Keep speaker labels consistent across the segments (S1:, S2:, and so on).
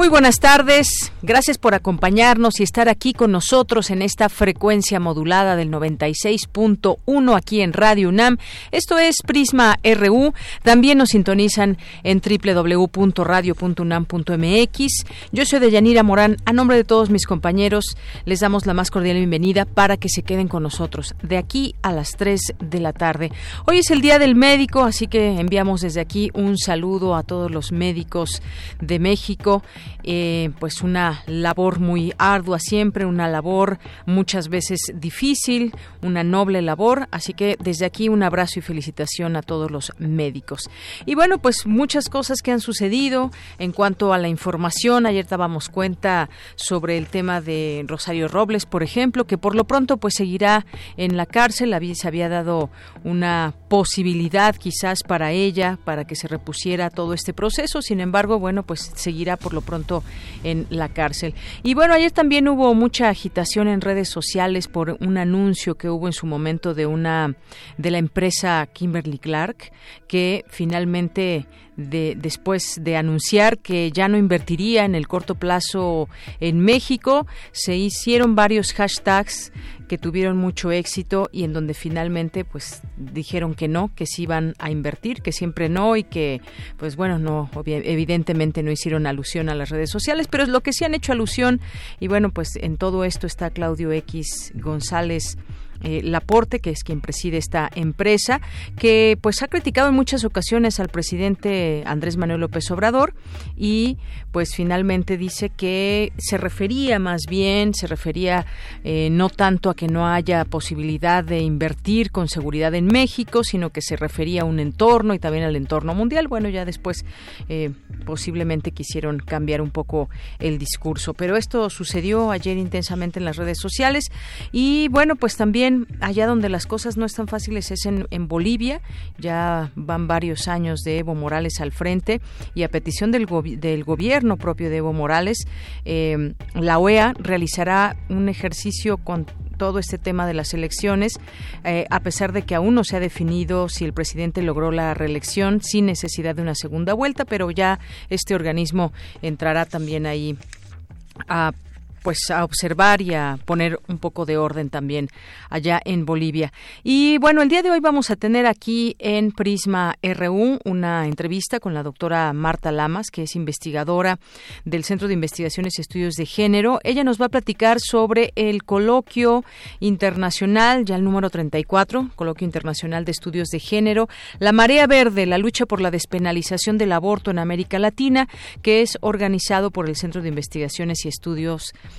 S1: Muy buenas tardes, gracias por acompañarnos y estar aquí con nosotros en esta frecuencia modulada del 96.1 aquí en Radio UNAM. Esto es Prisma RU, también nos sintonizan en www.radio.unam.mx. Yo soy Deyanira Morán, a nombre de todos mis compañeros les damos la más cordial bienvenida para que se queden con nosotros de aquí a las 3 de la tarde. Hoy es el Día del Médico, así que enviamos desde aquí un saludo a todos los médicos de México eh, pues una labor muy ardua siempre, una labor muchas veces difícil, una noble labor, así que desde aquí un abrazo y felicitación a todos los médicos. Y bueno, pues muchas cosas que han sucedido en cuanto a la información, ayer dábamos cuenta sobre el tema de Rosario Robles, por ejemplo, que por lo pronto pues seguirá en la cárcel, se había dado una posibilidad quizás para ella, para que se repusiera todo este proceso, sin embargo, bueno, pues seguirá por lo pronto en la cárcel. Y bueno, ayer también hubo mucha agitación en redes sociales por un anuncio que hubo en su momento de una de la empresa Kimberly Clark que finalmente de, después de anunciar que ya no invertiría en el corto plazo en México, se hicieron varios hashtags que tuvieron mucho éxito y en donde finalmente pues dijeron que no, que sí iban a invertir, que siempre no y que pues bueno, no evidentemente no hicieron alusión a las redes sociales, pero es lo que sí han hecho alusión y bueno, pues en todo esto está Claudio X González eh, Laporte, que es quien preside esta empresa, que pues ha criticado en muchas ocasiones al presidente Andrés Manuel López Obrador y pues finalmente dice que se refería más bien, se refería eh, no tanto a que no haya posibilidad de invertir con seguridad en México, sino que se refería a un entorno y también al entorno mundial. Bueno, ya después eh, posiblemente quisieron cambiar un poco el discurso, pero esto sucedió ayer intensamente en las redes sociales y bueno, pues también allá donde las cosas no están fáciles es en, Bolivia. Ya van varios años de Evo Morales al frente y a petición del, gobierno propio de Evo Morales, eh, la OEA realizará un ejercicio con todo este tema de las elecciones, eh, a pesar de que aún no se ha definido si el presidente logró la reelección sin necesidad de una segunda vuelta, pero ya este organismo entrará también ahí a pues a observar y a poner un poco de orden también allá en Bolivia. Y bueno, el día de hoy vamos a tener aquí en Prisma RU una entrevista con la doctora Marta Lamas, que es investigadora del Centro de Investigaciones y Estudios de Género. Ella nos va a platicar sobre el coloquio internacional, ya el número 34, coloquio internacional de estudios de género, la marea verde, la lucha por la despenalización del aborto en América Latina, que es organizado por el Centro de Investigaciones y Estudios de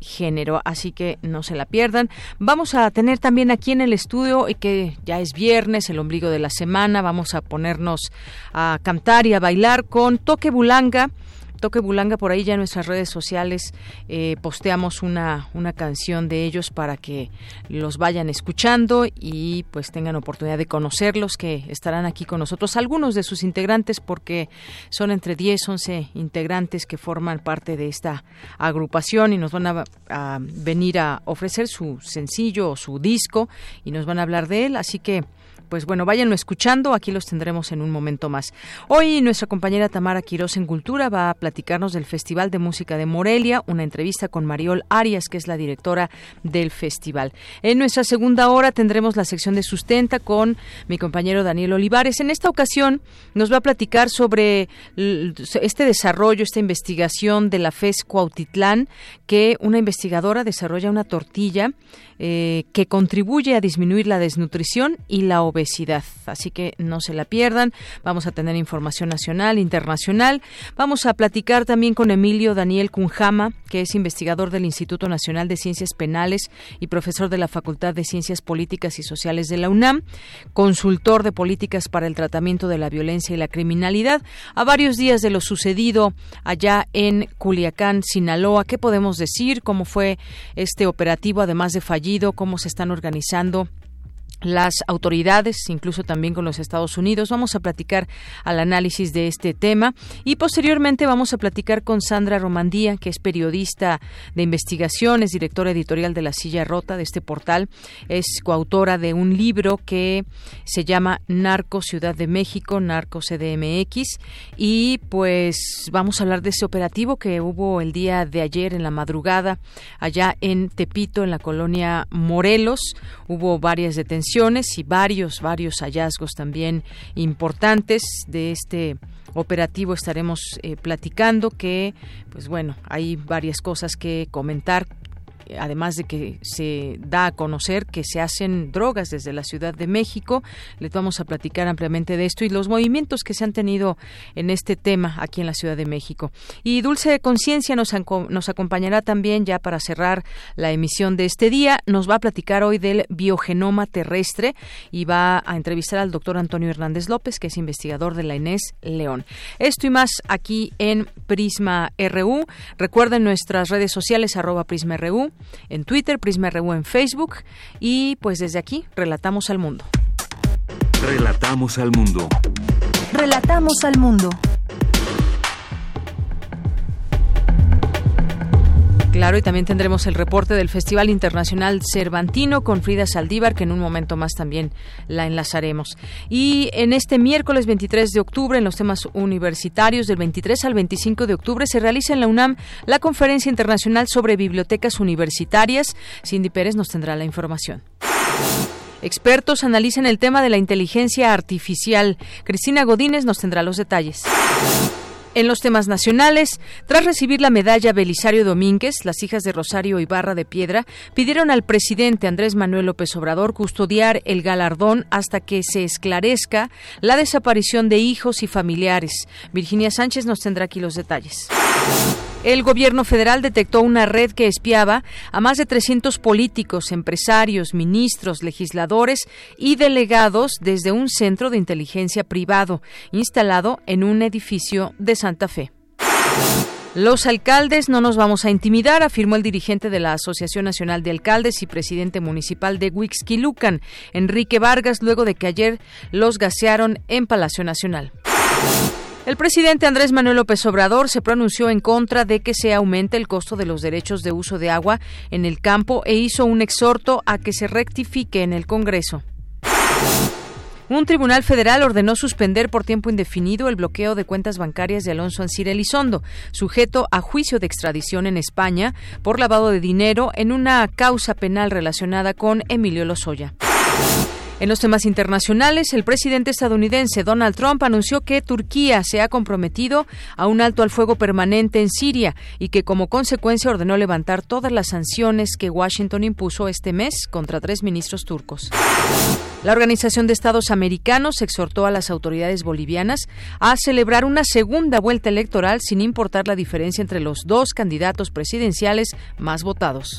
S1: género. Así que no se la pierdan. Vamos a tener también aquí en el estudio, y que ya es viernes, el ombligo de la semana, vamos a ponernos a cantar y a bailar con Toque Bulanga Toque Bulanga, por ahí ya en nuestras redes sociales eh, posteamos una, una canción de ellos para que los vayan escuchando y pues tengan oportunidad de conocerlos, que estarán aquí con nosotros, algunos de sus integrantes, porque son entre 10, 11 integrantes que forman parte de esta agrupación y nos van a, a venir a ofrecer su sencillo o su disco y nos van a hablar de él, así que pues bueno, váyanlo escuchando, aquí los tendremos en un momento más. Hoy nuestra compañera Tamara Quiroz en Cultura va a platicarnos del Festival de Música de Morelia, una entrevista con Mariol Arias, que es la directora del festival. En nuestra segunda hora tendremos la sección de sustenta con mi compañero Daniel Olivares. En esta ocasión nos va a platicar sobre este desarrollo, esta investigación de la FES Cuautitlán, que una investigadora desarrolla una tortilla eh, que contribuye a disminuir la desnutrición y la obesidad. Así que no se la pierdan. Vamos a tener información nacional, internacional. Vamos a platicar también con Emilio Daniel Cunjama, que es investigador del Instituto Nacional de Ciencias Penales y profesor de la Facultad de Ciencias Políticas y Sociales de la UNAM, consultor de políticas para el tratamiento de la violencia y la criminalidad. A varios días de lo sucedido allá en Culiacán, Sinaloa, ¿qué podemos decir? ¿Cómo fue este operativo, además de fallido? ¿Cómo se están organizando? Las autoridades, incluso también con los Estados Unidos. Vamos a platicar al análisis de este tema y posteriormente vamos a platicar con Sandra Romandía, que es periodista de investigación, es directora editorial de La Silla Rota de este portal, es coautora de un libro que se llama Narco Ciudad de México, Narco CDMX y pues vamos a hablar de ese operativo que hubo el día de ayer en la madrugada allá en Tepito, en la colonia Morelos. Hubo varias detenciones y varios, varios hallazgos también importantes de este operativo estaremos eh, platicando que pues bueno hay varias cosas que comentar además de que se da a conocer que se hacen drogas desde la Ciudad de México. Les vamos a platicar ampliamente de esto y los movimientos que se han tenido en este tema aquí en la Ciudad de México. Y Dulce de Conciencia nos, nos acompañará también ya para cerrar la emisión de este día. Nos va a platicar hoy del biogenoma terrestre y va a entrevistar al doctor Antonio Hernández López, que es investigador de la Inés León. Esto y más aquí en Prisma RU. Recuerden nuestras redes sociales arroba Prisma RU en Twitter, Prisma RU en Facebook y pues desde aquí relatamos al mundo.
S2: Relatamos al mundo.
S3: Relatamos al mundo.
S1: Claro, y también tendremos el reporte del Festival Internacional Cervantino con Frida Saldívar, que en un momento más también la enlazaremos. Y en este miércoles 23 de octubre, en los temas universitarios, del 23 al 25 de octubre, se realiza en la UNAM la Conferencia Internacional sobre Bibliotecas Universitarias. Cindy Pérez nos tendrá la información. Expertos analizan el tema de la inteligencia artificial. Cristina Godínez nos tendrá los detalles. En los temas nacionales, tras recibir la medalla Belisario Domínguez, las hijas de Rosario Ibarra de Piedra pidieron al presidente Andrés Manuel López Obrador custodiar el galardón hasta que se esclarezca la desaparición de hijos y familiares. Virginia Sánchez nos tendrá aquí los detalles. El gobierno federal detectó una red que espiaba a más de 300 políticos, empresarios, ministros, legisladores y delegados desde un centro de inteligencia privado instalado en un edificio de Santa Fe. Los alcaldes no nos vamos a intimidar, afirmó el dirigente de la Asociación Nacional de Alcaldes y presidente municipal de Huixquilucan, Enrique Vargas, luego de que ayer los gasearon en Palacio Nacional. El presidente Andrés Manuel López Obrador se pronunció en contra de que se aumente el costo de los derechos de uso de agua en el campo e hizo un exhorto a que se rectifique en el Congreso. Un tribunal federal ordenó suspender por tiempo indefinido el bloqueo de cuentas bancarias de Alonso Ancir Elizondo, sujeto a juicio de extradición en España por lavado de dinero en una causa penal relacionada con Emilio Lozoya. En los temas internacionales, el presidente estadounidense Donald Trump anunció que Turquía se ha comprometido a un alto al fuego permanente en Siria y que como consecuencia ordenó levantar todas las sanciones que Washington impuso este mes contra tres ministros turcos. La Organización de Estados Americanos exhortó a las autoridades bolivianas a celebrar una segunda vuelta electoral sin importar la diferencia entre los dos candidatos presidenciales más votados.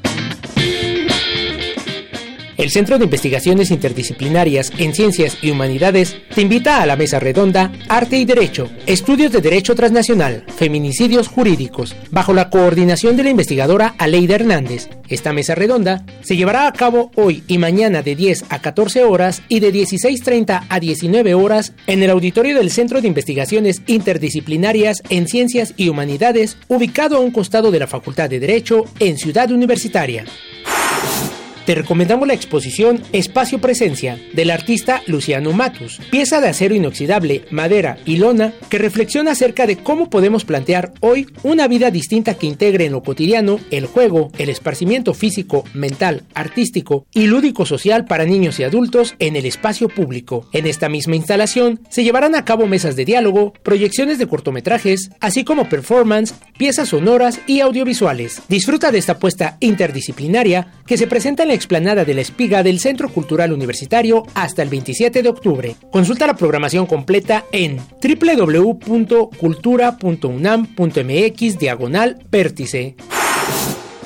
S4: El Centro de Investigaciones Interdisciplinarias en Ciencias y Humanidades te invita a la mesa redonda Arte y Derecho, Estudios de Derecho Transnacional, Feminicidios Jurídicos, bajo la coordinación de la investigadora Aleida Hernández. Esta mesa redonda se llevará a cabo hoy y mañana de 10 a 14 horas y de 16.30 a 19 horas en el auditorio del Centro de Investigaciones Interdisciplinarias en Ciencias y Humanidades, ubicado a un costado de la Facultad de Derecho en Ciudad Universitaria.
S5: Recomendamos la exposición Espacio Presencia del artista Luciano Matus, pieza de acero inoxidable, madera y lona que reflexiona acerca de cómo podemos plantear hoy una vida distinta que integre en lo cotidiano el juego, el esparcimiento físico, mental, artístico y lúdico social para niños y adultos en el espacio público. En esta misma instalación se llevarán a cabo mesas de diálogo, proyecciones de cortometrajes, así como performance, piezas sonoras y audiovisuales. Disfruta de esta apuesta interdisciplinaria que se presenta en la explanada de la espiga del Centro Cultural Universitario hasta el 27 de octubre. Consulta la programación completa en www.cultura.unam.mx diagonal vértice.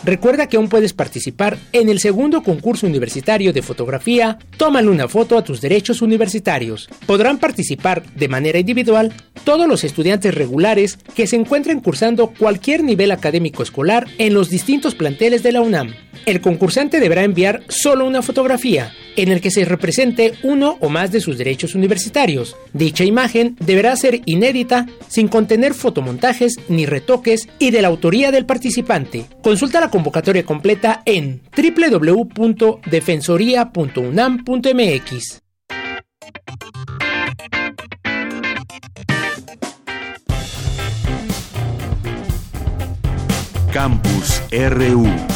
S5: Recuerda que aún puedes participar en el segundo concurso universitario de fotografía Tómale una foto a tus derechos universitarios. Podrán participar de manera individual todos los estudiantes regulares que se encuentren cursando cualquier nivel académico escolar en los distintos planteles de la UNAM. El concursante deberá enviar solo una fotografía en el que se represente uno o más de sus derechos universitarios. Dicha imagen deberá ser inédita, sin contener fotomontajes ni retoques y de la autoría del participante. Consulta la convocatoria completa en www.defensoría.unam.mx.
S6: Campus RU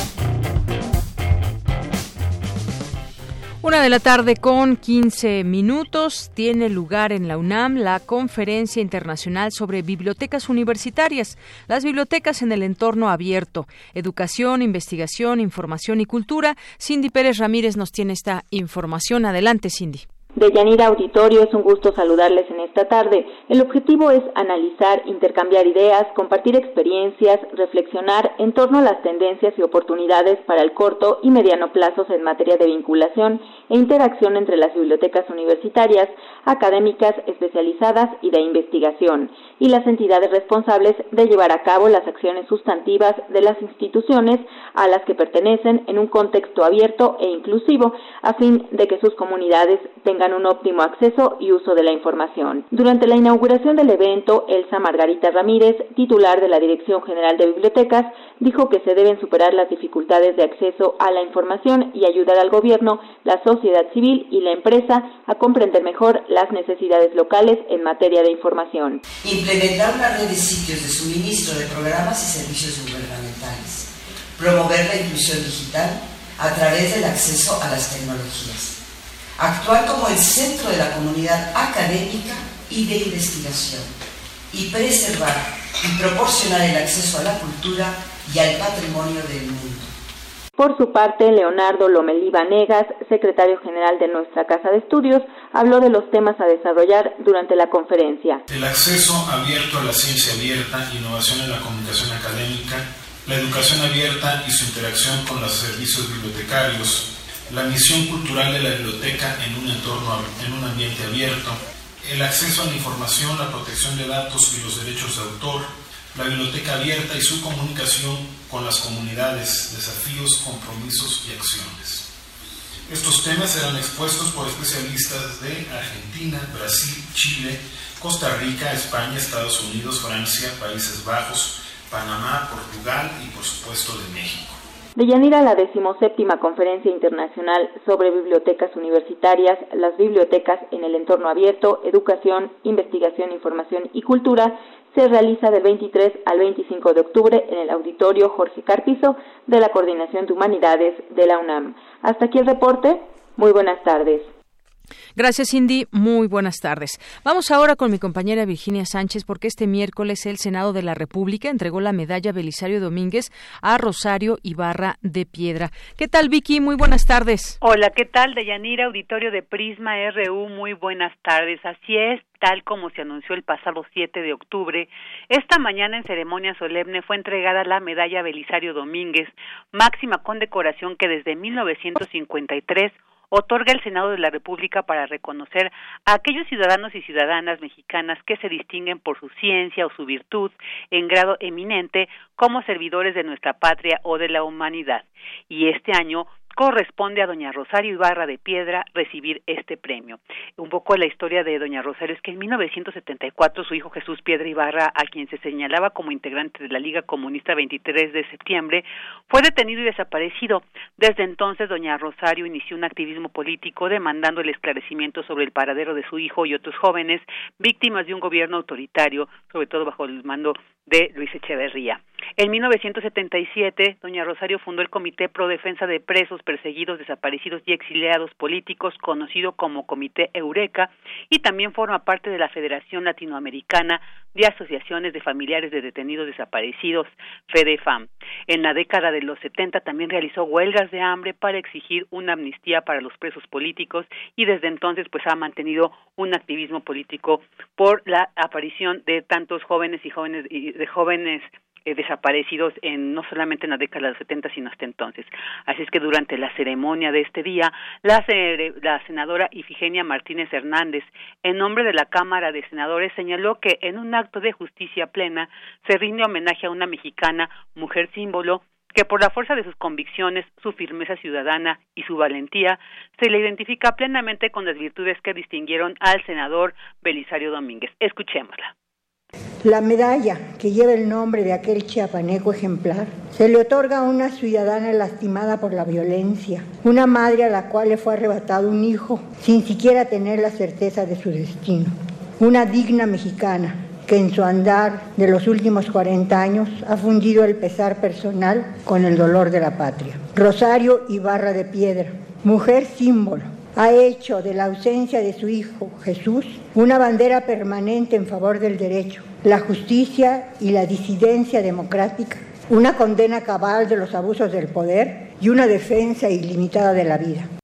S1: Una de la tarde con 15 minutos tiene lugar en la UNAM la Conferencia Internacional sobre Bibliotecas Universitarias, las bibliotecas en el entorno abierto, educación, investigación, información y cultura. Cindy Pérez Ramírez nos tiene esta información. Adelante, Cindy.
S7: De Yanira Auditorio, es un gusto saludarles en esta tarde. El objetivo es analizar, intercambiar ideas, compartir experiencias, reflexionar en torno a las tendencias y oportunidades para el corto y mediano plazos en materia de vinculación e interacción entre las bibliotecas universitarias, académicas especializadas y de investigación, y las entidades responsables de llevar a cabo las acciones sustantivas de las instituciones a las que pertenecen en un contexto abierto e inclusivo, a fin de que sus comunidades tengan un óptimo acceso y uso de la información. Durante la inauguración del evento, Elsa Margarita Ramírez, titular de la Dirección General de Bibliotecas, dijo que se deben superar las dificultades de acceso a la información y ayudar al gobierno, la sociedad civil y la empresa a comprender mejor las necesidades locales en materia de información.
S8: Implementar una red de sitios de suministro de programas y servicios gubernamentales. Promover la inclusión digital a través del acceso a las tecnologías actuar como el centro de la comunidad académica y de investigación, y preservar y proporcionar el acceso a la cultura y al patrimonio del mundo.
S7: Por su parte, Leonardo Lomelí Vanegas, secretario general de nuestra Casa de Estudios, habló de los temas a desarrollar durante la conferencia.
S9: El acceso abierto a la ciencia abierta, innovación en la comunicación académica, la educación abierta y su interacción con los servicios bibliotecarios, la misión cultural de la biblioteca en un entorno, en un ambiente abierto, el acceso a la información, la protección de datos y los derechos de autor, la biblioteca abierta y su comunicación con las comunidades, desafíos, compromisos y acciones. Estos temas serán expuestos por especialistas de Argentina, Brasil, Chile, Costa Rica, España, Estados Unidos, Francia, Países Bajos, Panamá, Portugal y por supuesto de México.
S7: De Yanira, la decimoséptima Conferencia Internacional sobre Bibliotecas Universitarias, las bibliotecas en el entorno abierto, educación, investigación, información y cultura, se realiza del 23 al 25 de octubre en el auditorio Jorge Carpizo de la Coordinación de Humanidades de la UNAM. Hasta aquí el reporte. Muy buenas tardes.
S1: Gracias, Cindy. Muy buenas tardes. Vamos ahora con mi compañera Virginia Sánchez, porque este miércoles el Senado de la República entregó la medalla Belisario Domínguez a Rosario Ibarra de Piedra. ¿Qué tal, Vicky? Muy buenas tardes.
S10: Hola, ¿qué tal, Deyanira? Auditorio de Prisma RU. Muy buenas tardes. Así es, tal como se anunció el pasado 7 de octubre, esta mañana en ceremonia solemne fue entregada la medalla Belisario Domínguez, máxima condecoración que desde 1953 otorga el Senado de la República para reconocer a aquellos ciudadanos y ciudadanas mexicanas que se distinguen por su ciencia o su virtud en grado eminente como servidores de nuestra patria o de la humanidad. Y este año corresponde a doña Rosario Ibarra de Piedra recibir este premio. Un poco la historia de doña Rosario es que en 1974 su hijo Jesús Piedra Ibarra, a quien se señalaba como integrante de la Liga Comunista 23 de septiembre, fue detenido y desaparecido. Desde entonces doña Rosario inició un activismo político demandando el esclarecimiento sobre el paradero de su hijo y otros jóvenes víctimas de un gobierno autoritario, sobre todo bajo el mando de Luis Echeverría. En 1977, doña Rosario fundó el Comité Pro Defensa de Presos, Perseguidos, Desaparecidos y Exiliados Políticos, conocido como Comité Eureka, y también forma parte de la Federación Latinoamericana de Asociaciones de Familiares de Detenidos Desaparecidos, FEDEFAM. En la década de los 70 también realizó huelgas de hambre para exigir una amnistía para los presos políticos y desde entonces pues ha mantenido un activismo político por la aparición de tantos jóvenes y jóvenes y de jóvenes eh, desaparecidos en no solamente en la década de los 70 sino hasta entonces. Así es que durante la ceremonia de este día, la, la senadora Ifigenia Martínez Hernández, en nombre de la Cámara de Senadores, señaló que en un acto de justicia plena se rinde homenaje a una mexicana, mujer símbolo, que por la fuerza de sus convicciones, su firmeza ciudadana y su valentía, se le identifica plenamente con las virtudes que distinguieron al senador Belisario Domínguez. Escuchémosla.
S11: La medalla, que lleva el nombre de aquel chiapaneco ejemplar, se le otorga a una ciudadana lastimada por la violencia, una madre a la cual le fue arrebatado un hijo sin siquiera tener la certeza de su destino, una digna mexicana que en su andar de los últimos 40 años ha fundido el pesar personal con el dolor de la patria. Rosario Ibarra de Piedra, mujer símbolo, ha hecho de la ausencia de su hijo Jesús una bandera permanente en favor del derecho, la justicia y la disidencia democrática, una condena cabal de los abusos del poder y una defensa ilimitada de la vida.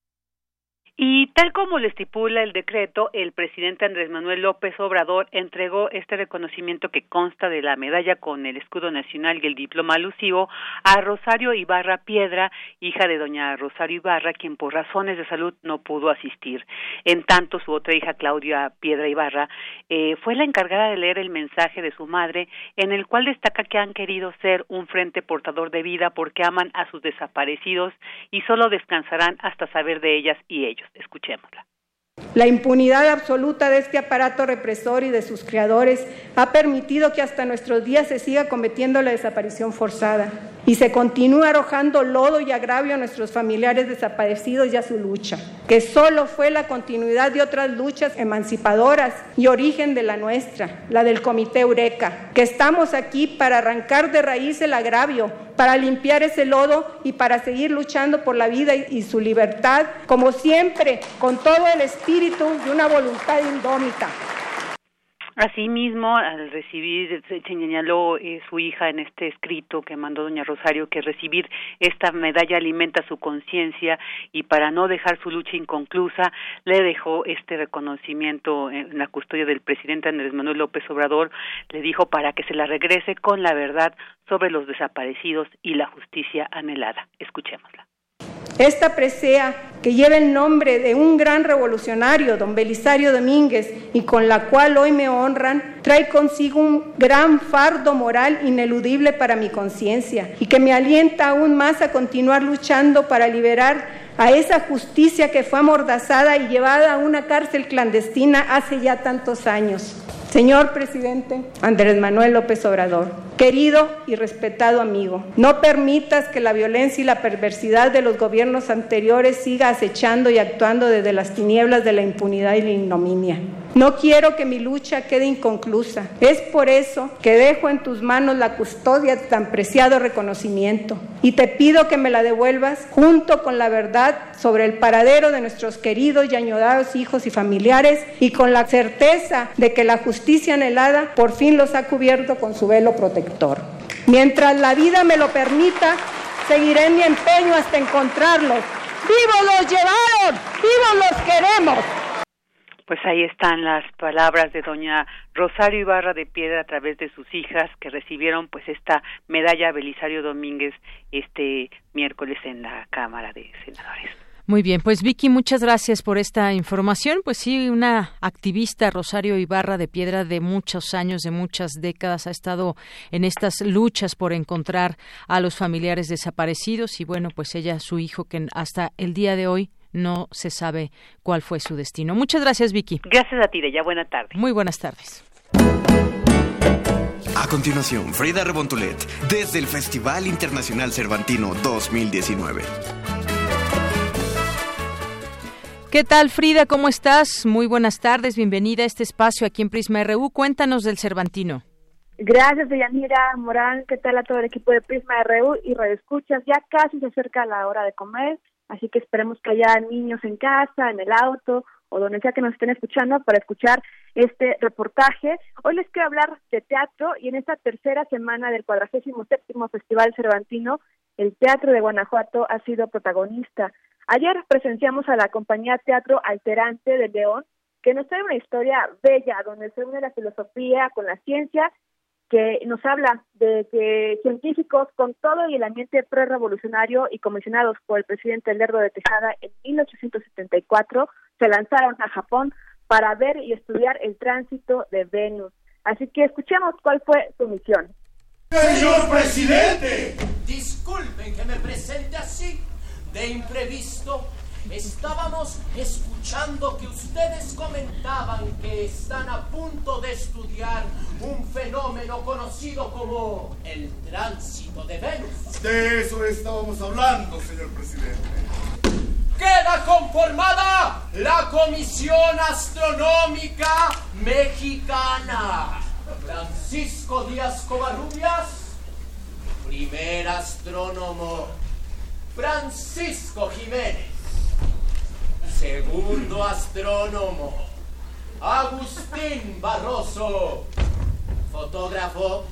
S10: Y tal como le estipula el decreto, el presidente Andrés Manuel López Obrador entregó este reconocimiento que consta de la medalla con el escudo nacional y el diploma alusivo a Rosario Ibarra Piedra, hija de doña Rosario Ibarra, quien por razones de salud no pudo asistir. En tanto, su otra hija, Claudia Piedra Ibarra, eh, fue la encargada de leer el mensaje de su madre, en el cual destaca que han querido ser un frente portador de vida porque aman a sus desaparecidos y solo descansarán hasta saber de ellas y ellos. Escuchémosla.
S12: La impunidad absoluta de este aparato represor y de sus creadores ha permitido que hasta nuestros días se siga cometiendo la desaparición forzada y se continúe arrojando lodo y agravio a nuestros familiares desaparecidos y a su lucha, que solo fue la continuidad de otras luchas emancipadoras y origen de la nuestra, la del Comité Eureka, que estamos aquí para arrancar de raíz el agravio, para limpiar ese lodo y para seguir luchando por la vida y su libertad, como siempre, con todo el de una voluntad indómita.
S10: Asimismo, al recibir, señaló eh, su hija en este escrito que mandó doña Rosario que recibir esta medalla alimenta su conciencia y para no dejar su lucha inconclusa, le dejó este reconocimiento en la custodia del presidente Andrés Manuel López Obrador, le dijo para que se la regrese con la verdad sobre los desaparecidos y la justicia anhelada. Escuchémosla.
S12: Esta presea, que lleva el nombre de un gran revolucionario, don Belisario Domínguez, y con la cual hoy me honran, trae consigo un gran fardo moral ineludible para mi conciencia y que me alienta aún más a continuar luchando para liberar a esa justicia que fue amordazada y llevada a una cárcel clandestina hace ya tantos años. Señor presidente Andrés Manuel López Obrador, querido y respetado amigo, no permitas que la violencia y la perversidad de los gobiernos anteriores siga acechando y actuando desde las tinieblas de la impunidad y la ignominia. No quiero que mi lucha quede inconclusa. Es por eso que dejo en tus manos la custodia de tan preciado reconocimiento y te pido que me la devuelvas junto con la verdad sobre el paradero de nuestros queridos y añorados hijos y familiares y con la certeza de que la justicia anhelada por fin los ha cubierto con su velo protector. Mientras la vida me lo permita, seguiré mi empeño hasta encontrarlos. ¡Vivos los llevaron! ¡Vivos los queremos!
S10: Pues ahí están las palabras de doña Rosario Ibarra de Piedra a través de sus hijas que recibieron pues esta medalla Belisario Domínguez este miércoles en la Cámara de Senadores.
S1: Muy bien, pues Vicky, muchas gracias por esta información. Pues sí, una activista, Rosario Ibarra de Piedra, de muchos años, de muchas décadas, ha estado en estas luchas por encontrar a los familiares desaparecidos y bueno, pues ella, su hijo, que hasta el día de hoy no se sabe cuál fue su destino. Muchas gracias, Vicky.
S10: Gracias a ti, ya buena tarde.
S1: Muy buenas tardes.
S2: A continuación, Frida Rebontulet, desde el Festival Internacional Cervantino 2019.
S1: ¿Qué tal, Frida? ¿Cómo estás? Muy buenas tardes. Bienvenida a este espacio aquí en Prisma RU. Cuéntanos del Cervantino.
S13: Gracias, Deyanira Morán. ¿Qué tal a todo el equipo de Prisma RU y Radio Escuchas? Ya casi se acerca la hora de comer, así que esperemos que haya niños en casa, en el auto o donde sea que nos estén escuchando para escuchar este reportaje. Hoy les quiero hablar de teatro y en esta tercera semana del 47 Festival Cervantino, el Teatro de Guanajuato ha sido protagonista. Ayer presenciamos a la compañía Teatro Alterante de León, que nos trae una historia bella, donde se une la filosofía con la ciencia, que nos habla de que científicos con todo el ambiente pre-revolucionario y comisionados por el presidente Lerdo de Tejada en 1874 se lanzaron a Japón para ver y estudiar el tránsito de Venus. Así que escuchemos cuál fue su misión.
S14: Señor presidente, disculpen que me presente así, de imprevisto, estábamos escuchando que ustedes comentaban que están a punto de estudiar un fenómeno conocido como el tránsito de Venus.
S15: De eso estábamos hablando, señor presidente.
S14: Queda conformada la Comisión Astronómica Mexicana. Francisco Díaz Covarrubias, primer astrónomo Francisco Jiménez. Segundo astrónomo, Agustín Barroso. Fotógrafo,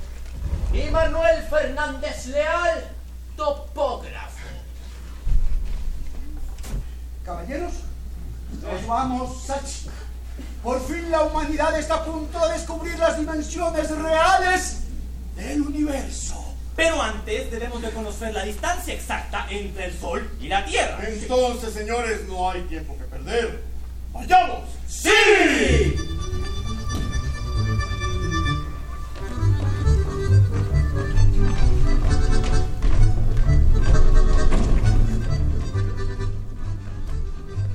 S14: y Manuel Fernández Leal, topógrafo.
S16: Caballeros, nos vamos. Por fin la humanidad está a punto de descubrir las dimensiones reales del universo.
S17: Pero antes debemos de conocer la distancia exacta entre el Sol y la Tierra.
S15: Entonces, señores, no hay tiempo que perder. ¡Vayamos!
S14: ¡Sí!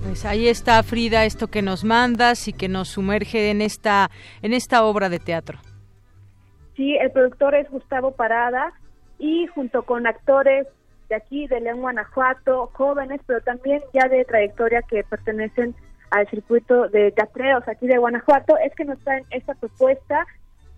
S1: Pues ahí está Frida, esto que nos mandas y que nos sumerge en esta en esta obra de teatro.
S13: Sí, el productor es Gustavo Parada y junto con actores de aquí, de León, Guanajuato, jóvenes, pero también ya de trayectoria que pertenecen al circuito de teatreos aquí de Guanajuato, es que nos traen esta propuesta.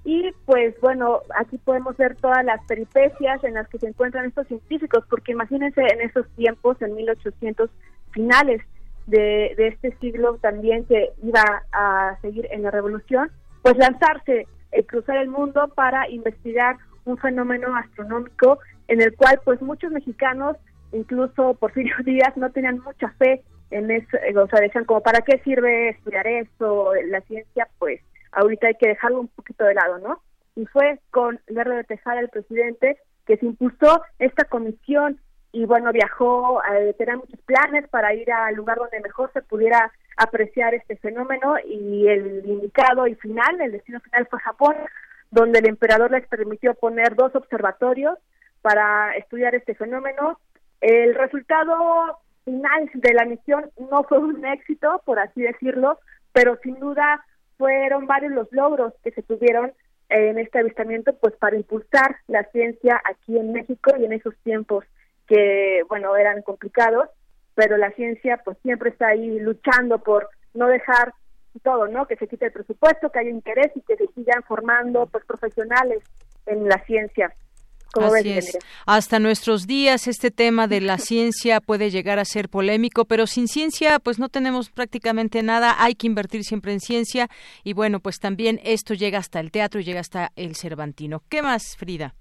S13: Y pues bueno, aquí podemos ver todas las peripecias en las que se encuentran estos científicos, porque imagínense en esos tiempos, en 1800 finales de, de este siglo también que iba a seguir en la revolución, pues lanzarse, eh, cruzar el mundo para investigar un fenómeno astronómico en el cual pues muchos mexicanos, incluso Porfirio Díaz, no tenían mucha fe en eso, eh, o sea, decían como, ¿para qué sirve estudiar eso? La ciencia, pues ahorita hay que dejarlo un poquito de lado, ¿no? Y fue con Lerdo de Tejada, el presidente, que se impulsó esta comisión y bueno, viajó, eh, tenía muchos planes para ir al lugar donde mejor se pudiera apreciar este fenómeno y el indicado y final, el destino final fue Japón, donde el emperador les permitió poner dos observatorios para estudiar este fenómeno. El resultado final de la misión no fue un éxito, por así decirlo, pero sin duda fueron varios los logros que se tuvieron en este avistamiento, pues para impulsar la ciencia aquí en México y en esos tiempos que, bueno, eran complicados, pero la ciencia pues siempre está ahí luchando por no dejar todo, ¿no? Que se quite el presupuesto, que haya interés y que se sigan formando pues profesionales en la ciencia.
S1: Así es. Hasta nuestros días este tema de la ciencia puede llegar a ser polémico, pero sin ciencia pues no tenemos prácticamente nada, hay que invertir siempre en ciencia y bueno, pues también esto llega hasta el teatro y llega hasta el Cervantino. ¿Qué más, Frida?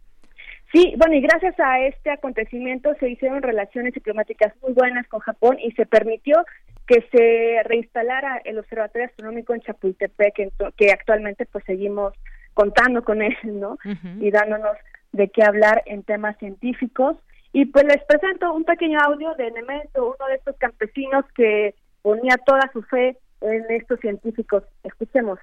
S13: Sí, bueno, y gracias a este acontecimiento se hicieron relaciones diplomáticas muy buenas con Japón y se permitió que se reinstalara el Observatorio Astronómico en Chapultepec, que actualmente pues seguimos contando con él, ¿no? Y dándonos de qué hablar en temas científicos. Y pues les presento un pequeño audio de Nemento, uno de estos campesinos que ponía toda su fe en estos científicos. Escuchemos.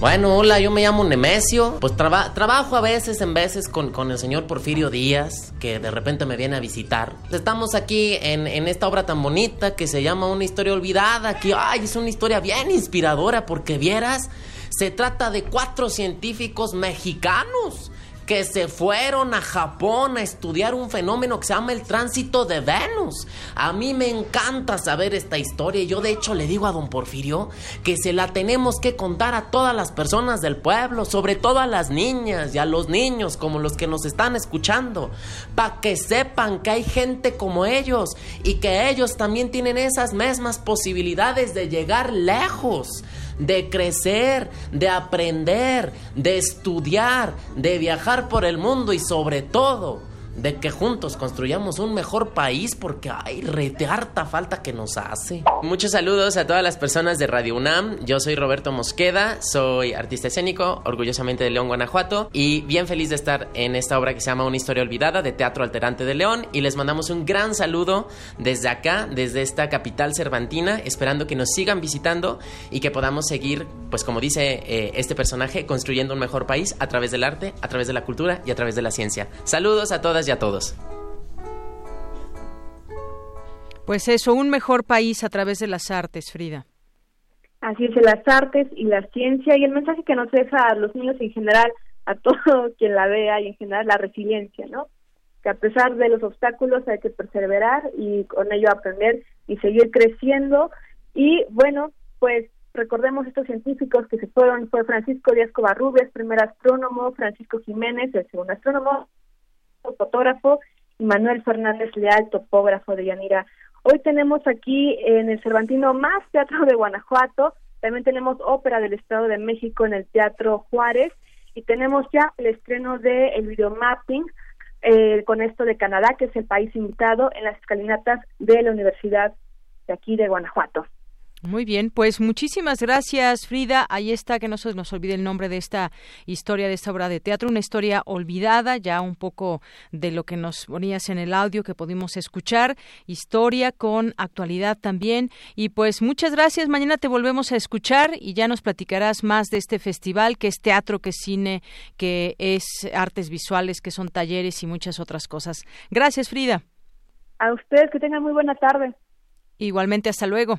S18: Bueno, hola, yo me llamo Nemesio. Pues trabajo a veces, en veces, con, con, el señor Porfirio Díaz, que de repente me viene a visitar. Estamos aquí en, en, esta obra tan bonita que se llama Una historia olvidada, que ay, es una historia bien inspiradora porque vieras, se trata de cuatro científicos mexicanos que se fueron a Japón a estudiar un fenómeno que se llama el tránsito de Venus. A mí me encanta saber esta historia yo de hecho le digo a don Porfirio que se la tenemos que contar a todas las personas del pueblo, sobre todo a las niñas y a los niños como los que nos están escuchando, para que sepan que hay gente como ellos y que ellos también tienen esas mismas posibilidades de llegar lejos de crecer, de aprender, de estudiar, de viajar por el mundo y sobre todo de que juntos construyamos un mejor país porque hay rete harta falta que nos hace. Muchos saludos a todas las personas de Radio UNAM. Yo soy Roberto Mosqueda, soy artista escénico, orgullosamente de León, Guanajuato, y bien feliz de estar en esta obra que se llama Una historia olvidada de Teatro Alterante de León. Y les mandamos un gran saludo desde acá, desde esta capital cervantina, esperando que nos sigan visitando y que podamos seguir, pues como dice eh, este personaje, construyendo un mejor país a través del arte, a través de la cultura y a través de la ciencia. Saludos a todas a todos.
S1: Pues eso, un mejor país a través de las artes, Frida.
S13: Así es, las artes y la ciencia y el mensaje que nos deja a los niños en general, a todo quien la vea y en general la resiliencia, ¿no? Que a pesar de los obstáculos hay que perseverar y con ello aprender y seguir creciendo. Y bueno, pues recordemos estos científicos que se fueron, fue Francisco Díaz Covarrubias, primer astrónomo, Francisco Jiménez, el segundo astrónomo, fotógrafo, y Manuel Fernández Leal, topógrafo de Yanira. Hoy tenemos aquí en el Cervantino más teatro de Guanajuato, también tenemos ópera del Estado de México en el Teatro Juárez y tenemos ya el estreno de el videomapping eh, con esto de Canadá, que es el país invitado en las escalinatas de la Universidad de aquí de Guanajuato.
S1: Muy bien, pues muchísimas gracias Frida. Ahí está, que no se nos olvide el nombre de esta historia, de esta obra de teatro, una historia olvidada, ya un poco de lo que nos ponías en el audio que pudimos escuchar, historia con actualidad también. Y pues muchas gracias, mañana te volvemos a escuchar y ya nos platicarás más de este festival, que es teatro, que es cine, que es artes visuales, que son talleres y muchas otras cosas. Gracias Frida.
S13: A ustedes que tengan muy buena tarde.
S1: Igualmente, hasta luego.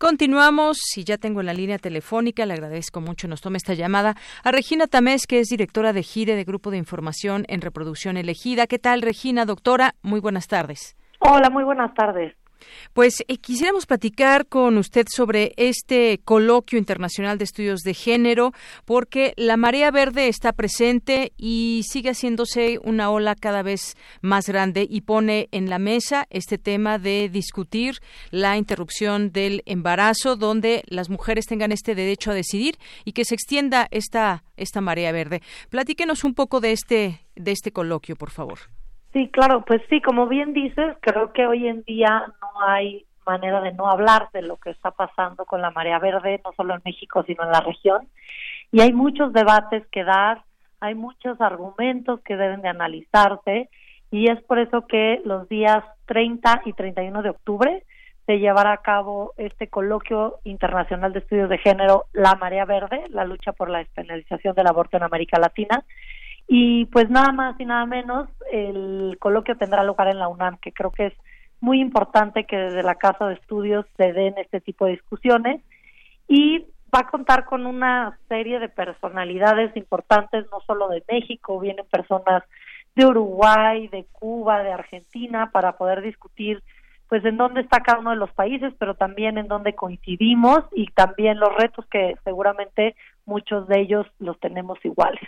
S1: Continuamos y ya tengo en la línea telefónica, le agradezco mucho, nos tome esta llamada a Regina Tamés, que es directora de GIRE de Grupo de Información en Reproducción Elegida. ¿Qué tal, Regina, doctora? Muy buenas tardes.
S19: Hola, muy buenas tardes.
S1: Pues eh, quisiéramos platicar con usted sobre este coloquio internacional de estudios de género, porque la marea verde está presente y sigue haciéndose una ola cada vez más grande y pone en la mesa este tema de discutir la interrupción del embarazo, donde las mujeres tengan este derecho a decidir y que se extienda esta, esta marea verde. Platíquenos un poco de este, de este coloquio, por favor.
S19: Sí, claro, pues sí, como bien dices, creo que hoy en día no hay manera de no hablar de lo que está pasando con la marea verde, no solo en México, sino en la región. Y hay muchos debates que dar, hay muchos argumentos que deben de analizarse y es por eso que los días 30 y 31 de octubre se llevará a cabo este coloquio internacional de estudios de género La Marea Verde, la lucha por la despenalización del aborto en América Latina, y pues nada más y nada menos, el coloquio tendrá lugar en la UNAM, que creo que es muy importante que desde la Casa de Estudios se den este tipo de discusiones. Y va a contar con una serie de personalidades importantes, no solo de México, vienen personas de Uruguay, de Cuba, de Argentina, para poder discutir pues en dónde está cada uno de los países, pero también en dónde coincidimos y también los retos que seguramente muchos de ellos los tenemos iguales.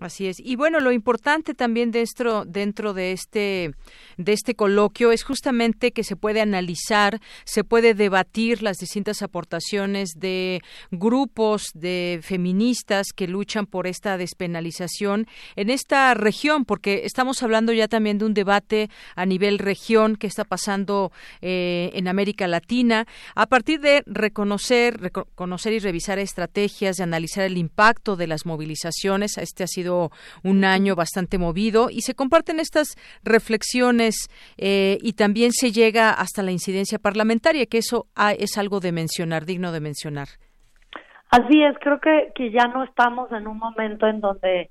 S1: Así es. Y bueno, lo importante también dentro, dentro de este de este coloquio es justamente que se puede analizar, se puede debatir las distintas aportaciones de grupos de feministas que luchan por esta despenalización en esta región, porque estamos hablando ya también de un debate a nivel región que está pasando eh, en América Latina, a partir de reconocer, reconocer y revisar estrategias, de analizar el impacto de las movilizaciones. Este ha un año bastante movido y se comparten estas reflexiones eh, y también se llega hasta la incidencia parlamentaria, que eso es algo de mencionar, digno de mencionar.
S19: Así es, creo que, que ya no estamos en un momento en donde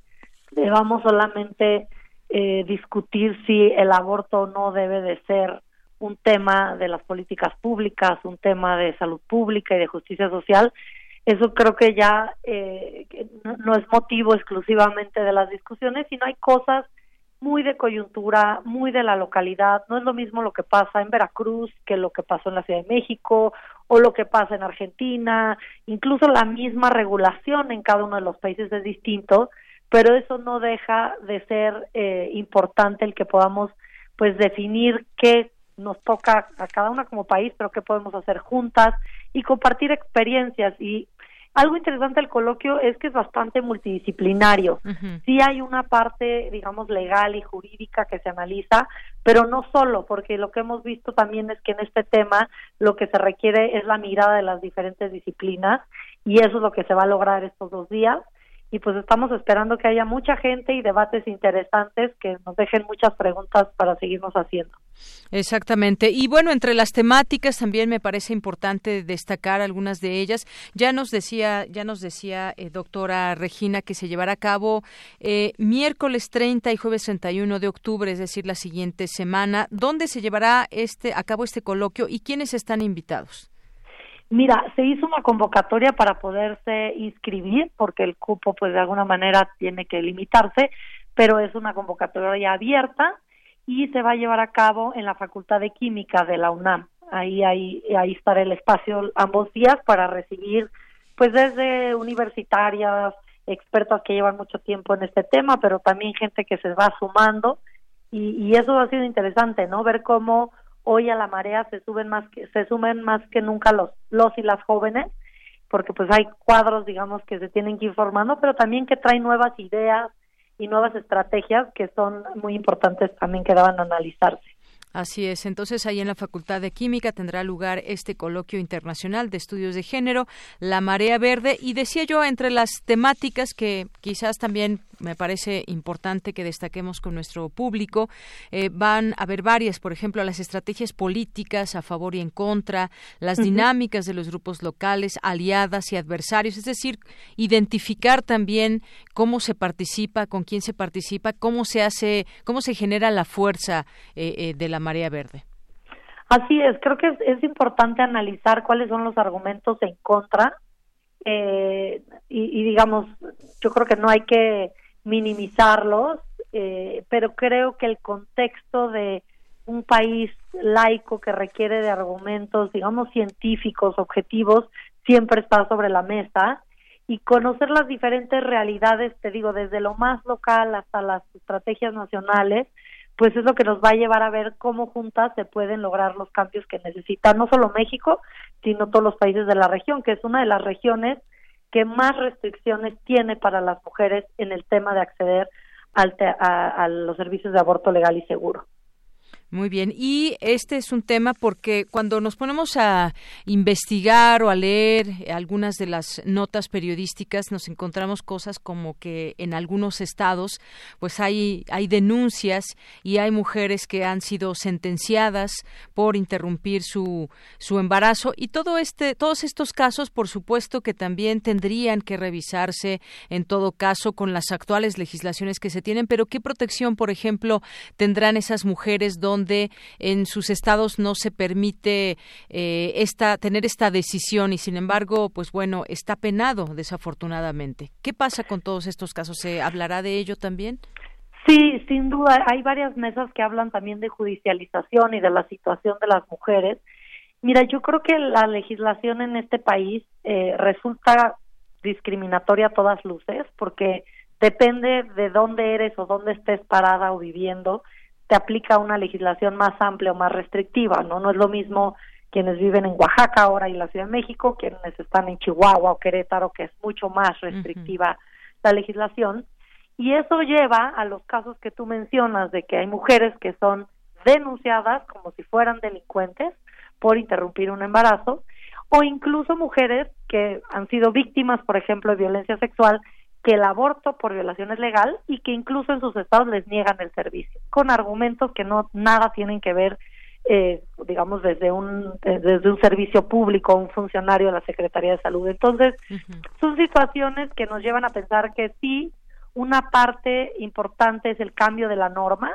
S19: debamos solamente eh, discutir si el aborto no debe de ser un tema de las políticas públicas, un tema de salud pública y de justicia social, eso creo que ya eh, no, es motivo exclusivamente de las discusiones, sino hay cosas muy de coyuntura, muy de la localidad. No es lo mismo lo que pasa en Veracruz que lo que pasó en la Ciudad de México o lo que pasa en Argentina. Incluso la misma regulación en cada uno de los países es distinto, pero eso no deja de ser eh, importante el que podamos pues definir qué nos toca a cada una como país, pero qué podemos hacer juntas y compartir experiencias. Y algo interesante del coloquio es que es bastante multidisciplinario. Sí hay una parte, digamos, legal y jurídica que se analiza, pero no solo, porque lo que hemos visto también es que en este tema lo que se requiere es la mirada de las diferentes disciplinas y eso es lo que se va a lograr estos dos días y pues estamos esperando que haya mucha gente y debates interesantes que nos dejen muchas preguntas para seguirnos haciendo.
S1: Exactamente. Y bueno, entre las temáticas también me parece importante destacar algunas de ellas. Ya nos decía, ya nos decía eh, doctora Regina que se llevará a cabo eh, miércoles 30 y jueves 31 de octubre, es decir, la siguiente semana. ¿Dónde se llevará este a cabo este coloquio y quiénes están invitados?
S19: Mira, se hizo una convocatoria para poderse inscribir, porque el cupo, pues de alguna manera tiene que limitarse, pero es una convocatoria abierta y se va a llevar a cabo en la Facultad de Química de la UNAM. Ahí, ahí, ahí estará el espacio ambos días para recibir, pues desde universitarias, expertas que llevan mucho tiempo en este tema, pero también gente que se va sumando y, y eso ha sido interesante, ¿no? Ver cómo hoy a la marea se suben más que se sumen más que nunca los los y las jóvenes porque pues hay cuadros digamos que se tienen que ir formando pero también que traen nuevas ideas y nuevas estrategias que son muy importantes también que daban a analizarse
S1: Así es. Entonces, ahí en la Facultad de Química tendrá lugar este coloquio internacional de estudios de género, la marea verde. Y decía yo, entre las temáticas que quizás también me parece importante que destaquemos con nuestro público. Eh, van a haber varias, por ejemplo, las estrategias políticas a favor y en contra, las dinámicas de los grupos locales, aliadas y adversarios, es decir, identificar también cómo se participa, con quién se participa, cómo se hace, cómo se genera la fuerza eh, eh, de la marea verde.
S19: Así es, creo que es, importante analizar cuáles son los argumentos en contra y, y, digamos, yo creo que no hay que minimizarlos, eh, pero creo que el contexto de un país laico que requiere de argumentos, digamos, científicos, objetivos, siempre está sobre la mesa. Y conocer las diferentes realidades, te digo, desde lo más local hasta las estrategias nacionales, pues es lo que nos va a llevar a ver cómo juntas se pueden lograr los cambios que necesita no solo México, sino todos los países de la región, que es una de las regiones que más restricciones tiene para las mujeres en el tema de acceder al a, los servicios de aborto legal y seguro.
S1: Muy bien, y este es un tema porque cuando nos ponemos a investigar o a leer algunas de las notas periodísticas nos encontramos cosas como que en algunos estados pues hay hay denuncias y hay mujeres que han sido sentenciadas por interrumpir su su embarazo. Y todo este todos estos casos por supuesto que también tendrían que revisarse en todo caso con las actuales legislaciones que se tienen, pero qué protección, por ejemplo, tendrán esas mujeres donde donde en sus estados no se permite eh, esta, tener esta decisión y sin embargo, pues bueno, está penado desafortunadamente. ¿Qué pasa con todos estos casos? ¿Se hablará de ello también?
S19: Sí, sin duda. Hay varias mesas que hablan también de judicialización y de la situación de las mujeres. Mira, yo creo que la legislación en este país eh, resulta discriminatoria a todas luces porque depende de dónde eres o dónde estés parada o viviendo, te aplica una legislación más amplia o más restrictiva, ¿no? No es lo mismo quienes viven en Oaxaca ahora y la Ciudad de México, quienes están en Chihuahua o Querétaro, que es mucho más restrictiva la legislación. Y eso lleva a los casos que tú mencionas de que hay mujeres que son denunciadas como si fueran delincuentes por interrumpir un embarazo, o incluso mujeres que han sido víctimas, por ejemplo, de violencia sexual que el aborto por violación es legal y que incluso en sus estados les niegan el servicio, con argumentos que no nada tienen que ver, eh, digamos, desde un, eh, desde un servicio público, un funcionario de la Secretaría de Salud. Entonces, son situaciones que nos llevan a pensar que sí, una parte importante es el cambio de la norma,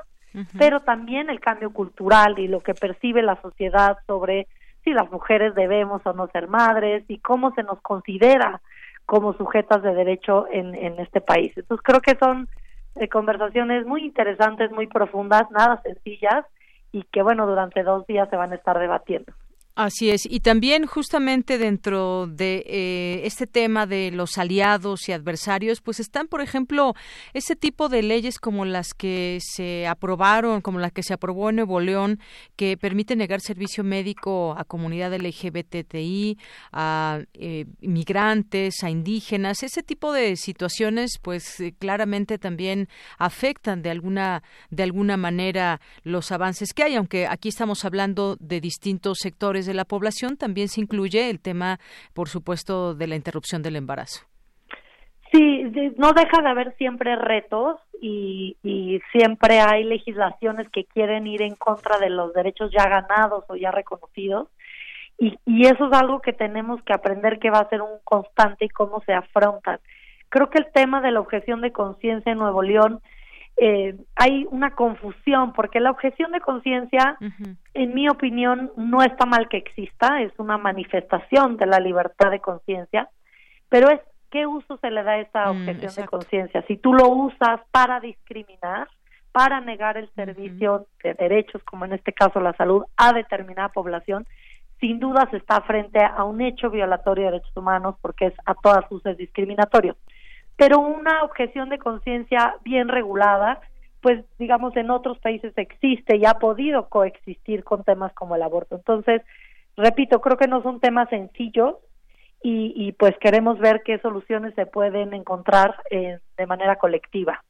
S19: pero también el cambio cultural y lo que percibe la sociedad sobre si las mujeres debemos o no ser madres y cómo se nos considera como sujetas de derecho en, en este país. Entonces creo que son eh, conversaciones muy interesantes, muy profundas, nada sencillas y que bueno, durante dos días se van a estar debatiendo.
S1: Así es, y también justamente dentro de eh, este tema de los aliados y adversarios, pues están, por ejemplo, ese tipo de leyes como las que se aprobaron, como la que se aprobó en Nuevo León, que permite negar servicio médico a comunidad LGBTI, a eh, migrantes, a indígenas, ese tipo de situaciones, pues eh, claramente también afectan de alguna de alguna manera los avances que hay, aunque aquí estamos hablando de distintos sectores de la población, también se incluye el tema, por supuesto, de la interrupción del embarazo.
S19: Sí, no deja de haber siempre retos y, siempre hay legislaciones que quieren ir en contra de los derechos ya ganados o ya reconocidos. Y, y eso es algo que tenemos que aprender que va a ser un constante y cómo se afrontan. Creo que el tema de la objeción de conciencia en Nuevo León eh, hay una confusión porque la objeción de conciencia, en mi opinión, no está mal que exista, es una manifestación de la libertad de conciencia, pero es qué uso se le da a esa mm, objeción de conciencia. Si tú lo usas para discriminar, para negar el servicio de derechos, como en este caso la salud, a determinada población, sin duda se está frente a un hecho violatorio de derechos humanos porque es a todas luces discriminatorio pero una objeción de conciencia bien regulada, pues digamos en otros países existe y ha podido coexistir con temas como el aborto. Entonces, repito, creo que no son temas sencillos y, y pues queremos ver qué soluciones se pueden encontrar eh, de manera colectiva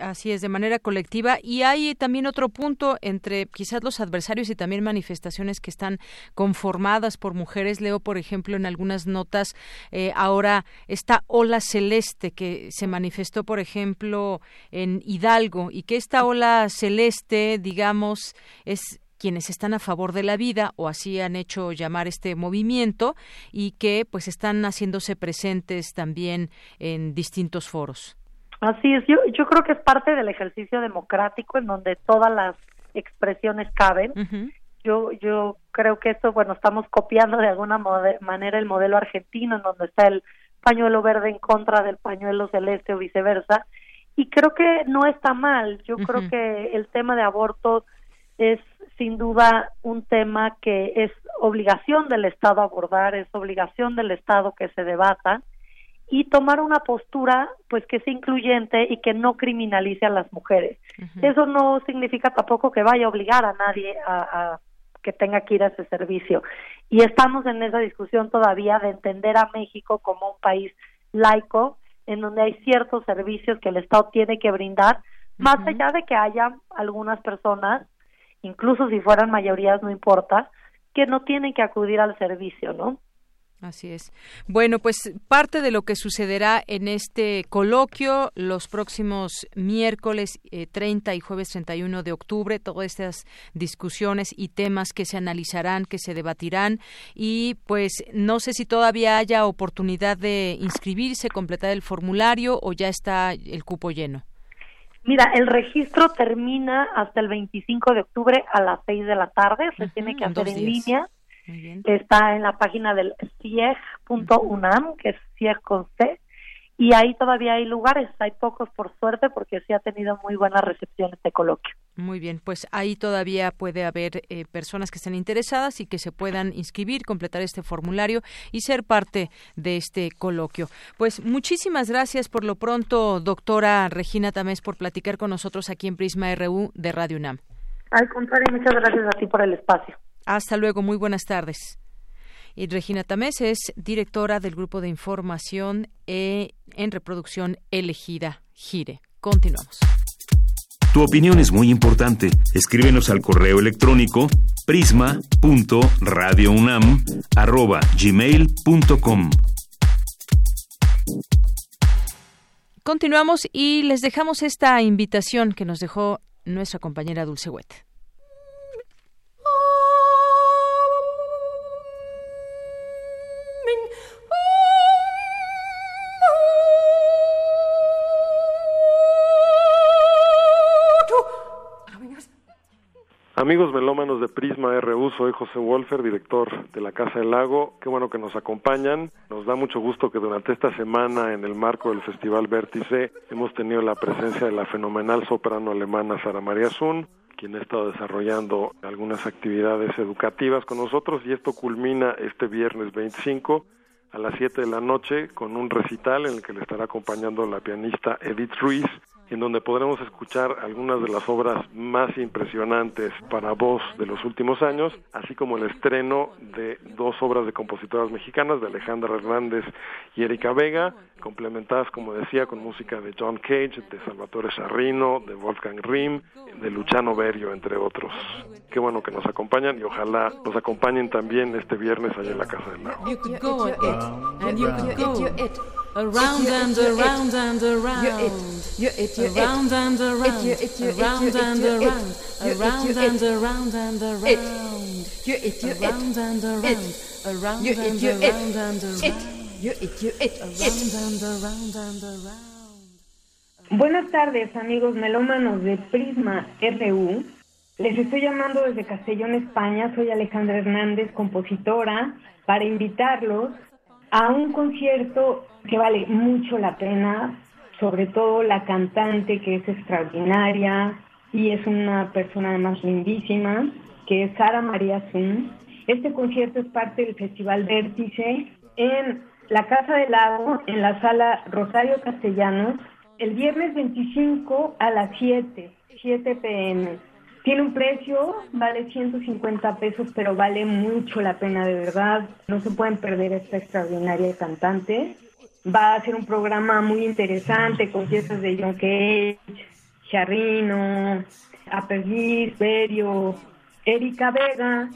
S1: así es, de manera colectiva. Y hay también otro punto entre quizás los adversarios y también manifestaciones que están conformadas por mujeres. Leo, por ejemplo, en algunas notas eh, ahora esta ola celeste que se manifestó, por ejemplo, en Hidalgo y que esta ola celeste, digamos, es quienes están a favor de la vida o así han hecho llamar este movimiento y que pues están haciéndose presentes también en distintos foros.
S19: Así es, yo, yo creo que es parte del ejercicio democrático en donde todas las expresiones caben. Yo yo creo que esto, bueno, estamos copiando de alguna manera el modelo argentino en donde está el pañuelo verde en contra del pañuelo celeste o viceversa. Y creo que no está mal. Yo creo que el tema de aborto es sin duda un tema que es obligación del Estado abordar, es obligación del Estado que se debata y tomar una postura pues que sea incluyente y que no criminalice a las mujeres. Eso no significa tampoco que vaya a obligar a nadie a, que tenga que ir a ese servicio. Y estamos en esa discusión todavía de entender a México como un país laico en donde hay ciertos servicios que el Estado tiene que brindar, más allá de que haya algunas personas, incluso si fueran mayorías no importa, que no tienen que acudir al servicio, ¿no?
S1: Así es. Bueno, pues parte de lo que sucederá en este coloquio los próximos miércoles 30 eh, y jueves 31 de octubre, todas estas discusiones y temas que se analizarán, que se debatirán. Y pues no sé si todavía haya oportunidad de inscribirse, completar el formulario o ya está el cupo lleno.
S19: Mira, el registro termina hasta el 25 de octubre a las 6 de la tarde, se tiene que hacer en línea Está en la página del CIEG.unam, que es CIEG con C, y ahí todavía hay lugares, hay pocos por suerte porque sí ha tenido muy buena recepción este coloquio.
S1: Muy bien, pues ahí todavía puede haber eh, personas que estén interesadas y que se puedan inscribir, completar este formulario y ser parte de este coloquio. Pues muchísimas gracias por lo pronto, doctora Regina Tamés, por platicar con nosotros aquí en Prisma RU de Radio UNAM.
S19: Al contrario, muchas gracias a ti por el espacio.
S1: Hasta luego, muy buenas tardes. Y Regina Tamés es directora del Grupo de Información e, en Reproducción Elegida, GIRE. Continuamos.
S6: Tu opinión es muy importante. Escríbenos al correo electrónico prisma.radiounam@gmail.com.
S1: Continuamos y les dejamos esta invitación que nos dejó nuestra compañera Dulce Huet.
S20: Amigos melómanos de Prisma RU, soy José Wolfer, director de la Casa del Lago. Qué bueno que nos acompañan. Nos da mucho gusto que durante esta semana, en el marco del Festival Vértice, hemos tenido la presencia de la fenomenal soprano alemana Sara María Zun, quien ha estado desarrollando algunas actividades educativas con nosotros y esto culmina este viernes 25 a las 7 de la noche con un recital en el que le estará acompañando la pianista Edith Ruiz en donde podremos escuchar algunas de las obras más impresionantes para voz de los últimos años, así como el estreno de dos obras de compositoras mexicanas, de Alejandra Hernández y Erika Vega, complementadas, como decía, con música de John Cage, de Salvatore Sarrino, de Wolfgang Rim, de Luciano Berio, entre otros. Qué bueno que nos acompañan y ojalá nos acompañen también este viernes allá en la Casa del Lago.
S21: Around and around and around. You're it. You're it. You're around and around. You're it. You're around and around. Around and around and around. You're it. You're around and around. Around and around and around. You're it. You're it. Around and around and around.
S22: Buenas tardes, amigos melómanos de Prisma RU. Les estoy llamando desde Castellón, España. Soy Alejandra Hernández, compositora, para invitarlos a un concierto que vale mucho la pena, sobre todo la cantante que es extraordinaria y es una persona además lindísima, que es Sara María Zun. Este concierto es parte del Festival Vértice en la Casa del Lago, en la sala Rosario Castellanos, el viernes 25 a las 7, 7 pm. Tiene un precio, vale 150 pesos, pero vale mucho la pena de verdad. No se pueden perder esta extraordinaria cantante. Va a ser un programa muy interesante con piezas de John Cage, Charrino, Apergis, Berio, Erika Vega.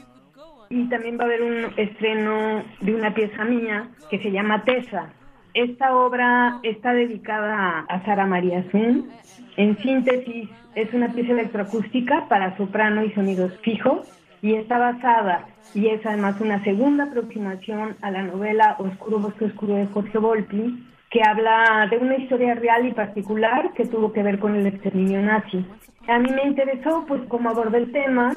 S22: Y también va a haber un estreno de una pieza mía que se llama Tesa. Esta obra está dedicada a Sara María Zun. En síntesis, es una pieza electroacústica para soprano y sonidos fijos y está basada y es además una segunda aproximación a la novela Oscuro Bosque Oscuro de Jorge Volpi, que habla de una historia real y particular que tuvo que ver con el exterminio nazi. A mí me interesó pues cómo aborda el tema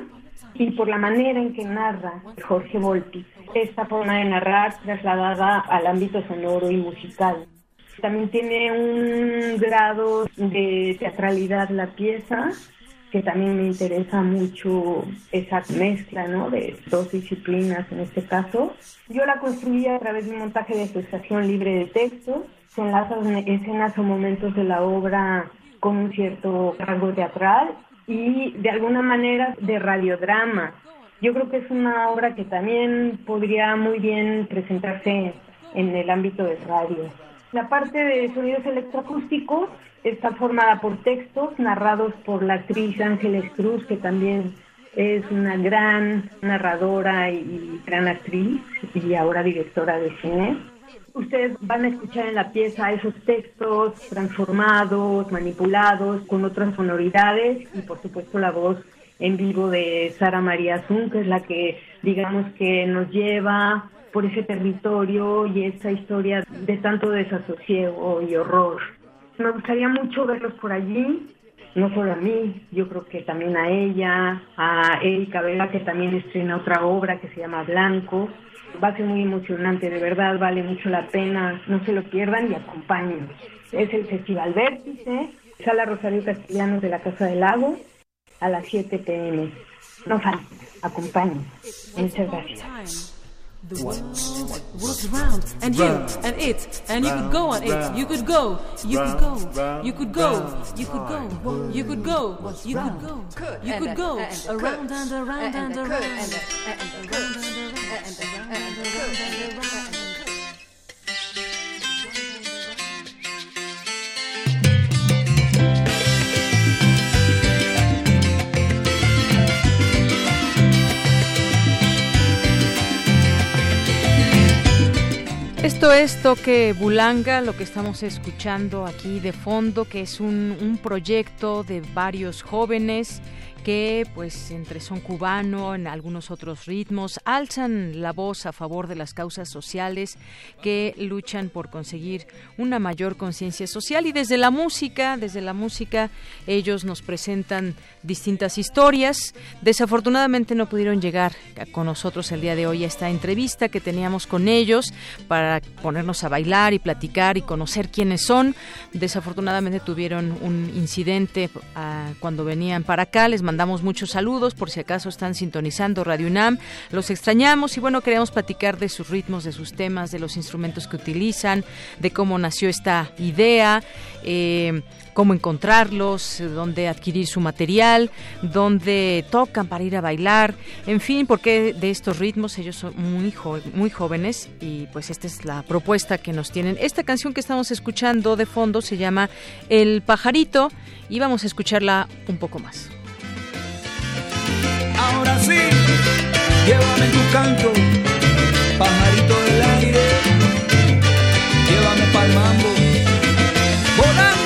S22: y por la manera en que narra Jorge Volpi. Esta forma de narrar trasladada al ámbito sonoro y musical. También tiene un grado de teatralidad la pieza, que también me interesa mucho esa mezcla ¿no? de dos disciplinas en este caso. Yo la construí a través de un montaje de asociación libre de textos, se enlazan escenas o momentos de la obra con un cierto rasgo teatral y de alguna manera de radiodrama. Yo creo que es una obra que también podría muy bien presentarse en el ámbito de radio. La parte de sonidos electroacústicos está formada por textos narrados por la actriz Ángeles Cruz, que también es una gran narradora y gran actriz y ahora directora de cine. Ustedes van a escuchar en la pieza esos textos transformados, manipulados, con otras sonoridades y por supuesto la voz en vivo de Sara María Zun, que es la que digamos que nos lleva por ese territorio y esa historia de tanto desasosiego y horror. Me gustaría mucho verlos por allí, no solo a mí, yo creo que también a ella, a Erika Vega, que también estrena otra obra que se llama Blanco. Va a ser muy emocionante, de verdad, vale mucho la pena, no se lo pierdan y acompáñenos. Es el Festival Vértice, Sala Rosario Castellanos de la Casa del Lago, a las 7 pm. No falten, acompañen. Muchas gracias.
S21: The world was round, and you, and it, and you could go on it. You could go, you could go, you could go, you could go, you could go, you could go, you could go, around and around and around, and around. and around and around
S1: Esto es Toque Bulanga, lo que estamos escuchando aquí de fondo, que es un, un proyecto de varios jóvenes que pues entre son cubano, en algunos otros ritmos, alzan la voz a favor de las causas sociales que luchan por conseguir una mayor conciencia social y desde la música, desde la música ellos nos presentan distintas historias. Desafortunadamente no pudieron llegar con nosotros el día de hoy a esta entrevista que teníamos con ellos para ponernos a bailar y platicar y conocer quiénes son. Desafortunadamente tuvieron un incidente ah, cuando venían para acá. Les mandamos muchos saludos por si acaso están sintonizando Radio UNAM. Los extrañamos y bueno, queremos platicar de sus ritmos, de sus temas, de los instrumentos que utilizan, de cómo nació esta idea. Eh, cómo encontrarlos, dónde adquirir su material, dónde tocan para ir a bailar, en fin, porque de estos ritmos ellos son muy, muy jóvenes y pues esta es la propuesta que nos tienen. Esta canción que estamos escuchando de fondo se llama El pajarito y vamos a escucharla un poco más.
S23: Ahora sí, llévame tu canto, pajarito del aire, llévame pa'l mambo, volando.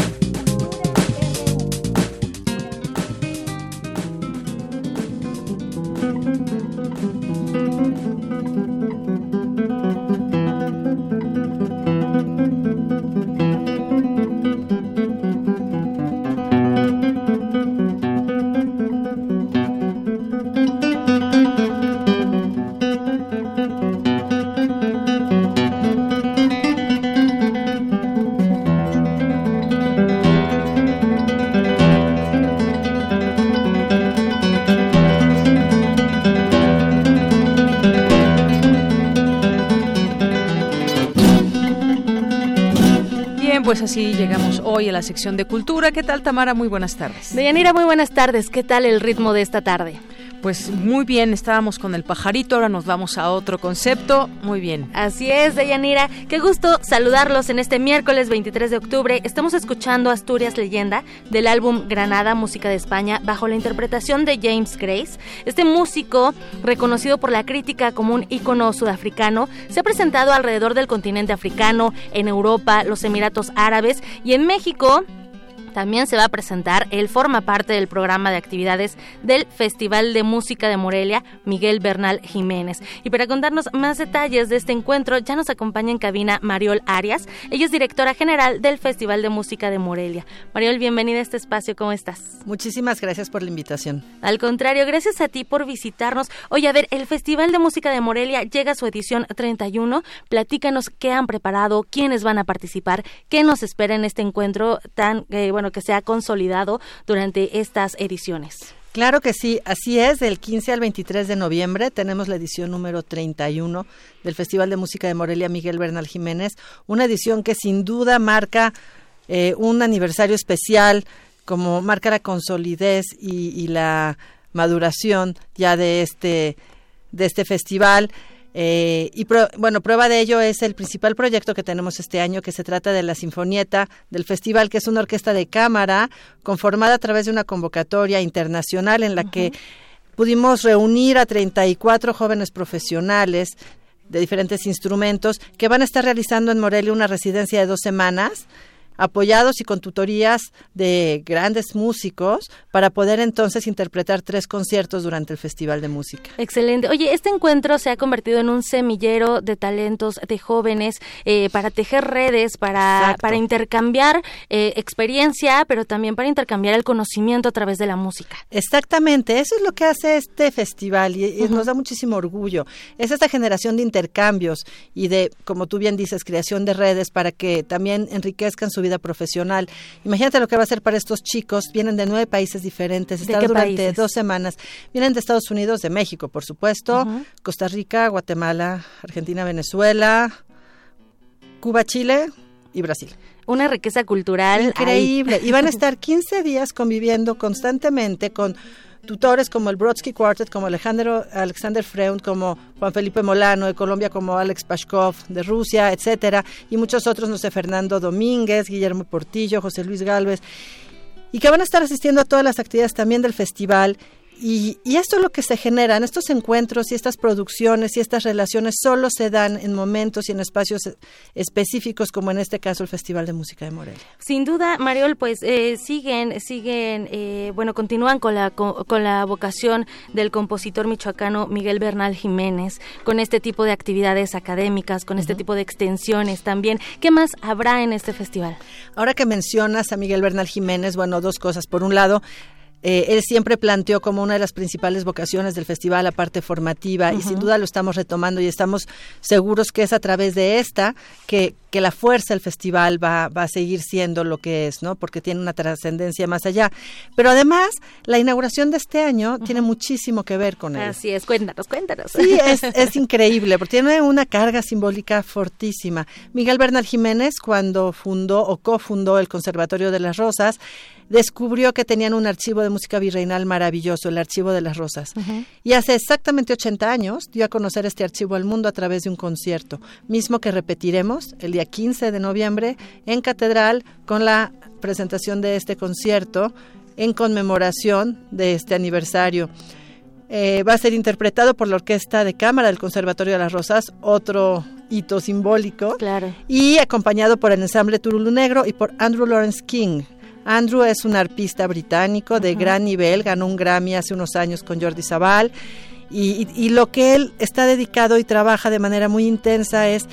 S1: Así llegamos hoy a la sección de cultura. ¿Qué tal, Tamara? Muy buenas tardes.
S24: Deyanira, muy buenas tardes. ¿Qué tal el ritmo de esta tarde?
S1: Pues muy bien, estábamos con el pajarito, ahora nos vamos a otro concepto. Muy bien.
S24: Así es, Deyanira. Qué gusto saludarlos en este miércoles 23 de octubre. Estamos escuchando Asturias Leyenda del álbum Granada, Música de España, bajo la interpretación de James Grace. Este músico, reconocido por la crítica como un ícono sudafricano, se ha presentado alrededor del continente africano, en Europa, los Emiratos Árabes y en México también se va a presentar. Él forma parte del programa de actividades del Festival de Música de Morelia, Miguel Bernal Jiménez. Y para contarnos más detalles de este encuentro, ya nos acompaña en cabina Mariol Arias. Ella es directora general del Festival de Música de Morelia. Mariol, bienvenida a este espacio. ¿Cómo estás?
S25: Muchísimas gracias por la invitación.
S24: Al contrario, gracias a ti por visitarnos. Oye, a ver, el Festival de Música de Morelia llega a su edición 31. Platícanos qué han preparado, quiénes van a participar, qué nos espera en este encuentro tan eh, bueno que se ha consolidado durante estas ediciones.
S25: Claro que sí, así es, del 15 al 23 de noviembre tenemos la edición número 31 del Festival de Música de Morelia Miguel Bernal Jiménez, una edición que sin duda marca eh, un aniversario especial, como marca la consolidez y, y la maduración ya de este, de este festival Eh, y bueno, prueba de ello es el principal proyecto que tenemos este año, que se trata de la Sinfonieta del Festival, que es una orquesta de cámara conformada a través de una convocatoria internacional en la que pudimos reunir a 34 jóvenes profesionales de diferentes instrumentos que van a estar realizando en Morelia una residencia de dos semanas apoyados y con tutorías de grandes músicos para poder entonces interpretar tres conciertos durante el Festival de Música.
S24: Excelente. Oye, este encuentro se ha convertido en un semillero de talentos de jóvenes eh, para tejer redes, para, para intercambiar eh, experiencia, pero también para intercambiar el conocimiento a través de la música.
S25: Exactamente, eso es lo que hace este festival y, nos da muchísimo orgullo. Es esta generación de intercambios y de, como tú bien dices, creación de redes para que también enriquezcan su vida profesional. Imagínate lo que va a ser para estos chicos. Vienen de nueve países diferentes, están durante dos semanas. Vienen de Estados Unidos, de México, por supuesto, Costa Rica, Guatemala, Argentina, Venezuela, Cuba, Chile y Brasil
S24: una riqueza cultural
S25: increíble y van a estar 15 días conviviendo constantemente con tutores como el Brodsky Quartet, como Alejandro, Alexander Freund, como Juan Felipe Molano de Colombia, como Alex Pashkov de Rusia, etcétera, y muchos otros, no sé, Fernando Domínguez, Guillermo Portillo, José Luis Galvez, y que van a estar asistiendo a todas las actividades también del festival y, esto es lo que se generan, estos encuentros y estas producciones y estas relaciones solo se dan en momentos y en espacios específicos, como en este caso el Festival de Música de Morelia.
S24: Sin duda, Mariol, pues eh, siguen, siguen, eh, bueno, continúan con la, con, la vocación del compositor michoacano Miguel Bernal Jiménez, con este tipo de actividades académicas, con este tipo de extensiones también. ¿Qué más habrá en este festival?
S25: Ahora que mencionas a Miguel Bernal Jiménez, bueno, dos cosas. Por un lado, eh, él siempre planteó como una de las principales vocaciones del festival la parte formativa y sin duda lo estamos retomando y estamos seguros que es a través de esta que, que la fuerza del festival va, va a seguir siendo lo que es, ¿no? Porque tiene una trascendencia más allá. Pero además, la inauguración de este año tiene muchísimo que ver con él.
S24: Así es, cuéntanos, cuéntanos.
S25: Sí, es, es increíble, porque tiene una carga simbólica fortísima. Miguel Bernal Jiménez, cuando fundó o cofundó el Conservatorio de las Rosas, descubrió que tenían un archivo de música virreinal maravilloso, el Archivo de las Rosas. Y hace exactamente 80 años dio a conocer este archivo al mundo a través de un concierto, mismo que repetiremos el día 15 de noviembre en Catedral con la presentación de este concierto en conmemoración de este aniversario. Eh, va a ser interpretado por la Orquesta de Cámara del Conservatorio de las Rosas, otro hito simbólico,
S24: claro.
S25: y acompañado por el ensamble Turulu Negro y por Andrew Lawrence King. Andrew es un arpista británico de gran nivel, ganó un Grammy hace unos años con Jordi Sabal y, y, lo que él está dedicado y trabaja de manera muy intensa es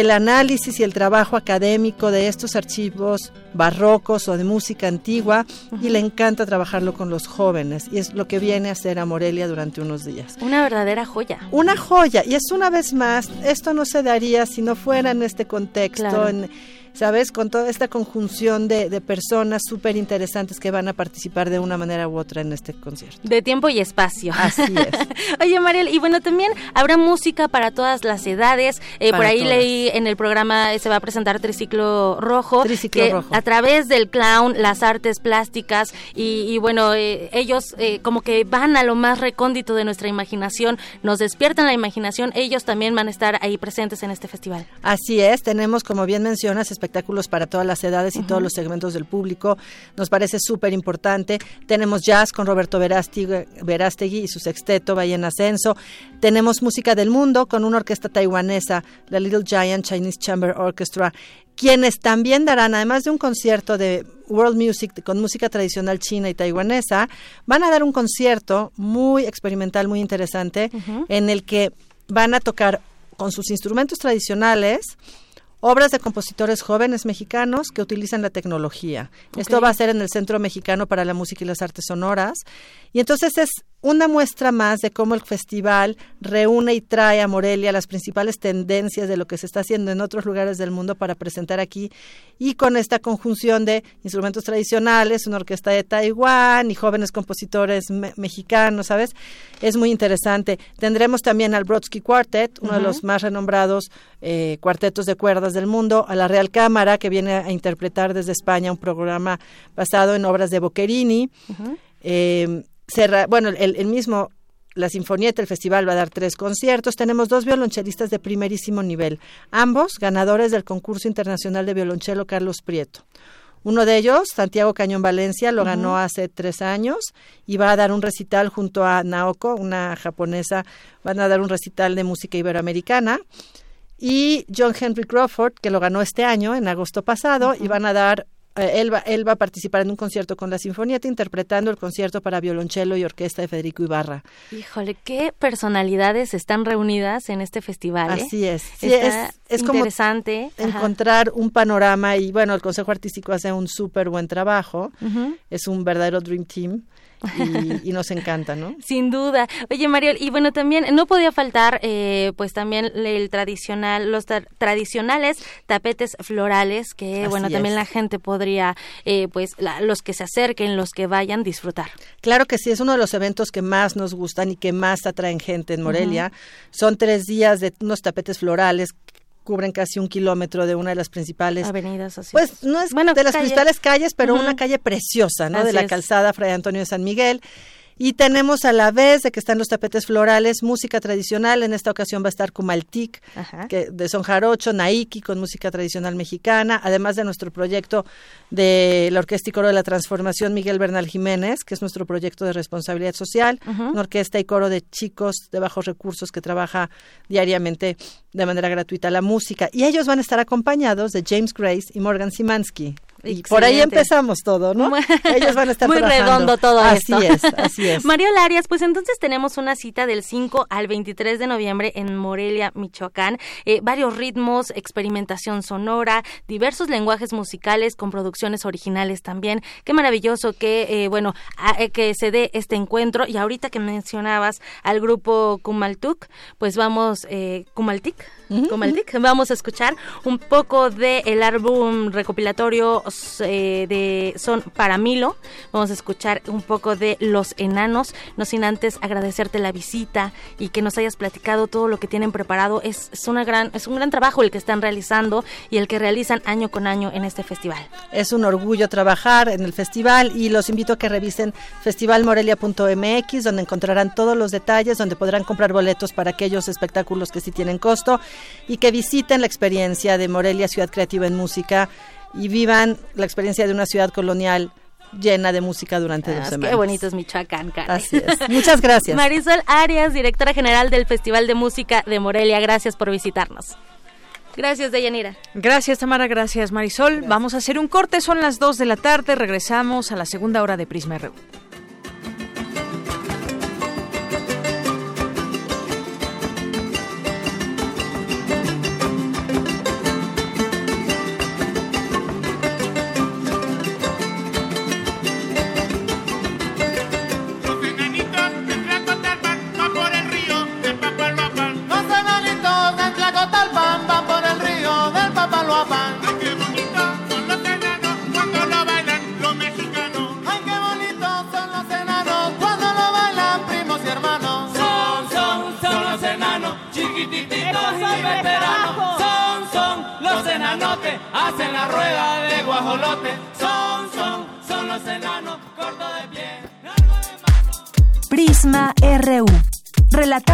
S25: el análisis y el trabajo académico de estos archivos barrocos o de música antigua y le encanta trabajarlo con los jóvenes y es lo que viene a hacer a Morelia durante unos días.
S24: Una verdadera joya.
S25: Una joya y es una vez más, esto no se daría si no fuera en este contexto, en ¿sabes? Con toda esta conjunción de, de personas súper interesantes que van a participar de una manera u otra en este concierto.
S24: De tiempo y espacio.
S25: Así es.
S24: Oye, Mariel, y bueno, también habrá música para todas las edades. Eh, por ahí leí en el programa, eh, se va a presentar Triciclo Rojo.
S25: Triciclo Rojo.
S24: A través del clown, las artes plásticas y, bueno, eh, ellos como que van a lo más recóndito de nuestra imaginación, nos despiertan la imaginación, ellos también van a estar ahí presentes en este festival.
S25: Así es, tenemos, como bien mencionas, espectáculos para todas las edades y todos los segmentos del público. Nos parece súper importante. Tenemos jazz con Roberto Verástegui, y su sexteto Valle en Ascenso. Tenemos música del mundo con una orquesta taiwanesa, la Little Giant Chinese Chamber Orchestra, quienes también darán, además de un concierto de World Music con música tradicional china y taiwanesa, van a dar un concierto muy experimental, muy interesante, en el que van a tocar con sus instrumentos tradicionales, obras de compositores jóvenes mexicanos que utilizan la tecnología. Esto va a ser en el Centro Mexicano para la Música y las Artes Sonoras. Y entonces es una muestra más de cómo el festival reúne y trae a Morelia las principales tendencias de lo que se está haciendo en otros lugares del mundo para presentar aquí y con esta conjunción de instrumentos tradicionales, una orquesta de Taiwán y jóvenes compositores mexicanos, ¿sabes? Es muy interesante. Tendremos también al Brodsky Quartet, uno de los más renombrados eh, cuartetos de cuerdas del mundo, a la Real Cámara, que viene a interpretar desde España un programa basado en obras de Boccherini bueno, el, mismo la Sinfonieta, el festival va a dar tres conciertos. Tenemos dos violonchelistas de primerísimo nivel, ambos ganadores del concurso internacional de violonchelo Carlos Prieto. Uno de ellos, Santiago Cañón Valencia, lo ganó hace tres años y va a dar un recital junto a Naoko, una japonesa, van a dar un recital de música iberoamericana. Y John Henry Crawford, que lo ganó este año, en agosto pasado, y van a dar él, va, él va a participar en un concierto con la Sinfonieta interpretando el concierto para violonchelo y orquesta de Federico Ibarra.
S24: Híjole, qué personalidades están reunidas en este festival.
S25: ¿eh? Así es.
S24: es, interesante.
S25: encontrar un panorama y bueno, el Consejo Artístico hace un súper buen trabajo. Es un verdadero Dream Team y, nos encanta, ¿no?
S24: Sin duda. Oye, Mario, y bueno, también no podía faltar, eh, pues también el tradicional, los tradicionales tapetes florales que, bueno, también la gente podría, eh, pues, los que se acerquen, los que vayan, disfrutar.
S25: Claro que sí, es uno de los eventos que más nos gustan y que más atraen gente en Morelia. Son tres días de unos tapetes florales cubren casi un kilómetro de una de las principales
S24: avenidas así
S25: pues no es de las principales calles pero una calle preciosa no de la calzada Fray Antonio de San Miguel y tenemos a la vez de que están los tapetes florales, música tradicional. En esta ocasión va a estar Cumaltic, que, de son jarocho, Naiki, con música tradicional mexicana. Además de nuestro proyecto de la Orquesta y Coro de la Transformación Miguel Bernal Jiménez, que es nuestro proyecto de responsabilidad social. Una orquesta y coro de chicos de bajos recursos que trabaja diariamente de manera gratuita la música. Y ellos van a estar acompañados de James Grace y Morgan Simansky. Y por ahí empezamos todo, ¿no?
S24: Ellos van a estar Muy redondo todo
S25: así
S24: esto.
S25: Así es, así es.
S24: Mario Larias, pues entonces tenemos una cita del 5 al 23 de noviembre en Morelia, Michoacán. Eh, varios ritmos, experimentación sonora, diversos lenguajes musicales con producciones originales también. Qué maravilloso que, eh, bueno, eh, que se dé este encuentro. Y ahorita que mencionabas al grupo Kumaltuk, pues vamos, eh, Kumaltik, Kumaltik, vamos a escuchar un poco del el álbum recopilatorio eh, de Son para Milo. Vamos a escuchar un poco de Los Enanos, no sin antes agradecerte la visita y que nos hayas platicado todo lo que tienen preparado. Es, es, una gran, es un gran trabajo el que están realizando y el que realizan año con año en este festival.
S25: Es un orgullo trabajar en el festival y los invito a que revisen festivalmorelia.mx donde encontrarán todos los detalles, donde podrán comprar boletos para aquellos espectáculos que sí tienen costo y que visiten la experiencia de Morelia Ciudad Creativa en Música y vivan la experiencia de una ciudad colonial llena de música durante dos ah, semanas.
S24: Qué bonito es Michoacán,
S25: Así es. Muchas gracias.
S24: Marisol Arias, directora general del Festival de Música de Morelia, gracias por visitarnos. Gracias, Deyanira.
S1: Gracias, Tamara. Gracias, Marisol. Vamos a hacer un corte. Son las 2 de la tarde. Regresamos a la segunda hora de Prisma RU.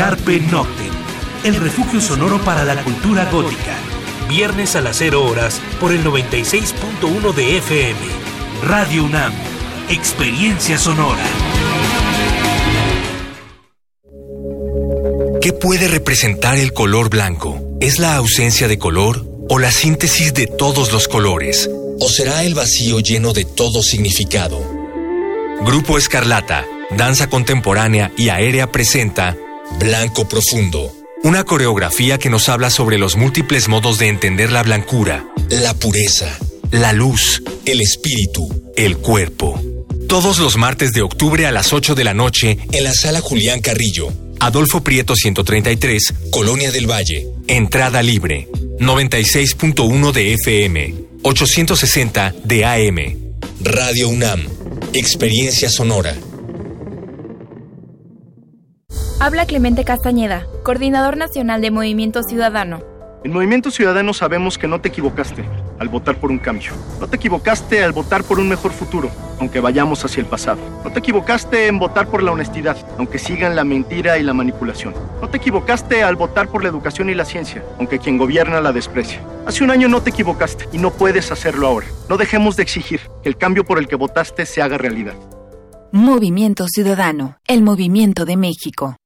S26: Carpe Noctem, el refugio sonoro para la cultura gótica. Viernes a las 0 horas por el 96.1 de FM. Radio UNAM, experiencia sonora.
S27: ¿Qué puede representar el color blanco? ¿Es la ausencia de color o la síntesis de todos los colores? ¿O será el vacío lleno de todo significado? Grupo Escarlata, Danza Contemporánea y Aérea presenta Blanco Profundo, una coreografía que nos habla sobre los múltiples modos de entender la blancura, la pureza, la luz, el espíritu, el cuerpo Todos los martes de octubre a las 8 de la noche en la sala Julián Carrillo. Adolfo Prieto 133, Colonia del Valle. Entrada libre. 96.1 de FM. 860 de AM. Radio UNAM. Experiencia sonora.
S28: Habla Clemente Castañeda, coordinador nacional de Movimiento Ciudadano.
S29: En Movimiento Ciudadano sabemos que no te equivocaste al votar por un cambio. No te equivocaste al votar por un mejor futuro, aunque vayamos hacia el pasado. No te equivocaste en votar por la honestidad, aunque sigan la mentira y la manipulación. No te equivocaste al votar por la educación y la ciencia, aunque quien gobierna la desprecia. Hace un año no te equivocaste y no puedes hacerlo ahora. No dejemos de exigir que el cambio por el que votaste se haga realidad.
S30: Movimiento Ciudadano, el movimiento de México.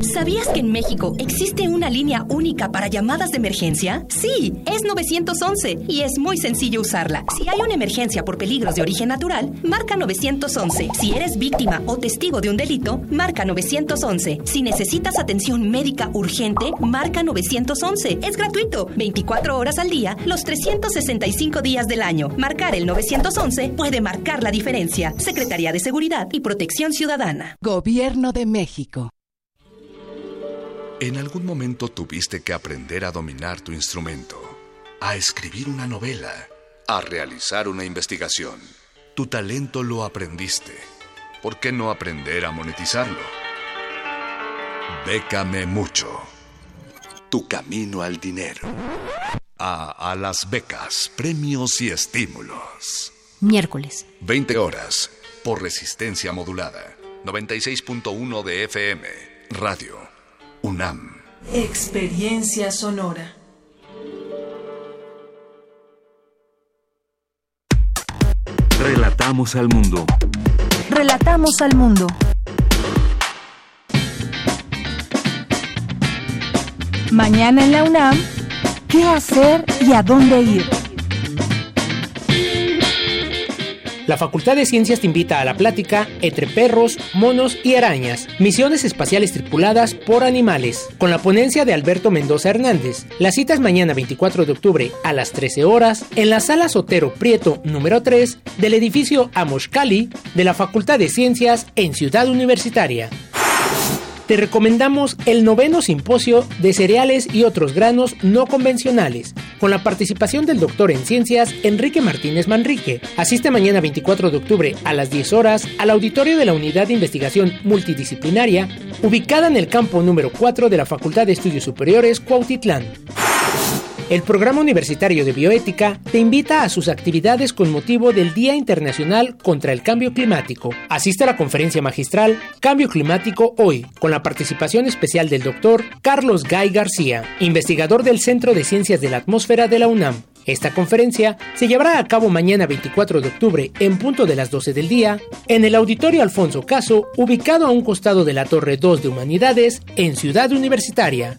S31: ¿Sabías que en México existe una línea única para llamadas de emergencia? Sí, es 911 y es muy sencillo usarla. Si hay una emergencia por peligros de origen natural, marca 911. Si eres víctima o testigo de un delito, marca 911. Si necesitas atención médica urgente, marca 911. Es gratuito, 24 horas al día, los 365 días del año. Marcar el 911 puede marcar la diferencia. Secretaría de Seguridad y Protección Ciudadana.
S30: Gobierno de México.
S32: En algún momento tuviste que aprender a dominar tu instrumento, a escribir una novela, a realizar una investigación. Tu talento lo aprendiste. ¿Por qué no aprender a monetizarlo? Bécame mucho. Tu camino al dinero. A, a las becas, premios y estímulos.
S24: Miércoles.
S32: 20 horas por resistencia modulada. 96.1 de FM. Radio. UNAM.
S30: Experiencia sonora.
S6: Relatamos al mundo.
S30: Relatamos al mundo. Mañana en la UNAM, ¿qué hacer y a dónde ir?
S5: La Facultad de Ciencias te invita a la plática Entre perros, monos y arañas, misiones espaciales tripuladas por animales, con la ponencia de Alberto Mendoza Hernández. La cita es mañana 24 de octubre a las 13 horas en la sala Sotero Prieto número 3 del edificio Amoshkali de la Facultad de Ciencias en Ciudad Universitaria te recomendamos el noveno simposio de cereales y otros granos no convencionales, con la participación del doctor en ciencias Enrique Martínez Manrique. Asiste mañana 24 de octubre a las 10 horas al auditorio de la Unidad de Investigación Multidisciplinaria, ubicada en el campo número 4 de la Facultad de Estudios Superiores Cuautitlán. El Programa Universitario de Bioética te invita a sus actividades con motivo del Día Internacional contra el Cambio Climático. Asiste a la conferencia magistral Cambio Climático Hoy, con la participación especial del doctor Carlos Gay García, investigador del Centro de Ciencias de la Atmósfera de la UNAM. Esta conferencia se llevará a cabo mañana 24 de octubre en punto de las 12 del día en el Auditorio Alfonso Caso, ubicado a un costado de la Torre 2 de Humanidades en Ciudad Universitaria.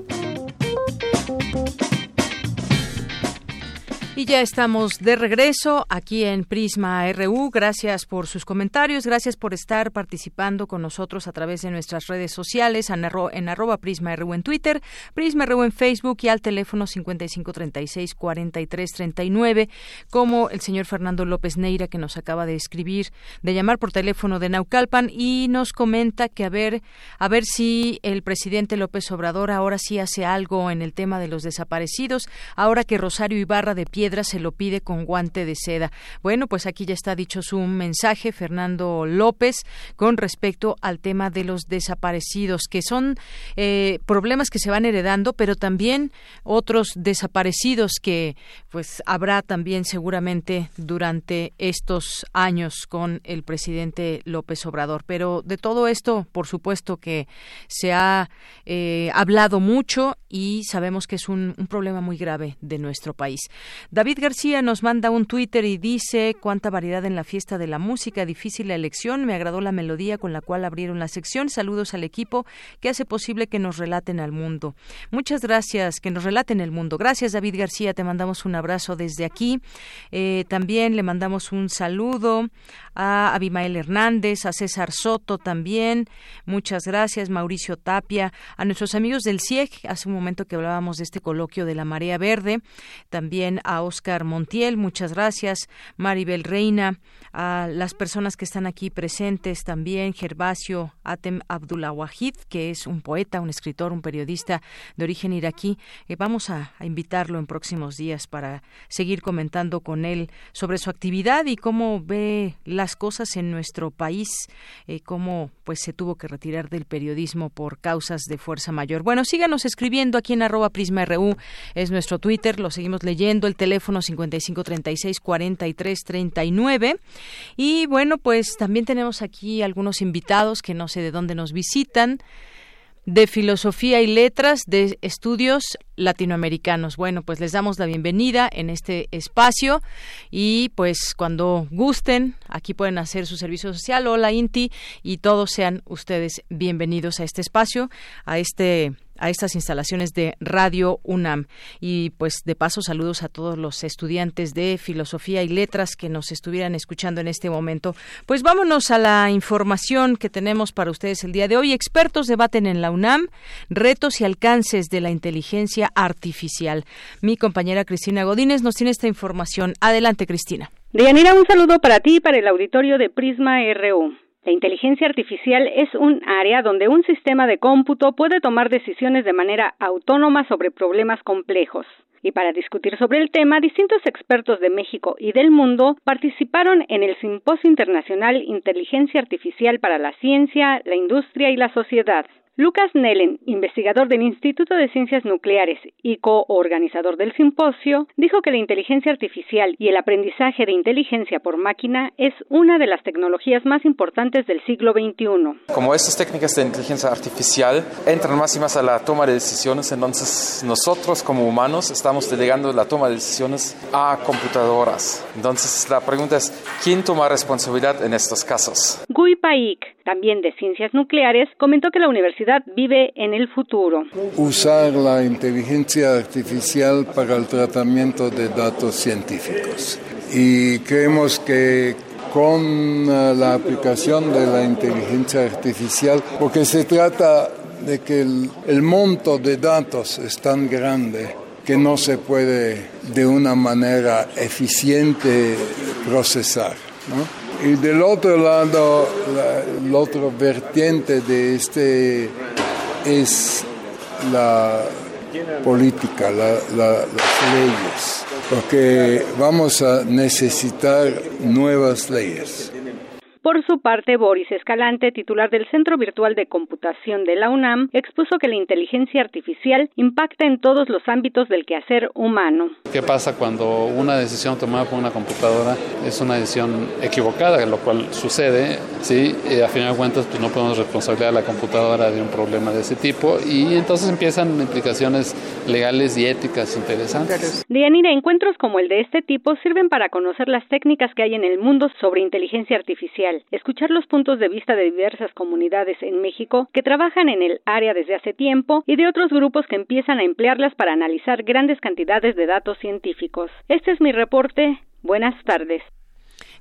S1: Y ya estamos de regreso aquí en Prisma RU. Gracias por sus comentarios, gracias por estar participando con nosotros a través de nuestras redes sociales, en, arroba Prisma RU en Twitter, Prisma RU en Facebook y al teléfono 5536-4339, como el señor Fernando López Neira que nos acaba de escribir, de llamar por teléfono de Naucalpan y nos comenta que a ver, a ver si el presidente López Obrador ahora sí hace algo en el tema de los desaparecidos, ahora que Rosario Ibarra de Piedra se lo pide con guante de seda. Bueno, pues aquí ya está dicho su mensaje, Fernando López, con respecto al tema de los desaparecidos, que son eh, problemas que se van heredando, pero también otros desaparecidos que pues habrá también seguramente durante estos años con el presidente López Obrador. Pero de todo esto, por supuesto que se ha eh, hablado mucho y sabemos que es un, un problema muy grave de nuestro país. David García nos manda un Twitter y dice cuánta variedad en la fiesta de la música, difícil la elección, me agradó la melodía con la cual abrieron la sección. Saludos al equipo que hace posible que nos relaten al mundo. Muchas gracias, que nos relaten el mundo. Gracias David García, te mandamos un abrazo desde aquí. Eh, también le mandamos un saludo a Abimael Hernández, a César Soto también. Muchas gracias, Mauricio Tapia, a nuestros amigos del CIEG, hace un momento que hablábamos de este coloquio de la marea verde, también a Oscar Montiel, muchas gracias, Maribel Reina, a las personas que están aquí presentes también, Gervasio Atem Abdulawahid, que es un poeta, un escritor, un periodista de origen iraquí. Eh, vamos a, invitarlo en próximos días para seguir comentando con él sobre su actividad y cómo ve las cosas en nuestro país, eh, cómo pues se tuvo que retirar del periodismo por causas de fuerza mayor. Bueno, síganos escribiendo aquí en arroba prisma es nuestro Twitter, lo seguimos leyendo, el teléfono 5536 4339 y bueno, pues también tenemos aquí algunos invitados que no sé de dónde nos visitan de Filosofía y Letras de Estudios Latinoamericanos. Bueno, pues les damos la bienvenida en este espacio y pues cuando gusten, aquí pueden hacer su servicio social. Hola Inti y todos sean ustedes bienvenidos a este espacio, a este a estas instalaciones de Radio UNAM. Y pues de paso saludos a todos los estudiantes de Filosofía y Letras que nos estuvieran escuchando en este momento. Pues vámonos a la información que tenemos para ustedes el día de hoy. Expertos debaten en la UNAM retos y alcances de la inteligencia artificial. Mi compañera Cristina Godínez nos tiene esta información. Adelante, Cristina.
S33: Deyanira, un saludo para ti y para el auditorio de Prisma RU. La inteligencia artificial es un área donde un sistema de cómputo puede tomar decisiones de manera autónoma sobre problemas complejos. Y para discutir sobre el tema, distintos expertos de México y del mundo participaron en el Simposio Internacional Inteligencia Artificial para la Ciencia, la Industria y la Sociedad. Lucas Nellen, investigador del Instituto de Ciencias Nucleares y coorganizador del simposio, dijo que la inteligencia artificial y el aprendizaje de inteligencia por máquina es una de las tecnologías más importantes del siglo XXI.
S34: Como estas técnicas de inteligencia artificial entran más y más a la toma de decisiones, entonces nosotros como humanos estamos delegando la toma de decisiones a computadoras. Entonces la pregunta es, ¿quién toma responsabilidad en estos casos?
S33: Gui Paik, también de Ciencias Nucleares, comentó que la universidad vive en el futuro.
S35: Usar la inteligencia artificial para el tratamiento de datos científicos. Y creemos que con uh, la aplicación de la inteligencia artificial, porque se trata de que el monto de datos es tan grande que no se puede de una manera eficiente procesar. ¿No? Y del otro lado, la, otro vertiente de este es la política, las leyes, porque vamos a necesitar nuevas leyes.
S33: Por su parte, Boris Escalante, titular del Centro Virtual de Computación de la UNAM, expuso que la inteligencia artificial impacta en todos los ámbitos del quehacer humano.
S36: ¿Qué pasa cuando una decisión tomada por una computadora es una decisión equivocada, lo cual sucede? Sí, a final de cuentas pues no podemos responsabilizar a la computadora de un problema de ese tipo y entonces empiezan implicaciones legales y éticas interesantes.
S33: Dianira, encuentros como el de este tipo sirven para conocer las técnicas que hay en el mundo sobre inteligencia artificial escuchar los puntos de vista de diversas comunidades en México que trabajan en el área desde hace tiempo y de otros grupos que empiezan a emplearlas para analizar grandes cantidades de datos científicos. Este es mi reporte. Buenas tardes.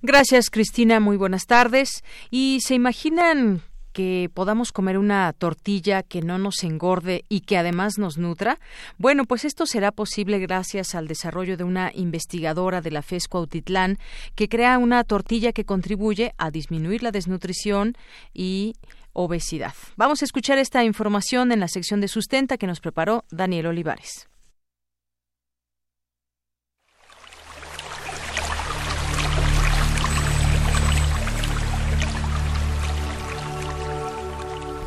S1: Gracias, Cristina. Muy buenas tardes. ¿Y se imaginan que podamos comer una tortilla que no nos engorde y que además nos nutra? Bueno, pues esto será posible gracias al desarrollo de una investigadora de la FESCO Autitlán que crea una tortilla que contribuye a disminuir la desnutrición y obesidad. Vamos a escuchar esta información en la sección de sustenta que nos preparó Daniel Olivares.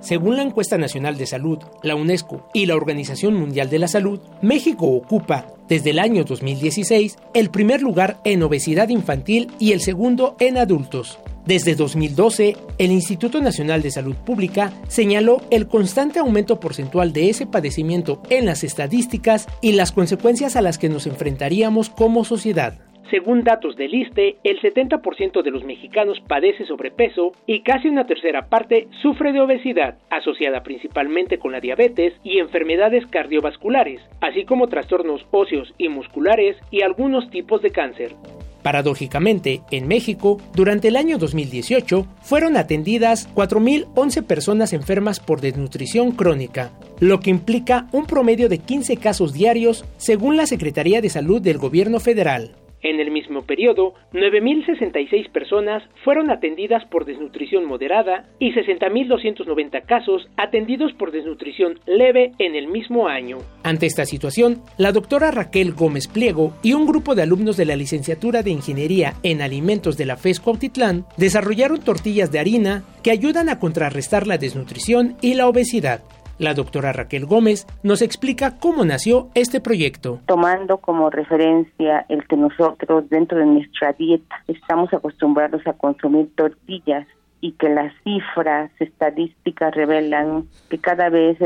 S5: Según la encuesta nacional de salud, la UNESCO y la Organización Mundial de la Salud, México ocupa, desde el año 2016, el primer lugar en obesidad infantil y el segundo en adultos. Desde 2012, el Instituto Nacional de Salud Pública señaló el constante aumento porcentual de ese padecimiento en las estadísticas y las consecuencias a las que nos enfrentaríamos como sociedad. Según datos del ISTE, el 70% de los mexicanos padece sobrepeso y casi una tercera parte sufre de obesidad, asociada principalmente con la diabetes y enfermedades cardiovasculares, así como trastornos óseos y musculares y algunos tipos de cáncer. Paradójicamente, en México, durante el año 2018, fueron atendidas 4.011 personas enfermas por desnutrición crónica, lo que implica un promedio de 15 casos diarios, según la Secretaría de Salud del Gobierno Federal. En el mismo periodo, 9.066 personas fueron atendidas por desnutrición moderada y 60.290 casos atendidos por desnutrición leve en el mismo año. Ante esta situación, la doctora Raquel Gómez Pliego y un grupo de alumnos de la licenciatura de Ingeniería en Alimentos de la FES Cuautitlán desarrollaron tortillas de harina que ayudan a contrarrestar la desnutrición y la obesidad. La doctora Raquel Gómez nos explica cómo nació este proyecto.
S37: Tomando como referencia el que nosotros dentro de nuestra dieta estamos acostumbrados a consumir tortillas y que las cifras estadísticas revelan que cada vez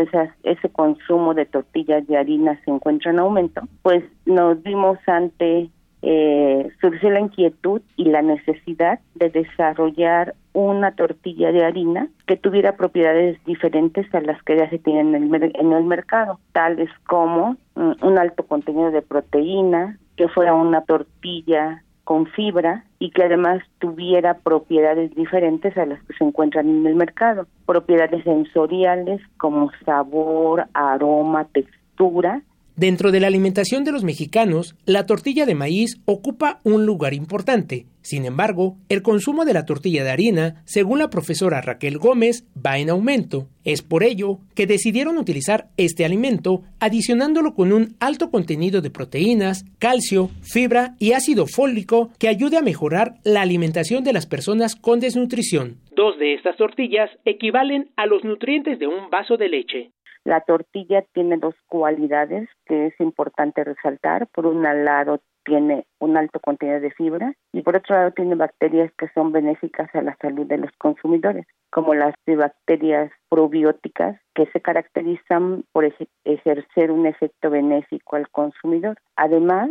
S37: ese consumo de tortillas de harina se encuentra en aumento, pues nos dimos ante eh, surgió la inquietud y la necesidad de desarrollar una tortilla de harina que tuviera propiedades diferentes a las que ya se tienen en el, en el mercado, tales como mm, un alto contenido de proteína, que fuera una tortilla con fibra y que además tuviera propiedades diferentes a las que se encuentran en el mercado, propiedades sensoriales como sabor, aroma, textura
S5: Dentro de la alimentación de los mexicanos, la tortilla de maíz ocupa un lugar importante. Sin embargo, el consumo de la tortilla de harina, según la profesora Raquel Gómez, va en aumento. Es por ello que decidieron utilizar este alimento adicionándolo con un alto contenido de proteínas, calcio, fibra y ácido fólico que ayude a mejorar la alimentación de las personas con desnutrición. Dos de estas tortillas equivalen a los nutrientes de un vaso de leche.
S37: La tortilla tiene dos cualidades que es importante resaltar. Por un lado, tiene un alto contenido de fibra y por otro lado tiene bacterias que son benéficas a la salud de los consumidores, como las bacterias probióticas que se caracterizan por ejercer un efecto benéfico al consumidor. Además,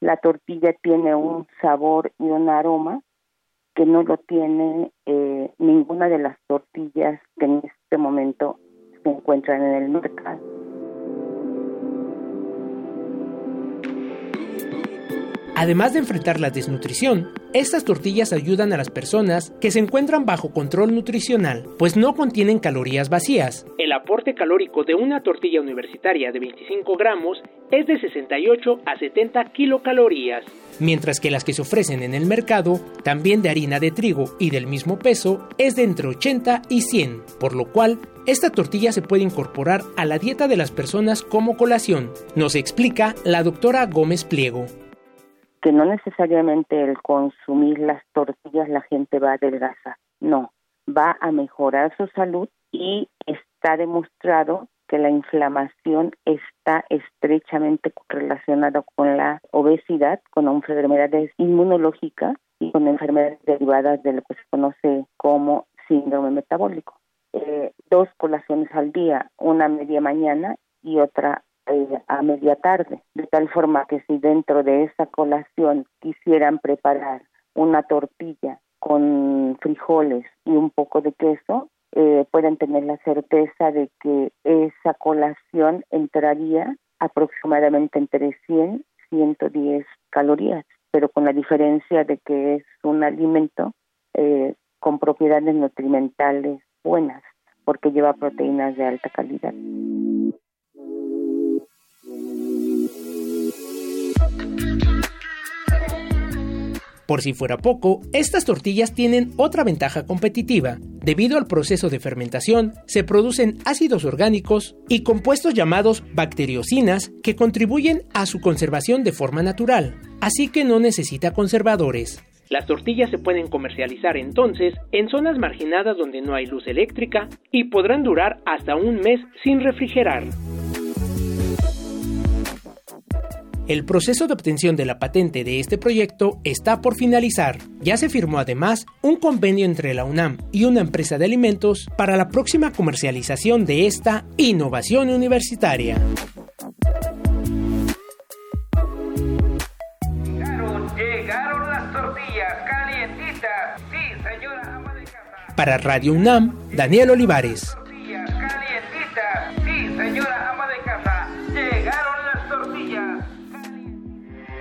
S37: la tortilla tiene un sabor y un aroma que no lo tiene eh, ninguna de las tortillas que en este momento se encuentran en el mercado.
S5: Además de enfrentar la desnutrición, estas tortillas ayudan a las personas que se encuentran bajo control nutricional, pues no contienen calorías vacías. El aporte calórico de una tortilla universitaria de 25 gramos es de 68 a 70 kilocalorías, mientras que las que se ofrecen en el mercado, también de harina de trigo y del mismo peso, es de entre 80 y 100, por lo cual esta tortilla se puede incorporar a la dieta de las personas como colación, nos explica la doctora Gómez Pliego.
S37: Que no necesariamente el consumir las tortillas la gente va a adelgazar, no, va a mejorar su salud y está demostrado que la inflamación está estrechamente relacionada con la obesidad, con enfermedades inmunológicas y con enfermedades derivadas de lo que se conoce como síndrome metabólico. Eh, dos colaciones al día, una media mañana y otra eh, a media tarde, de tal forma que si dentro de esa colación quisieran preparar una tortilla con frijoles y un poco de queso, eh, pueden tener la certeza de que esa colación entraría aproximadamente entre 100 y 110 calorías, pero con la diferencia de que es un alimento con propiedades nutrimentales buenas porque lleva proteínas de alta calidad.
S5: Por si fuera poco, estas tortillas tienen otra ventaja competitiva. Debido al proceso de fermentación, se producen ácidos orgánicos y compuestos llamados bacteriocinas que contribuyen a su conservación de forma natural, así que no necesita conservadores. Las tortillas se pueden comercializar entonces en zonas marginadas donde no hay luz eléctrica y podrán durar hasta un mes sin refrigerar. El proceso de obtención de la patente de este proyecto está por finalizar. Ya se firmó además un convenio entre la UNAM y una empresa de alimentos para la próxima comercialización de esta innovación universitaria.
S38: calientitas. Sí, señora ama de casa.
S5: Para Radio UNAM, Daniel Olivares.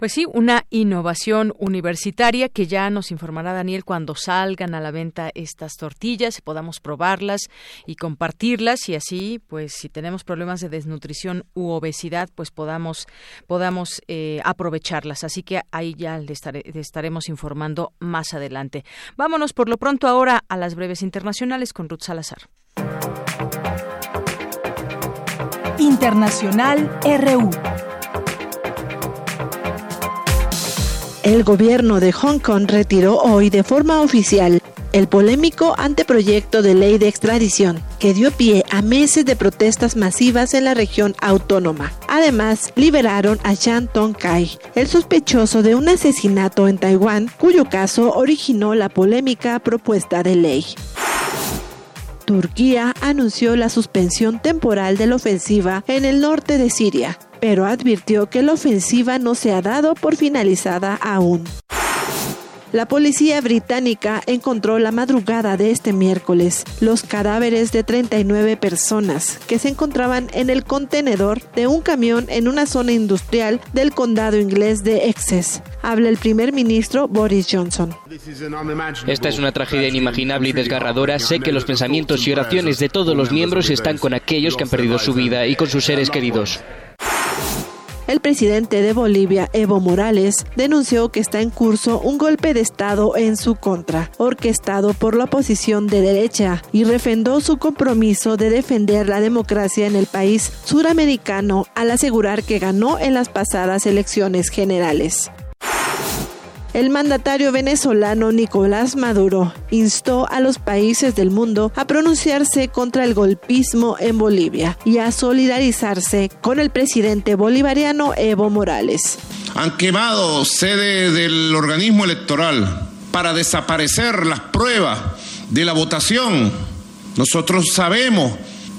S1: Pues sí, una innovación universitaria que ya nos informará Daniel cuando salgan a la venta estas tortillas, podamos probarlas y compartirlas y así, pues si tenemos problemas de desnutrición u obesidad, pues podamos podamos eh, aprovecharlas. Así que ahí ya le, le estaremos informando más adelante. Vámonos por lo pronto ahora a las breves internacionales con Ruth Salazar.
S30: Internacional RU.
S39: El gobierno de Hong Kong retiró hoy de forma oficial el polémico anteproyecto de ley de extradición que dio pie a meses de protestas masivas en la región autónoma. Además, liberaron a Chan Tong Kai, el sospechoso de un asesinato en Taiwán, cuyo caso originó la polémica propuesta de ley. Turquía anunció la suspensión temporal de la ofensiva en el norte de Siria, pero advirtió que la ofensiva no se ha dado por finalizada aún. La policía británica encontró la madrugada de este miércoles los cadáveres de 39 personas que se encontraban en el contenedor de un camión en una zona industrial del condado inglés de Essex. Habla el primer ministro Boris Johnson.
S40: Esta es una tragedia inimaginable y desgarradora. Sé que los pensamientos y oraciones de todos los miembros están con aquellos que han perdido su vida y con sus seres queridos.
S39: El presidente de Bolivia, Evo Morales, denunció que está en curso un golpe de Estado en su contra, orquestado por la oposición de derecha, y refrendó su compromiso de defender la democracia en el país suramericano al asegurar que ganó en las pasadas elecciones generales. El mandatario venezolano Nicolás Maduro instó a los países del mundo a pronunciarse contra el golpismo en Bolivia y a solidarizarse con el presidente bolivariano Evo Morales.
S41: Han quemado sede del organismo electoral para desaparecer las pruebas de la votación. Nosotros sabemos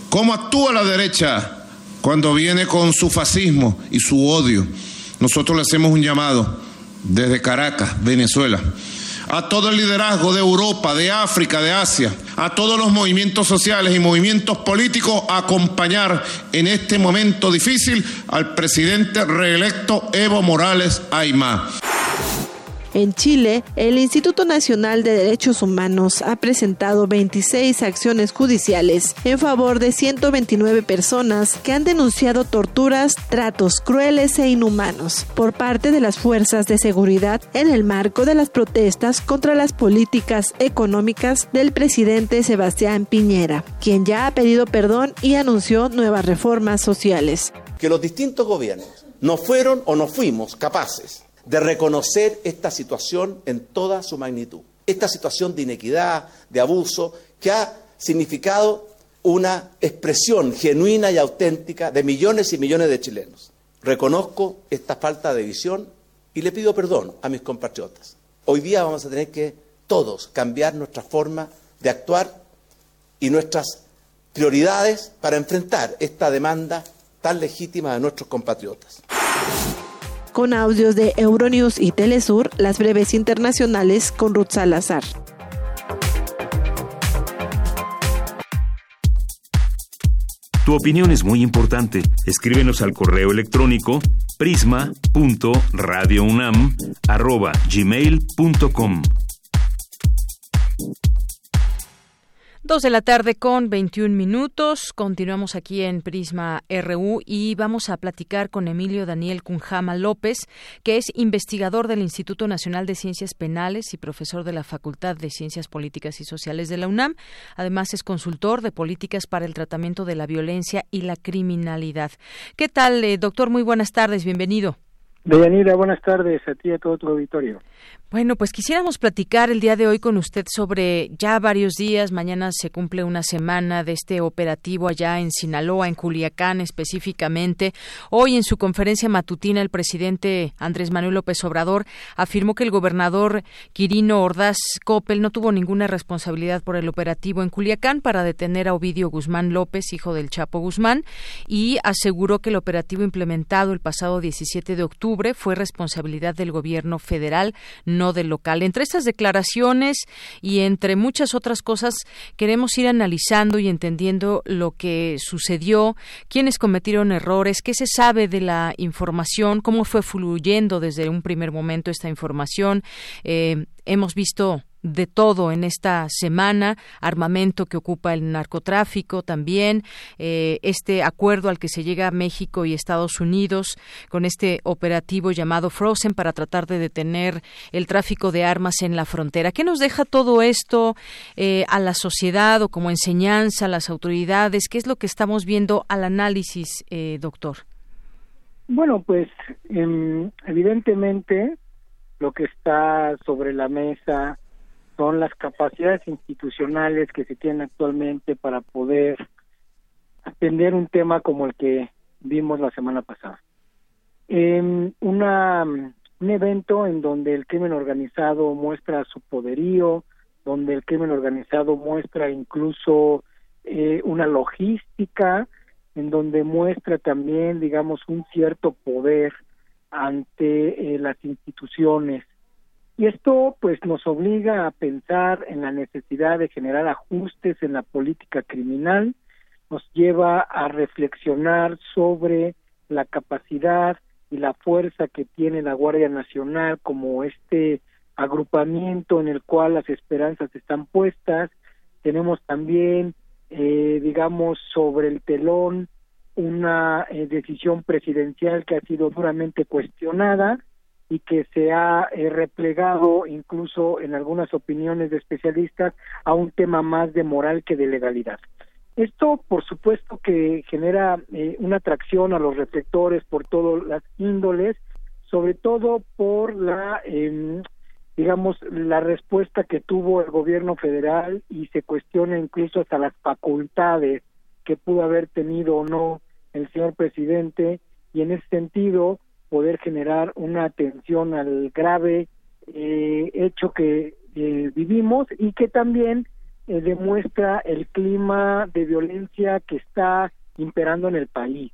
S41: cómo actúa la derecha cuando viene con su fascismo y su odio. Nosotros le hacemos un llamado desde Caracas, Venezuela, a todo el liderazgo de Europa, de África, de Asia, a todos los movimientos sociales y movimientos políticos a acompañar en este momento difícil al presidente reelecto Evo Morales Aymá.
S39: En Chile, el Instituto Nacional de Derechos Humanos ha presentado 26 acciones judiciales en favor de 129 personas que han denunciado torturas, tratos crueles e inhumanos por parte de las fuerzas de seguridad en el marco de las protestas contra las políticas económicas del presidente Sebastián Piñera, quien ya ha pedido perdón y anunció nuevas reformas sociales.
S42: Que los distintos gobiernos no fueron o no fuimos capaces de reconocer esta situación en toda su magnitud. Esta situación de inequidad, de abuso, que ha significado una expresión genuina y auténtica de millones y millones de chilenos. Reconozco esta falta de visión y le pido perdón a mis compatriotas. Hoy día vamos a tener que todos cambiar nuestra forma de actuar y nuestras prioridades para enfrentar esta demanda tan legítima de nuestros compatriotas
S39: con audios de Euronews y Telesur, las breves internacionales con Ruth Salazar.
S6: Tu opinión es muy importante. Escríbenos al correo electrónico prisma.radiounam@gmail.com.
S1: Dos de la tarde con 21 minutos. Continuamos aquí en Prisma RU y vamos a platicar con Emilio Daniel Cunjama López, que es investigador del Instituto Nacional de Ciencias Penales y profesor de la Facultad de Ciencias Políticas y Sociales de la UNAM. Además, es consultor de políticas para el tratamiento de la violencia y la criminalidad. ¿Qué tal, eh, doctor? Muy buenas tardes. Bienvenido.
S43: Deyanira, buenas tardes a ti y a todo tu auditorio.
S1: Bueno, pues quisiéramos platicar el día de hoy con usted sobre ya varios días, mañana se cumple una semana de este operativo allá en Sinaloa, en Culiacán específicamente. Hoy en su conferencia matutina el presidente Andrés Manuel López Obrador afirmó que el gobernador Quirino Ordaz Coppel no tuvo ninguna responsabilidad por el operativo en Culiacán para detener a Ovidio Guzmán López, hijo del Chapo Guzmán, y aseguró que el operativo implementado el pasado 17 de octubre fue responsabilidad del gobierno federal, del local. Entre estas declaraciones y entre muchas otras cosas, queremos ir analizando y entendiendo lo que sucedió, quiénes cometieron errores, qué se sabe de la información, cómo fue fluyendo desde un primer momento esta información. Eh, hemos visto de todo en esta semana, armamento que ocupa el narcotráfico también, eh, este acuerdo al que se llega a México y Estados Unidos con este operativo llamado Frozen para tratar de detener el tráfico de armas en la frontera. ¿Qué nos deja todo esto eh, a la sociedad o como enseñanza a las autoridades? ¿Qué es lo que estamos viendo al análisis, eh, doctor?
S44: Bueno, pues em, evidentemente lo que está sobre la mesa son las capacidades institucionales que se tienen actualmente para poder atender un tema como el que vimos la semana pasada. En una, un evento en donde el crimen organizado muestra su poderío, donde el crimen organizado muestra incluso eh, una logística, en donde muestra también, digamos, un cierto poder ante eh, las instituciones y esto pues nos obliga a pensar en la necesidad de generar ajustes en la política criminal, nos lleva a reflexionar sobre la capacidad y la fuerza que tiene la Guardia Nacional como este agrupamiento en el cual las esperanzas están puestas. Tenemos también, eh, digamos, sobre el telón una eh, decisión presidencial que ha sido duramente cuestionada y que se ha eh, replegado incluso en algunas opiniones de especialistas a un tema más de moral que de legalidad. Esto, por supuesto, que genera eh, una atracción a los reflectores por todas las índoles, sobre todo por la, em, digamos, la respuesta que tuvo el gobierno federal y se cuestiona incluso hasta las facultades que pudo haber tenido o no el señor presidente y en ese sentido poder generar una atención al grave eh, hecho que eh, vivimos y que también eh, demuestra el clima de violencia que está imperando en el país.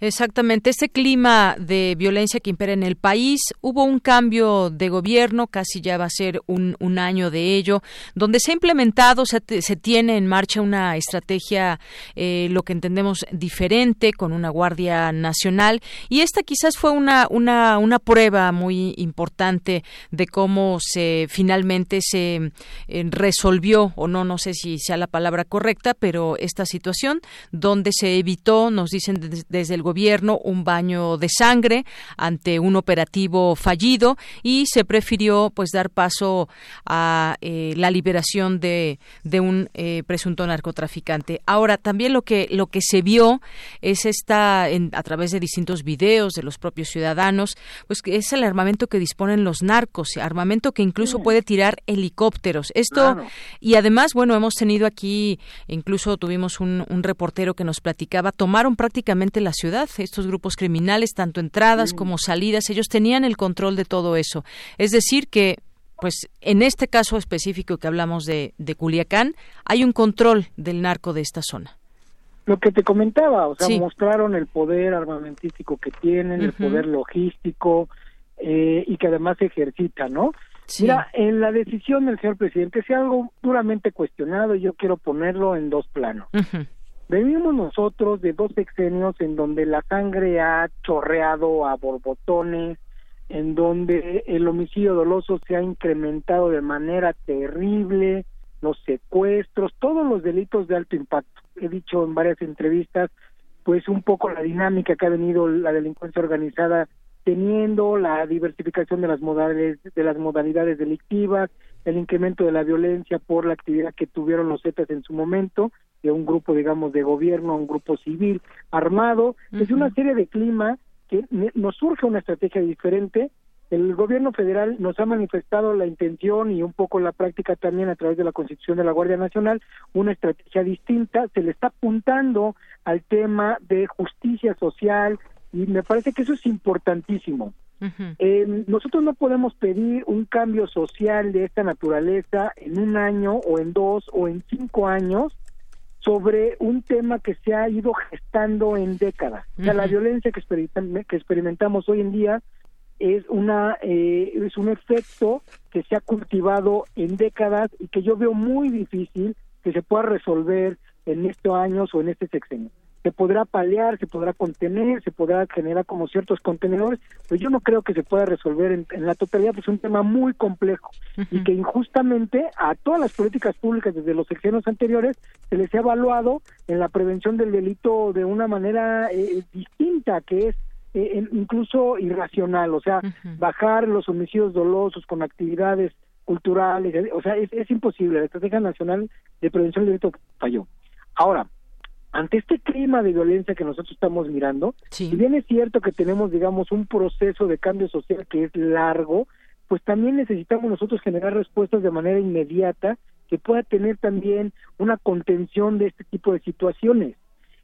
S1: Exactamente, ese clima de violencia que impera en el país, hubo un cambio de gobierno, casi ya va a ser un, un año de ello, donde se ha implementado, se, se tiene en marcha una estrategia, eh, lo que entendemos diferente, con una Guardia Nacional, y esta quizás fue una, una, una prueba muy importante de cómo se finalmente se eh, resolvió, o no, no sé si sea la palabra correcta, pero esta situación donde se evitó, nos dicen desde del gobierno un baño de sangre ante un operativo fallido y se prefirió pues dar paso a eh, la liberación de, de un eh, presunto narcotraficante. Ahora también lo que lo que se vio es esta en, a través de distintos videos de los propios ciudadanos pues que es el armamento que disponen los narcos, armamento que incluso puede tirar helicópteros. Esto y además bueno hemos tenido aquí incluso tuvimos un, un reportero que nos platicaba tomaron prácticamente las ciudad. Estos grupos criminales, tanto entradas como salidas, ellos tenían el control de todo eso. Es decir, que pues en este caso específico que hablamos de, de Culiacán, hay un control del narco de esta zona.
S44: Lo que te comentaba, o sea, mostraron el poder armamentístico que tienen, el poder logístico eh, y que además se ejercita, ¿no? Mira, en la decisión del señor presidente, si algo duramente cuestionado, yo quiero ponerlo en dos planos. Venimos nosotros de dos sexenios en donde la sangre ha chorreado a borbotones, en donde el homicidio doloso se ha incrementado de manera terrible, los secuestros, todos los delitos de alto impacto. He dicho en varias entrevistas, pues un poco la dinámica que ha venido la delincuencia organizada teniendo, la diversificación de las modalidades, de las modalidades delictivas, el incremento de la violencia por la actividad que tuvieron los Zetas en su momento, de un grupo, digamos, de gobierno a un grupo civil armado. Es una serie de clima que nos surge una estrategia diferente el gobierno federal nos ha manifestado la intención y un poco la práctica también a través de la Constitución de la Guardia Nacional, una estrategia distinta, se le está apuntando al tema de justicia social y me parece que eso es importantísimo. Eh, nosotros no podemos pedir un cambio social de esta naturaleza en un año o en dos o en cinco años sobre un tema que se ha ido gestando en décadas. O sea, la violencia que, que experimentamos hoy en día es una eh, es un efecto que se ha cultivado en décadas y que yo veo muy difícil que se pueda resolver en estos años o en este sexenio. Se podrá paliar, se podrá contener, se podrá generar como ciertos contenedores, pero yo no creo que se pueda resolver en, la totalidad, pues es un tema muy complejo y que injustamente a todas las políticas públicas desde los sexenios anteriores se les ha evaluado en la prevención del delito de una manera eh, distinta, que es eh, incluso irracional, o sea, bajar los homicidios dolosos con actividades culturales, eh, o sea, es, es imposible. La Estrategia Nacional de Prevención del Delito falló. Ahora, ante este clima de violencia que nosotros estamos mirando, si bien es cierto que tenemos, digamos, un proceso de cambio social que es largo, pues también necesitamos nosotros generar respuestas de manera inmediata que pueda tener también una contención de este tipo de situaciones.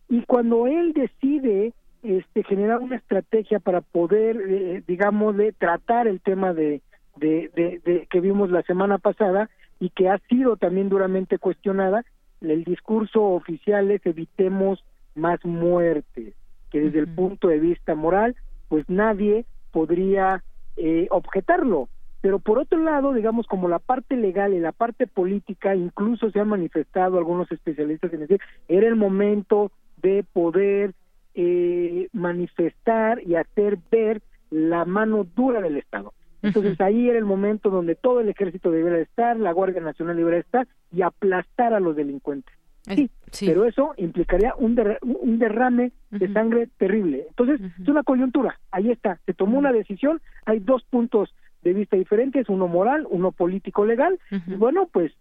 S44: Y cuando él decide este, generar una estrategia para poder, eh, digamos, de tratar el tema de, de, de, que vimos la semana pasada y que ha sido también duramente cuestionada, el discurso oficial es evitemos más muertes, que desde el punto de vista moral, pues nadie podría eh, objetarlo. Pero por otro lado, digamos, como la parte legal y la parte política, incluso se han manifestado algunos especialistas en decir, era el momento de poder eh, manifestar y hacer ver la mano dura del Estado. Entonces ahí era el momento donde todo el ejército debería estar, la Guardia Nacional debería estar y aplastar a los delincuentes. Sí, pero eso implicaría un, un derrame de sangre terrible. Entonces, es una coyuntura, ahí está, se tomó una decisión, hay dos puntos de vista diferentes, uno moral, uno político legal, y bueno, pues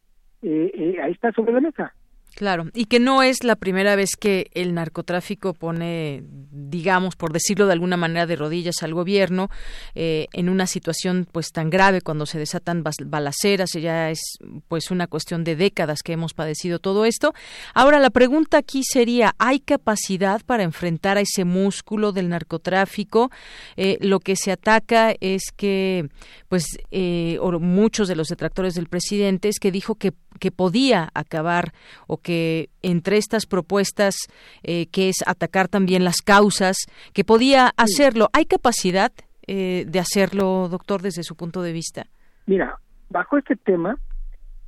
S44: eh, eh, ahí está sobre la mesa.
S1: Claro, y que no es la primera vez que el narcotráfico pone, digamos, por decirlo de alguna manera, de rodillas al gobierno eh, en una situación pues tan grave cuando se desatan balaceras, ya es pues una cuestión de décadas que hemos padecido todo esto. Ahora la pregunta aquí sería, ¿hay capacidad para enfrentar a ese músculo del narcotráfico? Eh, lo que se ataca es que pues eh, muchos de los detractores del presidente es que dijo que que podía acabar o que entre estas propuestas, eh, que es atacar también las causas, que podía hacerlo. ¿Hay capacidad eh, de hacerlo, doctor, desde su punto de vista?
S44: Mira, bajo este tema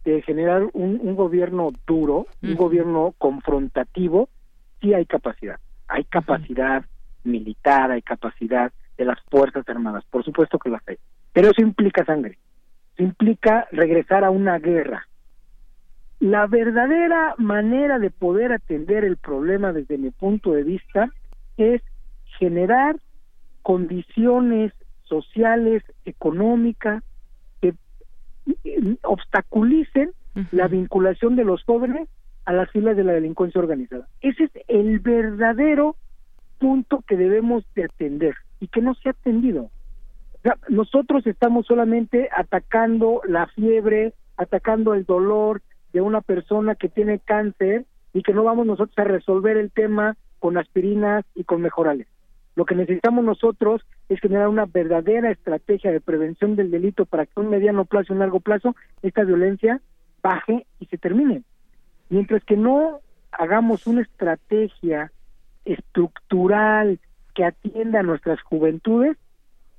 S44: de generar un, gobierno duro, un gobierno confrontativo, sí hay capacidad. Hay capacidad militar, hay capacidad de las Fuerzas Armadas, por supuesto que las hay. Pero eso implica sangre, implica regresar a una guerra, la verdadera manera de poder atender el problema desde mi punto de vista es generar condiciones sociales, económicas, que obstaculicen la vinculación de los jóvenes a las filas de la delincuencia organizada. Ese es el verdadero punto que debemos de atender y que no se ha atendido. nosotros estamos solamente atacando la fiebre, atacando el dolor, de una persona que tiene cáncer y que no vamos nosotros a resolver el tema con aspirinas y con mejorales. Lo que necesitamos nosotros es generar una verdadera estrategia de prevención del delito para que un mediano plazo y un largo plazo esta violencia baje y se termine. Mientras que no hagamos una estrategia estructural que atienda a nuestras juventudes,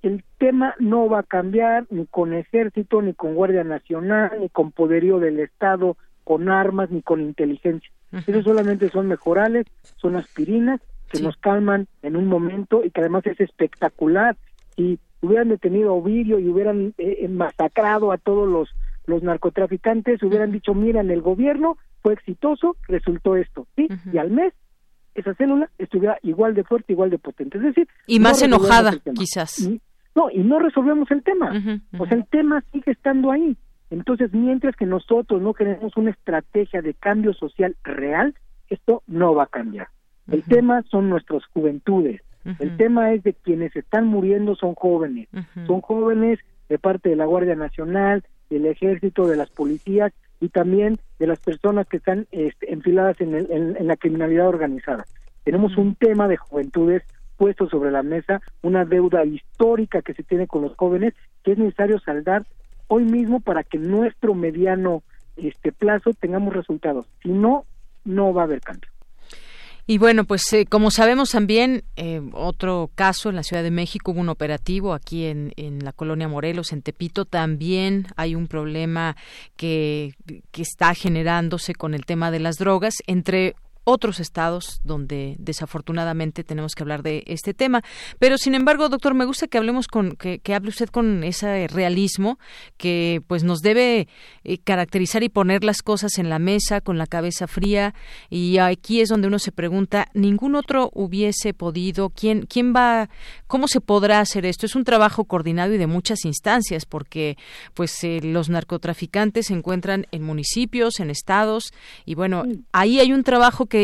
S44: el tema no va a cambiar ni con ejército, ni con Guardia Nacional, ni con poderío del Estado, con armas, ni con inteligencia. Eso solamente son mejorales, son aspirinas que nos calman en un momento y que además es espectacular. Si hubieran detenido a Ovidio y hubieran eh, eh, masacrado a todos los, los narcotraficantes, hubieran dicho, miren, el gobierno fue exitoso, resultó esto, ¿sí? Y al mes esa célula estuviera igual de fuerte, igual de potente. Es decir,
S1: y más enojada, quizás.
S44: No, y no resolvemos el tema. O sea, el tema sigue estando ahí. Entonces, mientras que nosotros no queremos una estrategia de cambio social real, esto no va a cambiar. El tema son nuestras juventudes, El tema es de quienes están muriendo son jóvenes, son jóvenes de parte de la Guardia Nacional, del Ejército, de las policías y también de las personas que están este, enfiladas en, en, la criminalidad organizada. Tenemos un tema de juventudes puesto sobre la mesa, una deuda histórica que se tiene con los jóvenes que es necesario saldar hoy mismo para que nuestro mediano este plazo tengamos resultados. Si no, no va a haber cambio.
S1: Y bueno, pues eh, como sabemos también, eh, otro caso en la Ciudad de México, hubo un operativo aquí en, en la colonia Morelos, en Tepito, también hay un problema que, que está generándose con el tema de las drogas, entre otros estados donde desafortunadamente tenemos que hablar de este tema. Pero sin embargo, doctor, me gusta que hablemos con, que, hable usted con ese realismo que pues nos debe eh, caracterizar y poner las cosas en la mesa con la cabeza fría. Y aquí es donde uno se pregunta, ningún otro hubiese podido, ¿quién, quién va, cómo se podrá hacer esto? Es un trabajo coordinado y de muchas instancias, porque pues eh, los narcotraficantes se encuentran en municipios, en estados, y bueno, ahí hay un trabajo que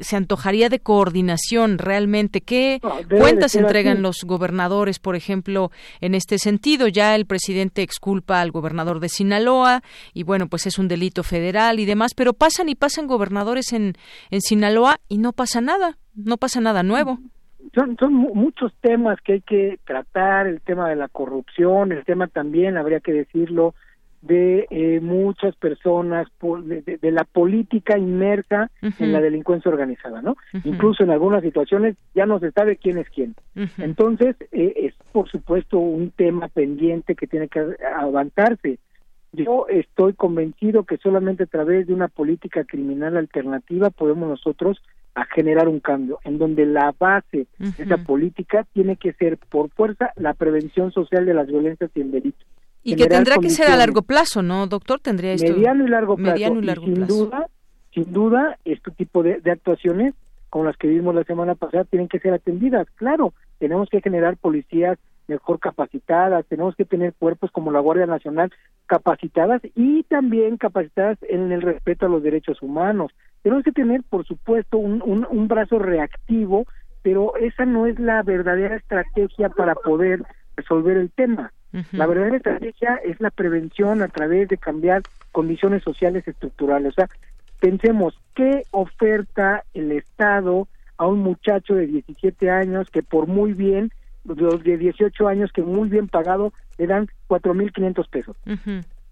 S1: se antojaría de coordinación realmente. ¿Qué cuentas entregan los gobernadores, por ejemplo, en este sentido? Ya el presidente exculpa al gobernador de Sinaloa y bueno, pues es un delito federal y demás, pero pasan y pasan gobernadores en, en Sinaloa y no pasa nada, no pasa nada nuevo.
S44: Son, son muchos temas que hay que tratar, el tema de la corrupción, el tema también, habría que decirlo, de eh, muchas personas, de, la política inmersa en la delincuencia organizada, ¿no? Incluso en algunas situaciones ya no se sabe quién es quién. Entonces, eh, es por supuesto un tema pendiente que tiene que avanzarse. Yo estoy convencido que solamente a través de una política criminal alternativa podemos nosotros a generar un cambio, en donde la base de esa política tiene que ser por fuerza la prevención social de las violencias y el delito
S1: y que tendrá que ser a largo plazo, ¿no, doctor? Tendría esto
S44: mediano y largo plazo. Mediano y largo sin duda, sin duda, este tipo de, actuaciones como las que vimos la semana pasada tienen que ser atendidas. Claro, tenemos que generar policías mejor capacitadas, tenemos que tener cuerpos como la Guardia Nacional capacitadas y también capacitadas en el respeto a los derechos humanos. Tenemos que tener, por supuesto, un, un, un brazo reactivo, pero esa no es la verdadera estrategia para poder resolver el tema. La verdadera estrategia es la prevención a través de cambiar condiciones sociales estructurales. O sea, pensemos, ¿qué oferta el Estado a un muchacho de 17 años que por muy bien, los de 18 años que muy bien pagado, le dan 4.500 pesos?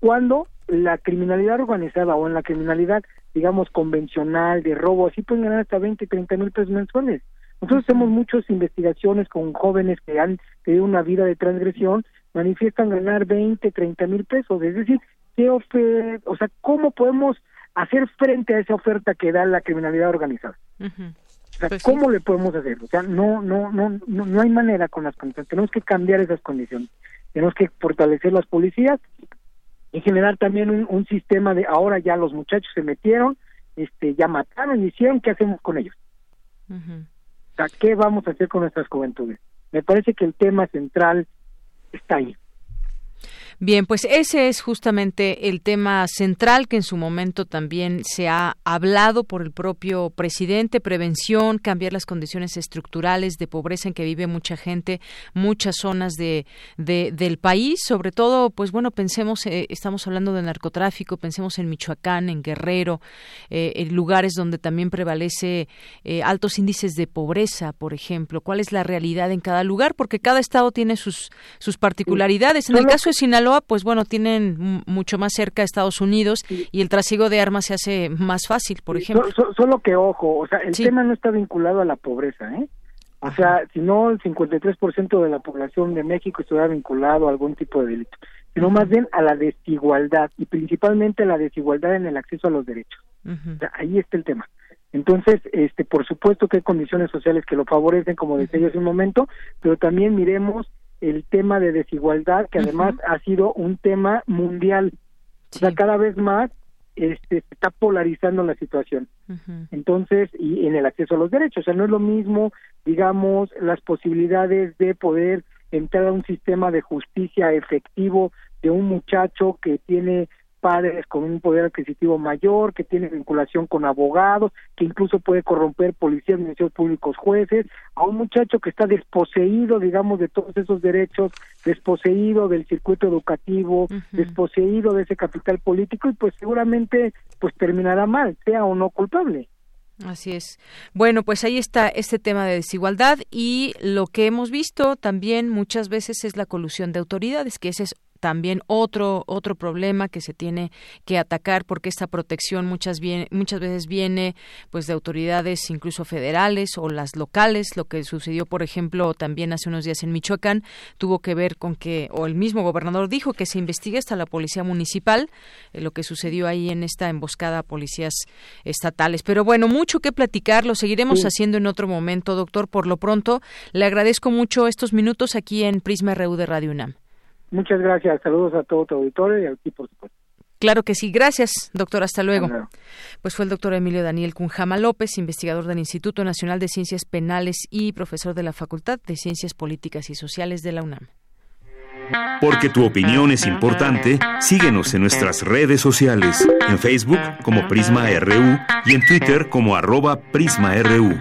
S44: Cuando la criminalidad organizada o en la criminalidad, digamos, convencional, de robo, así pueden ganar hasta 20, 30 mil pesos mensuales. Nosotros hacemos muchas investigaciones con jóvenes que han tenido una vida de transgresión manifiestan ganar 20, 30 mil pesos. Es decir, ¿qué ofer o sea, ¿cómo podemos hacer frente a esa oferta que da la criminalidad organizada? O sea, pues ¿cómo le podemos hacer? O sea, no, no, no, no, no hay manera con las condiciones. Tenemos que cambiar esas condiciones. Tenemos que fortalecer las policías y generar también un, un sistema de ahora ya los muchachos se metieron, este, ya mataron y hicieron, ¿qué hacemos con ellos? O sea, ¿qué vamos a hacer con nuestras juventudes? Me parece que el tema central está ahí.
S1: Bien, pues ese es justamente el tema central que en su momento también se ha hablado por el propio presidente, prevención, cambiar las condiciones estructurales de pobreza en que vive mucha gente, muchas zonas de, del país, sobre todo, pues bueno, pensemos, eh, estamos hablando de narcotráfico, pensemos en Michoacán, en Guerrero, eh, en lugares donde también prevalece eh, altos índices de pobreza, por ejemplo, cuál es la realidad en cada lugar, porque cada estado tiene sus, sus particularidades. En el caso de Sinaloa, pues bueno, tienen mucho más cerca a Estados Unidos y el trasiego de armas se hace más fácil, por ejemplo.
S44: solo que ojo, o sea, el tema no está vinculado a la pobreza, ¿eh? O sea, si no el 53% de la población de México estuviera vinculado a algún tipo de delito, sino más bien a la desigualdad y principalmente a la desigualdad en el acceso a los derechos. ahí está el tema. Entonces, este, por supuesto que hay condiciones sociales que lo favorecen, como decía yo hace un momento, pero también miremos el tema de desigualdad, que además ha sido un tema mundial. O sea, cada vez más este, está polarizando la situación. Entonces, y en el acceso a los derechos, o sea, no es lo mismo, digamos, las posibilidades de poder entrar a un sistema de justicia efectivo de un muchacho que tiene padres con un poder adquisitivo mayor, que tiene vinculación con abogados, que incluso puede corromper policías, ministerios públicos, jueces, a un muchacho que está desposeído, digamos, de todos esos derechos, desposeído del circuito educativo, desposeído de ese capital político y pues seguramente pues terminará mal, sea o no culpable.
S1: Así es. Bueno, pues ahí está este tema de desigualdad y lo que hemos visto también muchas veces es la colusión de autoridades, que ese es también otro otro problema que se tiene que atacar porque esta protección muchas muchas veces viene pues de autoridades incluso federales o las locales. Lo que sucedió por ejemplo también hace unos días en Michoacán tuvo que ver con que o el mismo gobernador dijo que se investiga hasta la policía municipal eh, lo que sucedió ahí en esta emboscada a policías estatales. Pero bueno mucho que platicar lo seguiremos haciendo en otro momento doctor. Por lo pronto le agradezco mucho estos minutos aquí en Prisma RU de Radio UNAM
S44: Muchas gracias. Saludos a todo tu auditorio y a ti, por supuesto.
S1: Claro que sí. Gracias, doctor. Hasta luego. Pues fue el doctor Emilio Daniel Cunjama López, investigador del Instituto Nacional de Ciencias Penales y profesor de la Facultad de Ciencias Políticas y Sociales de la UNAM.
S6: Porque tu opinión es importante, síguenos en nuestras redes sociales, en Facebook como Prisma RU y en Twitter como arroba PrismaRU.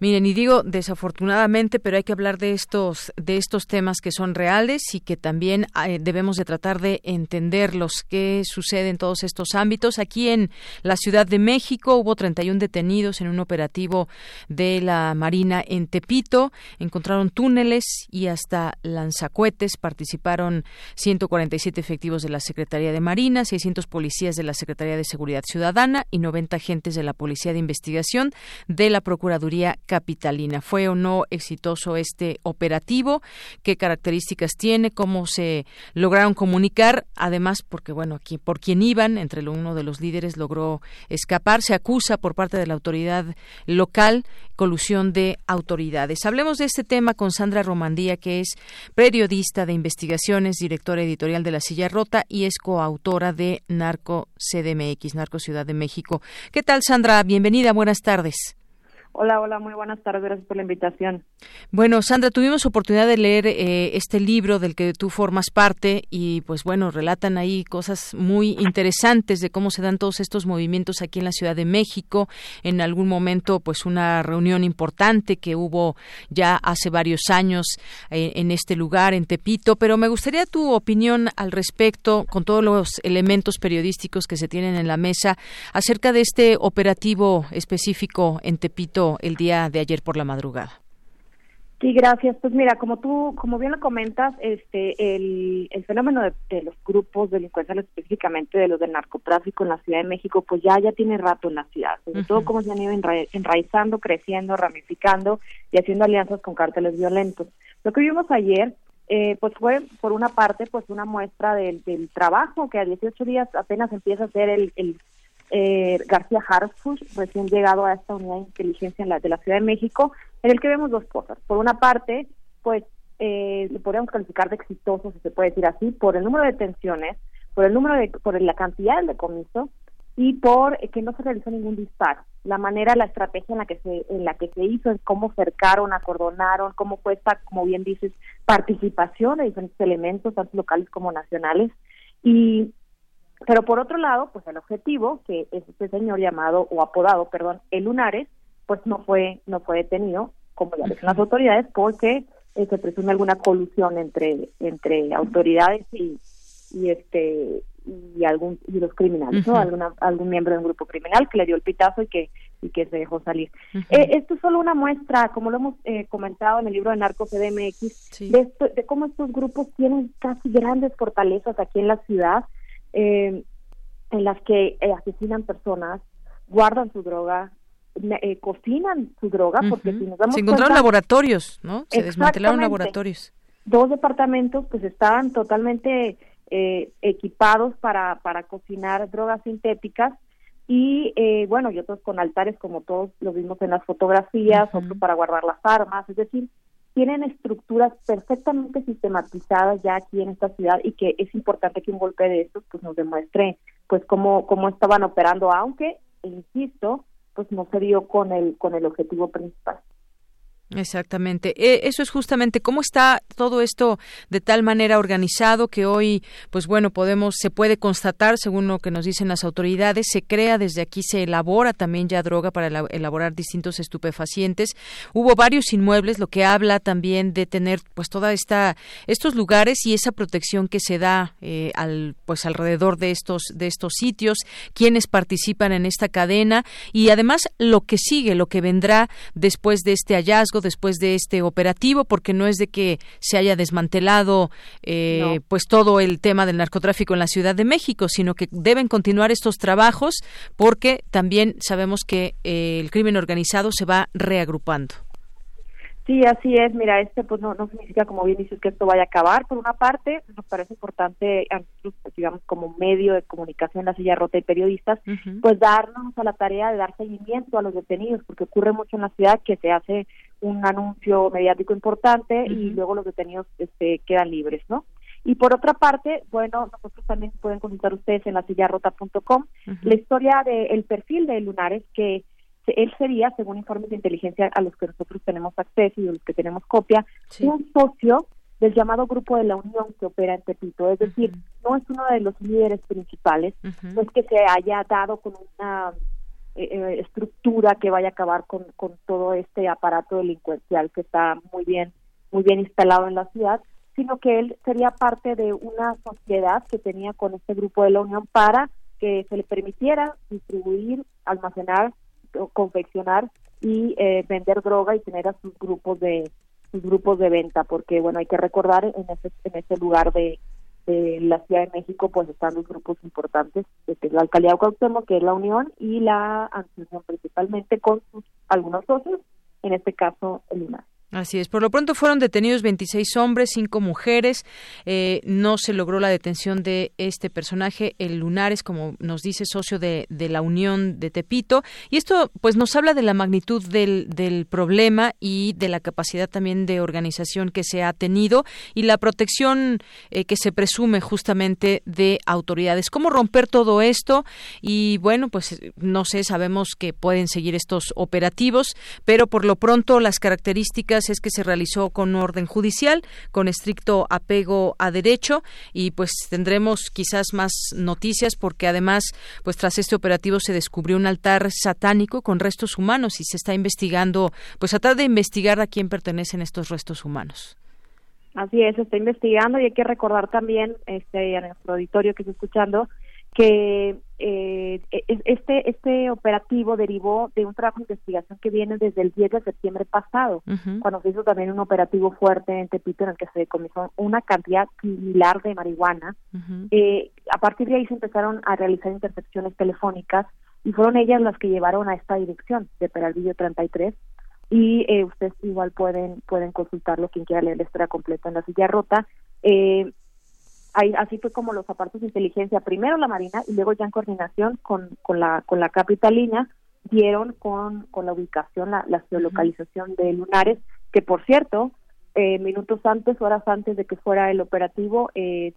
S1: Miren, y digo desafortunadamente, pero hay que hablar de estos de estos temas que son reales y que también eh, debemos de tratar de entenderlos qué sucede en todos estos ámbitos. Aquí en la Ciudad de México hubo 31 detenidos en un operativo de la Marina en Tepito, encontraron túneles y hasta lanzacuetes, participaron 147 efectivos de la Secretaría de Marina, 600 policías de la Secretaría de Seguridad Ciudadana y 90 agentes de la Policía de Investigación de la Procuraduría capitalina. ¿Fue o no exitoso este operativo? ¿Qué características tiene? ¿Cómo se lograron comunicar? Además, porque bueno, aquí por quien iban, entre uno de los líderes logró escapar, se acusa por parte de la autoridad local colusión de autoridades. Hablemos de este tema con Sandra Romandía, que es periodista de investigaciones, directora editorial de La Silla Rota y es coautora de Narco CDMX, Narco Ciudad de México. ¿Qué tal, Sandra? Bienvenida, buenas tardes.
S45: Hola, hola, muy buenas tardes, gracias por la invitación.
S1: Bueno, Sandra, tuvimos oportunidad de leer eh, este libro del que tú formas parte y pues bueno, relatan ahí cosas muy interesantes de cómo se dan todos estos movimientos aquí en la Ciudad de México. En algún momento, pues una reunión importante que hubo ya hace varios años eh, en este lugar, en Tepito, pero me gustaría tu opinión al respecto, con todos los elementos periodísticos que se tienen en la mesa, acerca de este operativo específico en Tepito el día de ayer por la madrugada.
S45: Sí, gracias. Pues mira, como tú, como bien lo comentas, este, el, el fenómeno de, los grupos delincuenciales, específicamente de los del narcotráfico en la Ciudad de México, pues ya ya tiene rato en la ciudad. Sobre todo cómo se han ido enraizando, creciendo, ramificando y haciendo alianzas con cárteles violentos. Lo que vimos ayer, eh, pues fue por una parte, pues una muestra del, del trabajo que a 18 días apenas empieza a hacer el, el eh, García Harfuch, recién llegado a esta unidad de inteligencia de la Ciudad de México, en el que vemos dos cosas. Por una parte, pues eh, podríamos calificar de exitoso, si se puede decir así, por el número de detenciones, por el número de, por la cantidad de decomiso y por que no se realizó ningún disparo. La manera, la estrategia en la que se, en la que se hizo, en cómo cercaron, acordonaron, cómo fue esta, como bien dices, participación de diferentes elementos, tanto locales como nacionales. Y pero por otro lado, pues el objetivo, que es este señor llamado o apodado, perdón, el Lunares, pues no fue no fue detenido, como ya dicen las autoridades, porque eh, se presume alguna colusión entre entre autoridades y, y este y algún y los criminales, ¿no? Alguna, algún miembro de un grupo criminal que le dio el pitazo y que y que se dejó salir. eh, esto es solo una muestra, como lo hemos eh, comentado en el libro de Narco CDMX, de, de cómo estos grupos tienen casi grandes fortalezas aquí en la ciudad eh, en las que eh, asesinan personas, guardan su droga, eh, cocinan su droga, porque si nos damos
S1: Se encontraron laboratorios, ¿no? Se desmantelaron laboratorios.
S45: Dos departamentos pues estaban totalmente eh, equipados para, para cocinar drogas sintéticas y eh, bueno, y otros con altares como todos lo vimos en las fotografías, otros para guardar las armas, es decir, tienen estructuras perfectamente sistematizadas ya aquí en esta ciudad y que es importante que un golpe de estos pues nos demuestre pues cómo, cómo estaban operando, aunque, insisto, pues no se dio con el con el objetivo principal.
S1: Exactamente. E, eso es justamente cómo está todo esto de tal manera organizado que hoy, pues bueno, podemos, se puede constatar, según lo que nos dicen las autoridades, se crea desde aquí, se elabora también ya droga para elaborar distintos estupefacientes. Hubo varios inmuebles, lo que habla también de tener, pues toda esta, estos lugares y esa protección que se da eh, al, pues alrededor de estos, de estos sitios, quienes participan en esta cadena y además lo que sigue, lo que vendrá después de este hallazgo después de este operativo, porque no es de que se haya desmantelado eh, pues todo el tema del narcotráfico en la Ciudad de México, sino que deben continuar estos trabajos porque también sabemos que eh, el crimen organizado se va reagrupando.
S45: Sí, así es. Mira, este pues no, no significa, como bien dices, que esto vaya a acabar. Por una parte, nos parece importante, pues, digamos, como medio de comunicación, la silla rota y periodistas, pues darnos a la tarea de dar seguimiento a los detenidos, porque ocurre mucho en la ciudad que se hace un anuncio mediático importante y luego los detenidos este, quedan libres, ¿no? Y por otra parte, bueno, nosotros también pueden consultar ustedes en la sillarrota.com la historia del perfil de Lunares, que él sería, según informes de inteligencia a los que nosotros tenemos acceso y de los que tenemos copia, un socio del llamado Grupo de la Unión que opera en Tepito. Es decir, no es uno de los líderes principales, no es que se haya dado con una eh, eh, estructura que vaya a acabar con, con todo este aparato delincuencial que está muy bien muy bien instalado en la ciudad, sino que él sería parte de una sociedad que tenía con este grupo de la Unión para que se le permitiera distribuir, almacenar, confeccionar y eh, vender droga y tener a sus grupos de sus grupos de venta, porque bueno hay que recordar en ese en ese lugar de de la Ciudad de México pues están los grupos importantes, que es la alcaldía de Cuauhtémoc, que es la Unión, y la Asociación principalmente con sus algunos socios, en este caso el INAS.
S1: Así es. Por lo pronto fueron detenidos 26 hombres, 5 mujeres. Eh, no se logró la detención de este personaje, el Lunares, como nos dice, socio de, la Unión de Tepito. Y esto, pues, nos habla de la magnitud del, del problema y de la capacidad también de organización que se ha tenido y la protección eh, que se presume justamente de autoridades. ¿Cómo romper todo esto? Y bueno, pues, no sé, sabemos que pueden seguir estos operativos, pero por lo pronto las características es que se realizó con orden judicial, con estricto apego a derecho y pues tendremos quizás más noticias porque además pues tras este operativo se descubrió un altar satánico con restos humanos y se está investigando, pues tratar de investigar a quién pertenecen estos restos humanos.
S45: Así es, se está investigando y hay que recordar también este a nuestro auditorio que está escuchando que eh, e, e, este este operativo derivó de un trabajo de investigación que viene desde el 10 de septiembre pasado, cuando se hizo también un operativo fuerte en Tepito en el que se decomisó una cantidad similar de marihuana. eh, a partir de ahí se empezaron a realizar intercepciones telefónicas y fueron ellas las que llevaron a esta dirección de Peralvillo 33 y eh, ustedes igual pueden pueden consultarlo quien quiera leer la historia completa en la silla rota. Eh, así fue como los aparatos de inteligencia, primero la Marina y luego ya en coordinación con, con la con la capitalina dieron con, con la ubicación, la, la geolocalización de lunares, que por cierto, eh, minutos antes, horas antes de que fuera el operativo, eh,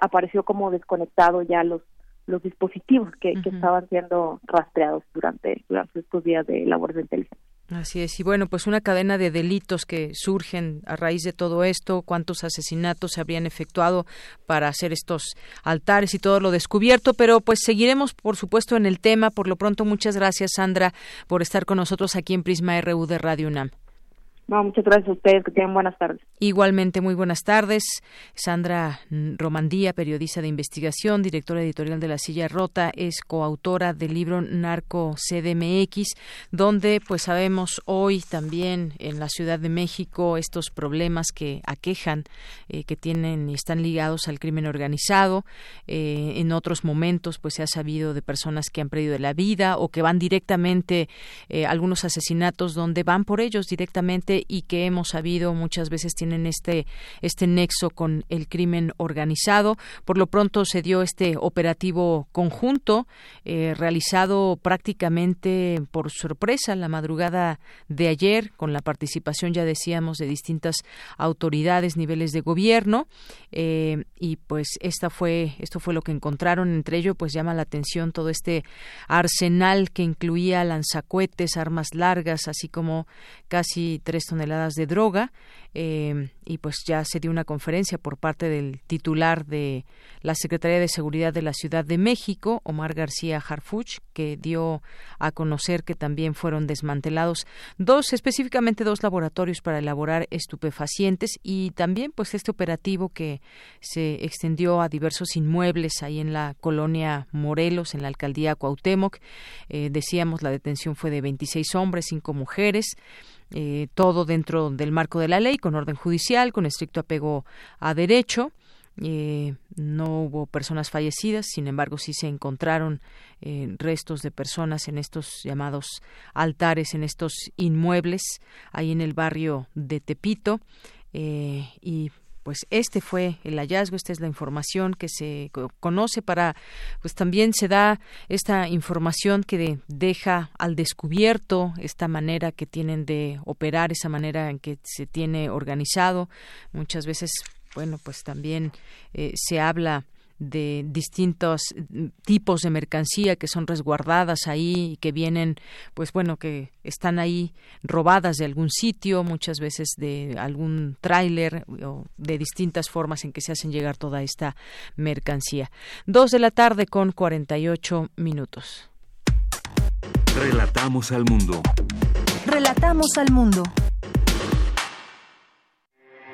S45: apareció como desconectado ya los los dispositivos que, que estaban siendo rastreados durante, durante estos días de labores de inteligencia.
S1: Así es, y bueno, pues una cadena de delitos que surgen a raíz de todo esto, cuántos asesinatos se habrían efectuado para hacer estos altares y todo lo descubierto, pero pues seguiremos, por supuesto, en el tema. Por lo pronto, muchas gracias, Sandra, por estar con nosotros aquí en Prisma RU de Radio UNAM
S45: muchas gracias a ustedes, que tengan buenas tardes.
S1: Igualmente, muy buenas tardes. Sandra Romandía, periodista de investigación, directora editorial de La Silla Rota, es coautora del libro Narco CDMX, donde pues sabemos hoy también en la Ciudad de México estos problemas que aquejan, eh, que tienen y están ligados al crimen organizado. Eh, en otros momentos pues se ha sabido de personas que han perdido la vida o que van directamente, eh, algunos asesinatos donde van por ellos directamente y que hemos sabido muchas veces tienen este este nexo con el crimen organizado. Por lo pronto se dio este operativo conjunto eh, realizado prácticamente por sorpresa la madrugada de ayer con la participación ya decíamos de distintas autoridades, niveles de gobierno eh, y pues esta fue esto fue lo que encontraron entre ello pues llama la atención todo este arsenal que incluía lanzacuetes, armas largas, así como casi tres toneladas de droga. Eh, y pues ya se dio una conferencia por parte del titular de la Secretaría de Seguridad de la Ciudad de México, Omar García Harfuch, que dio a conocer que también fueron desmantelados dos, específicamente dos laboratorios para elaborar estupefacientes y también pues este operativo que se extendió a diversos inmuebles ahí en la colonia Morelos, en la alcaldía Cuauhtémoc. Eh, decíamos la detención fue de 26 hombres, cinco mujeres. Eh, todo dentro del marco de la ley, con orden judicial, con estricto apego a derecho. Eh, no hubo personas fallecidas, sin embargo sí se encontraron eh, restos de personas en estos llamados altares, en estos inmuebles, ahí en el barrio de Tepito. y pues este fue el hallazgo, esta es la información que se conoce para, pues también se da esta información que deja al descubierto esta manera que tienen de operar, esa manera en que se tiene organizado. Muchas veces, bueno, pues también eh, se habla de distintos tipos de mercancía que son resguardadas ahí y que vienen, pues bueno, que están ahí robadas de algún sitio, muchas veces de algún tráiler o de distintas formas en que se hacen llegar toda esta mercancía. Dos de la tarde con 48 minutos.
S6: Relatamos al mundo.
S30: Relatamos al mundo.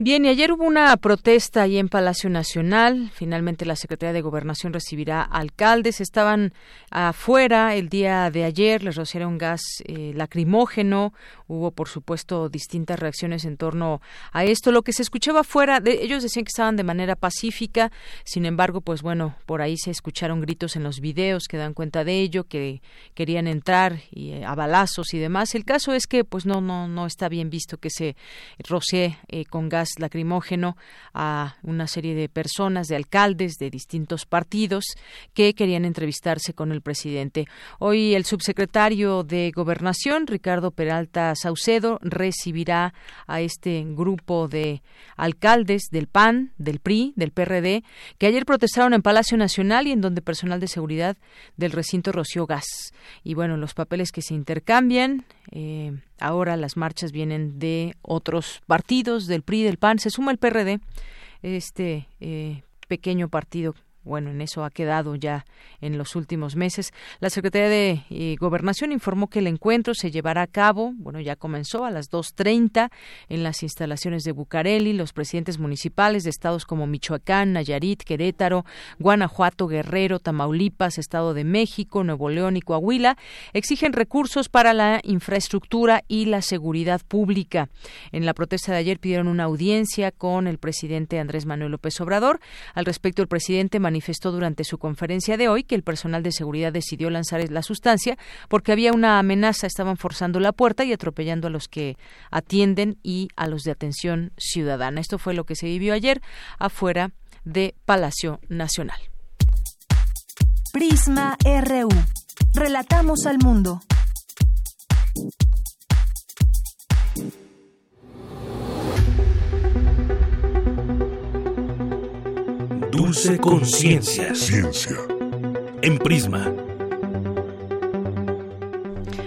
S1: Bien, y ayer hubo una protesta ahí en Palacio Nacional. Finalmente la Secretaría de Gobernación recibirá alcaldes. Estaban afuera el día de ayer, les rociaron gas eh, lacrimógeno. Hubo, por supuesto, distintas reacciones en torno a esto. Lo que se escuchaba afuera, de, ellos decían que estaban de manera pacífica. Sin embargo, pues bueno, por ahí se escucharon gritos en los videos que dan cuenta de ello, que querían entrar y, eh, a balazos y demás. El caso es que, pues no, no, no está bien visto que se rocee eh, con gas lacrimógeno a una serie de personas, de alcaldes de distintos partidos que querían entrevistarse con el presidente. Hoy el subsecretario de Gobernación, Ricardo Peralta Saucedo, recibirá a este grupo de alcaldes del PAN, del PRI, del PRD, que ayer protestaron en Palacio Nacional y en donde personal de seguridad del recinto roció gas. Y bueno, los papeles que se intercambian eh, ahora las marchas vienen de otros partidos, del PRI, del PAN. Se suma el PRD, este eh, pequeño partido bueno, en eso ha quedado ya en los últimos meses. La Secretaría de eh, Gobernación informó que el encuentro se llevará a cabo, bueno, ya comenzó a las 2.30 en las instalaciones de Bucareli. Los presidentes municipales de estados como Michoacán, Nayarit, Querétaro, Guanajuato, Guerrero, Tamaulipas, Estado de México, Nuevo León y Coahuila exigen recursos para la infraestructura y la seguridad pública. En la protesta de ayer pidieron una audiencia con el presidente Andrés Manuel López Obrador. Al respecto, el presidente manifestó durante su conferencia de hoy que el personal de seguridad decidió lanzar la sustancia porque había una amenaza, estaban forzando la puerta y atropellando a los que atienden y a los de atención ciudadana. Esto fue lo que se vivió ayer afuera de Palacio Nacional.
S30: Prisma RU. Relatamos al mundo.
S6: Dulce Conciencia. Ciencia. En Prisma.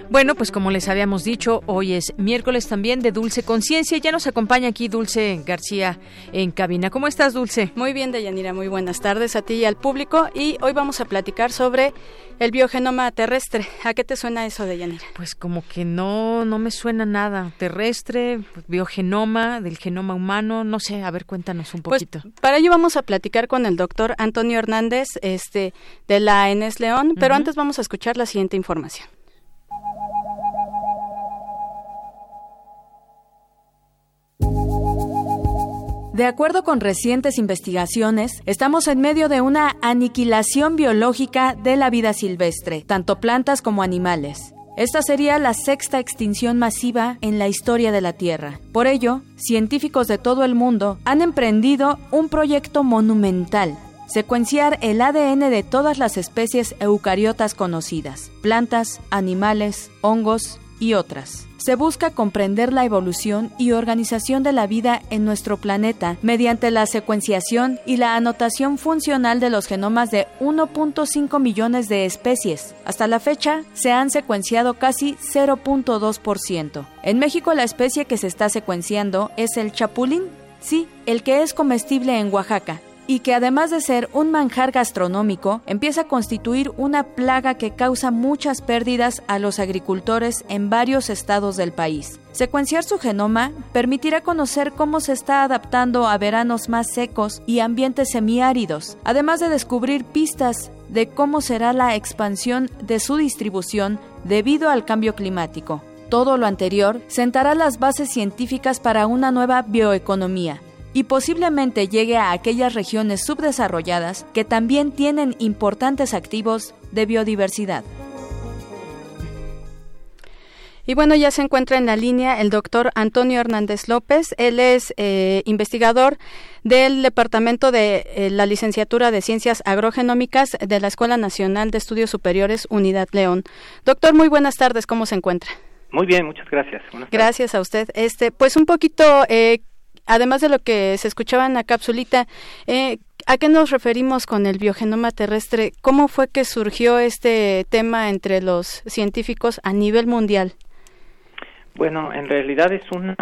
S1: Bueno, pues como les habíamos dicho, hoy es miércoles también de Dulce Conciencia. Ya nos acompaña aquí Dulce García en cabina. ¿Cómo estás, Dulce?
S46: Muy bien, Deyanira. Muy buenas tardes a ti y al público. Y hoy vamos a platicar sobre el biogenoma terrestre. ¿A qué te suena eso, Deyanira?
S1: Pues como que no, no me suena nada. Terrestre, biogenoma, del genoma humano. No sé, a ver, cuéntanos un
S46: pues,
S1: poquito.
S46: para ello vamos a platicar con el doctor Antonio Hernández este, de la ENES León. Pero antes vamos a escuchar la siguiente información.
S47: De acuerdo con recientes investigaciones, estamos en medio de una aniquilación biológica de la vida silvestre, tanto plantas como animales. Esta sería la sexta extinción masiva en la historia de la Tierra. Por ello, científicos de todo el mundo han emprendido un proyecto monumental, secuenciar el ADN de todas las especies eucariotas conocidas, plantas, animales, hongos y otras se busca comprender la evolución y organización de la vida en nuestro planeta mediante la secuenciación y la anotación funcional de los genomas de 1.5 millones de especies. Hasta la fecha, se han secuenciado casi 0.2%. En México la especie que se está secuenciando es el chapulín, sí, el que es comestible en Oaxaca, y que además de ser un manjar gastronómico, empieza a constituir una plaga que causa muchas pérdidas a los agricultores en varios estados del país. Secuenciar su genoma permitirá conocer cómo se está adaptando a veranos más secos y ambientes semiáridos, además de descubrir pistas de cómo será la expansión de su distribución debido al cambio climático. Todo lo anterior sentará las bases científicas para una nueva bioeconomía, y posiblemente llegue a aquellas regiones subdesarrolladas que también tienen importantes activos de biodiversidad.
S46: Y bueno, ya se encuentra en la línea el doctor Antonio Hernández López. Él es eh, investigador del Departamento de eh, la Licenciatura de Ciencias Agrogenómicas de la Escuela Nacional de Estudios Superiores Unidad León. Doctor, muy buenas tardes. ¿Cómo se encuentra?
S48: Muy bien, muchas gracias.
S46: gracias a usted. Este, pues un poquito, eh, además de lo que se escuchaba en la capsulita, eh, ¿a qué nos referimos con el biogenoma terrestre? ¿Cómo fue que surgió este tema entre los científicos a nivel mundial?
S48: Bueno, en realidad es una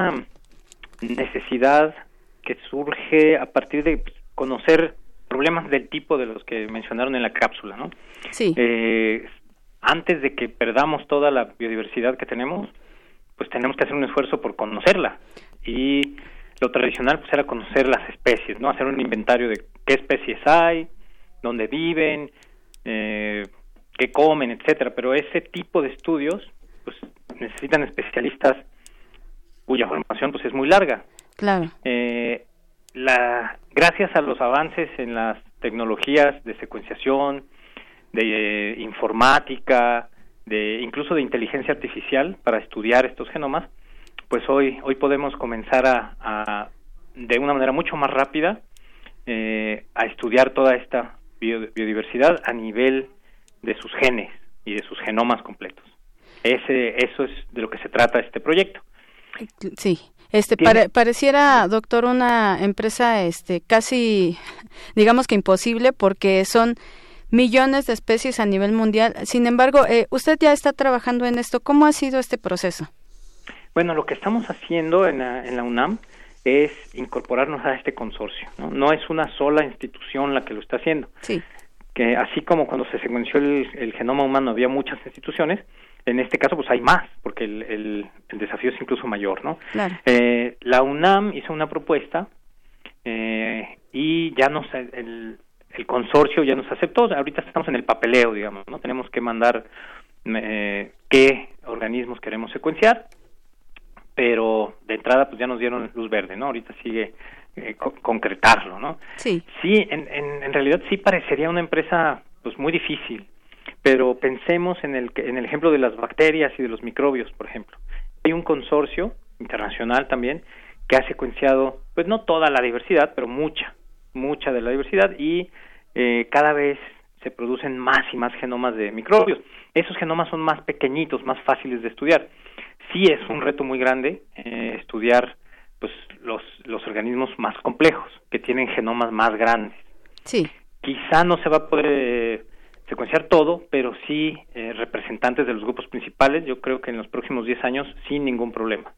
S48: necesidad que surge a partir de conocer problemas del tipo de los que mencionaron en la cápsula, ¿no?
S46: Sí.
S48: Eh, antes de que perdamos toda la biodiversidad que tenemos, pues tenemos que hacer un esfuerzo por conocerla y lo tradicional pues era conocer las especies, ¿no? Hacer un inventario de qué especies hay, dónde viven, eh, qué comen, etcétera. Pero ese tipo de estudios pues necesitan especialistas cuya formación pues es muy larga.
S46: Claro.
S48: Eh, la, gracias a los avances en las tecnologías de secuenciación, de eh, informática, de incluso de inteligencia artificial para estudiar estos genomas, pues hoy hoy podemos comenzar a, de una manera mucho más rápida eh, a estudiar toda esta biodiversidad a nivel de sus genes y de sus genomas completos. Ese, eso es de lo que se trata este proyecto.
S46: Sí, este pareciera, doctor, una empresa este casi digamos que imposible porque son millones de especies a nivel mundial. Sin embargo, eh, usted ya está trabajando en esto. ¿Cómo ha sido este proceso?
S48: Bueno, lo que estamos haciendo en la, en la UNAM es incorporarnos a este consorcio. ¿no? no es una sola institución la que lo está haciendo.
S46: Sí.
S48: Que así como cuando se secuenció el, genoma humano había muchas instituciones, en este caso pues hay más, porque el, el, desafío es incluso mayor, ¿no?
S46: Claro.
S48: Eh, la UNAM hizo una propuesta eh, y ya nos el, el consorcio ya nos aceptó. Ahorita estamos en el papeleo, digamos, ¿no? Tenemos que mandar eh, qué organismos queremos secuenciar pero de entrada pues ya nos dieron luz verde, ¿no? Ahorita sigue eh, concretarlo, ¿no?
S46: Sí.
S48: Sí, en, en, en, realidad sí parecería una empresa pues muy difícil, pero pensemos en el, en el ejemplo de las bacterias y de los microbios, por ejemplo. Hay un consorcio internacional también que ha secuenciado, pues no toda la diversidad, pero mucha, mucha de la diversidad y eh, cada vez se producen más y más genomas de microbios. Esos genomas son más pequeñitos, más fáciles de estudiar sí es un reto muy grande eh, estudiar pues los, los organismos más complejos, que tienen genomas más grandes.
S46: Sí.
S48: Quizá no se va a poder eh, secuenciar todo, pero sí eh, representantes de los grupos principales, yo creo que en los próximos 10 años sin ningún problema.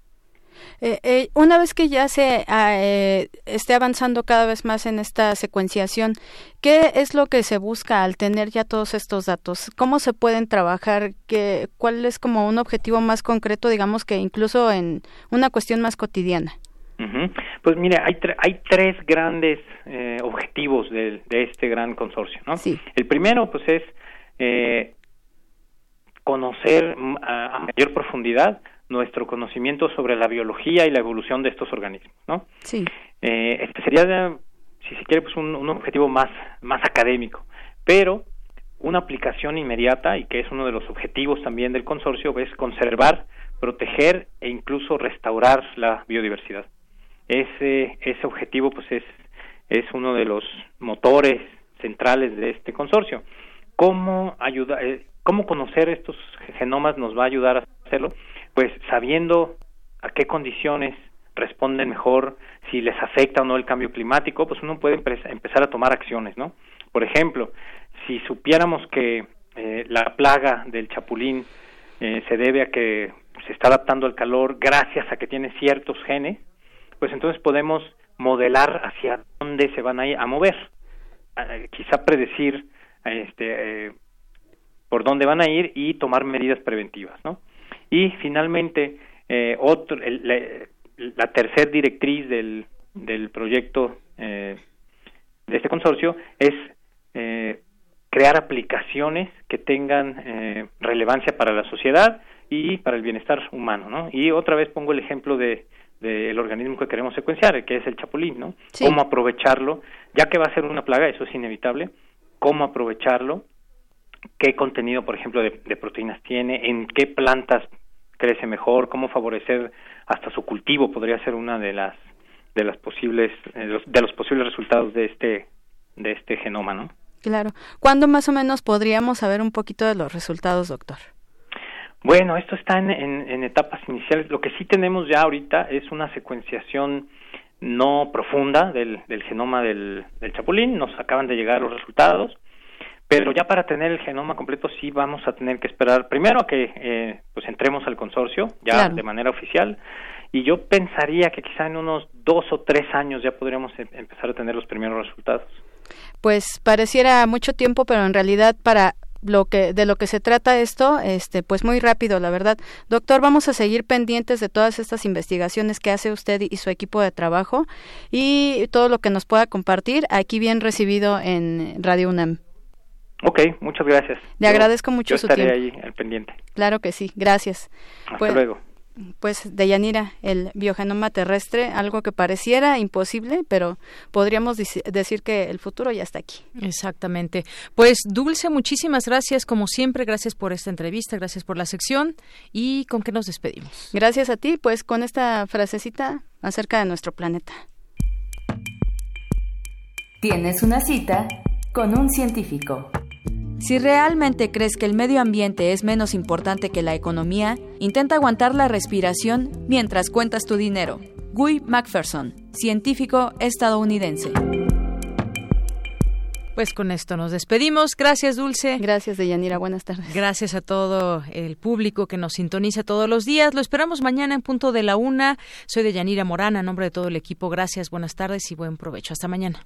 S46: Eh, eh, una vez que ya se ah, eh, esté avanzando cada vez más en esta secuenciación, ¿qué es lo que se busca al tener ya todos estos datos? ¿Cómo se pueden trabajar? ¿Qué, ¿Cuál es como un objetivo más concreto, digamos que incluso en una cuestión más cotidiana?
S48: Pues mire, hay, hay tres grandes objetivos de, este gran consorcio, ¿no?
S46: Sí.
S48: El primero, pues, es conocer a mayor profundidad nuestro conocimiento sobre la biología y la evolución de estos organismos, ¿no?
S46: Sí.
S48: Eh, este sería, si se quiere, pues un, un, objetivo más, más académico, pero una aplicación inmediata y que es uno de los objetivos también del consorcio es conservar, proteger e incluso restaurar la biodiversidad. Ese, ese objetivo pues es, es uno de los motores centrales de este consorcio. ¿Cómo, ayuda, eh, ¿Cómo conocer estos genomas nos va a ayudar a hacerlo? Pues sabiendo a qué condiciones responden mejor, si les afecta o no el cambio climático, pues uno puede empezar a tomar acciones, ¿no? Por ejemplo, si supiéramos que eh, la plaga del chapulín eh, se debe a que se está adaptando al calor gracias a que tiene ciertos genes, pues entonces podemos modelar hacia dónde se van a, ir a mover, quizá predecir este, eh, por dónde van a ir y tomar medidas preventivas, ¿no? Y finalmente, eh, otro, el, la, tercer directriz del, del proyecto eh, de este consorcio es eh, crear aplicaciones que tengan eh, relevancia para la sociedad y para el bienestar humano, ¿no? Y otra vez pongo el ejemplo de del organismo que queremos secuenciar, que es el chapulín, ¿no? Cómo aprovecharlo, ya que va a ser una plaga, eso es inevitable, cómo aprovecharlo, qué contenido, por ejemplo, de, proteínas tiene, en qué plantas crece mejor, cómo favorecer hasta su cultivo podría ser una de las de las posibles de los, de los posibles resultados de este de este genoma, ¿no?
S46: Claro. ¿Cuándo más o menos podríamos saber un poquito de los resultados, doctor?
S48: Bueno, esto está en, en, etapas iniciales. Lo que sí tenemos ya ahorita es una secuenciación no profunda del, del genoma del, del, chapulín. Nos acaban de llegar los resultados. Pero ya para tener el genoma completo sí vamos a tener que esperar primero a que eh, pues entremos al consorcio ya de manera oficial y yo pensaría que quizá en unos dos o tres años ya podríamos em, empezar a tener los primeros resultados.
S46: Pues pareciera mucho tiempo, pero en realidad para lo que de lo que se trata esto, este, pues muy rápido, la verdad. Doctor, vamos a seguir pendientes de todas estas investigaciones que hace usted y su equipo de trabajo y todo lo que nos pueda compartir aquí bien recibido en Radio UNAM.
S48: Ok, muchas gracias.
S46: Le agradezco mucho
S48: yo
S46: su tiempo.
S48: ahí al pendiente.
S46: Claro que sí, gracias.
S48: Hasta pues, luego
S46: pues de Yanira, el biogenoma terrestre, algo que pareciera imposible, pero podríamos decir que el futuro ya está aquí.
S1: Exactamente. Pues Dulce, muchísimas gracias como siempre, gracias por esta entrevista, gracias por la sección y con qué nos despedimos.
S46: Gracias a ti, pues con esta frasecita acerca de nuestro planeta.
S30: Tienes una cita con un científico.
S47: Si realmente crees que el medio ambiente es menos importante que la economía, intenta aguantar la respiración mientras cuentas tu dinero. Guy Macpherson, científico estadounidense.
S1: Pues con esto nos despedimos. Gracias, Dulce.
S46: Gracias, Deyanira. Buenas tardes.
S1: Gracias a todo el público que nos sintoniza todos los días. Lo esperamos mañana en punto de la una. Soy Deyanira Morán, a nombre de todo el equipo. Gracias, buenas tardes y buen provecho. Hasta mañana.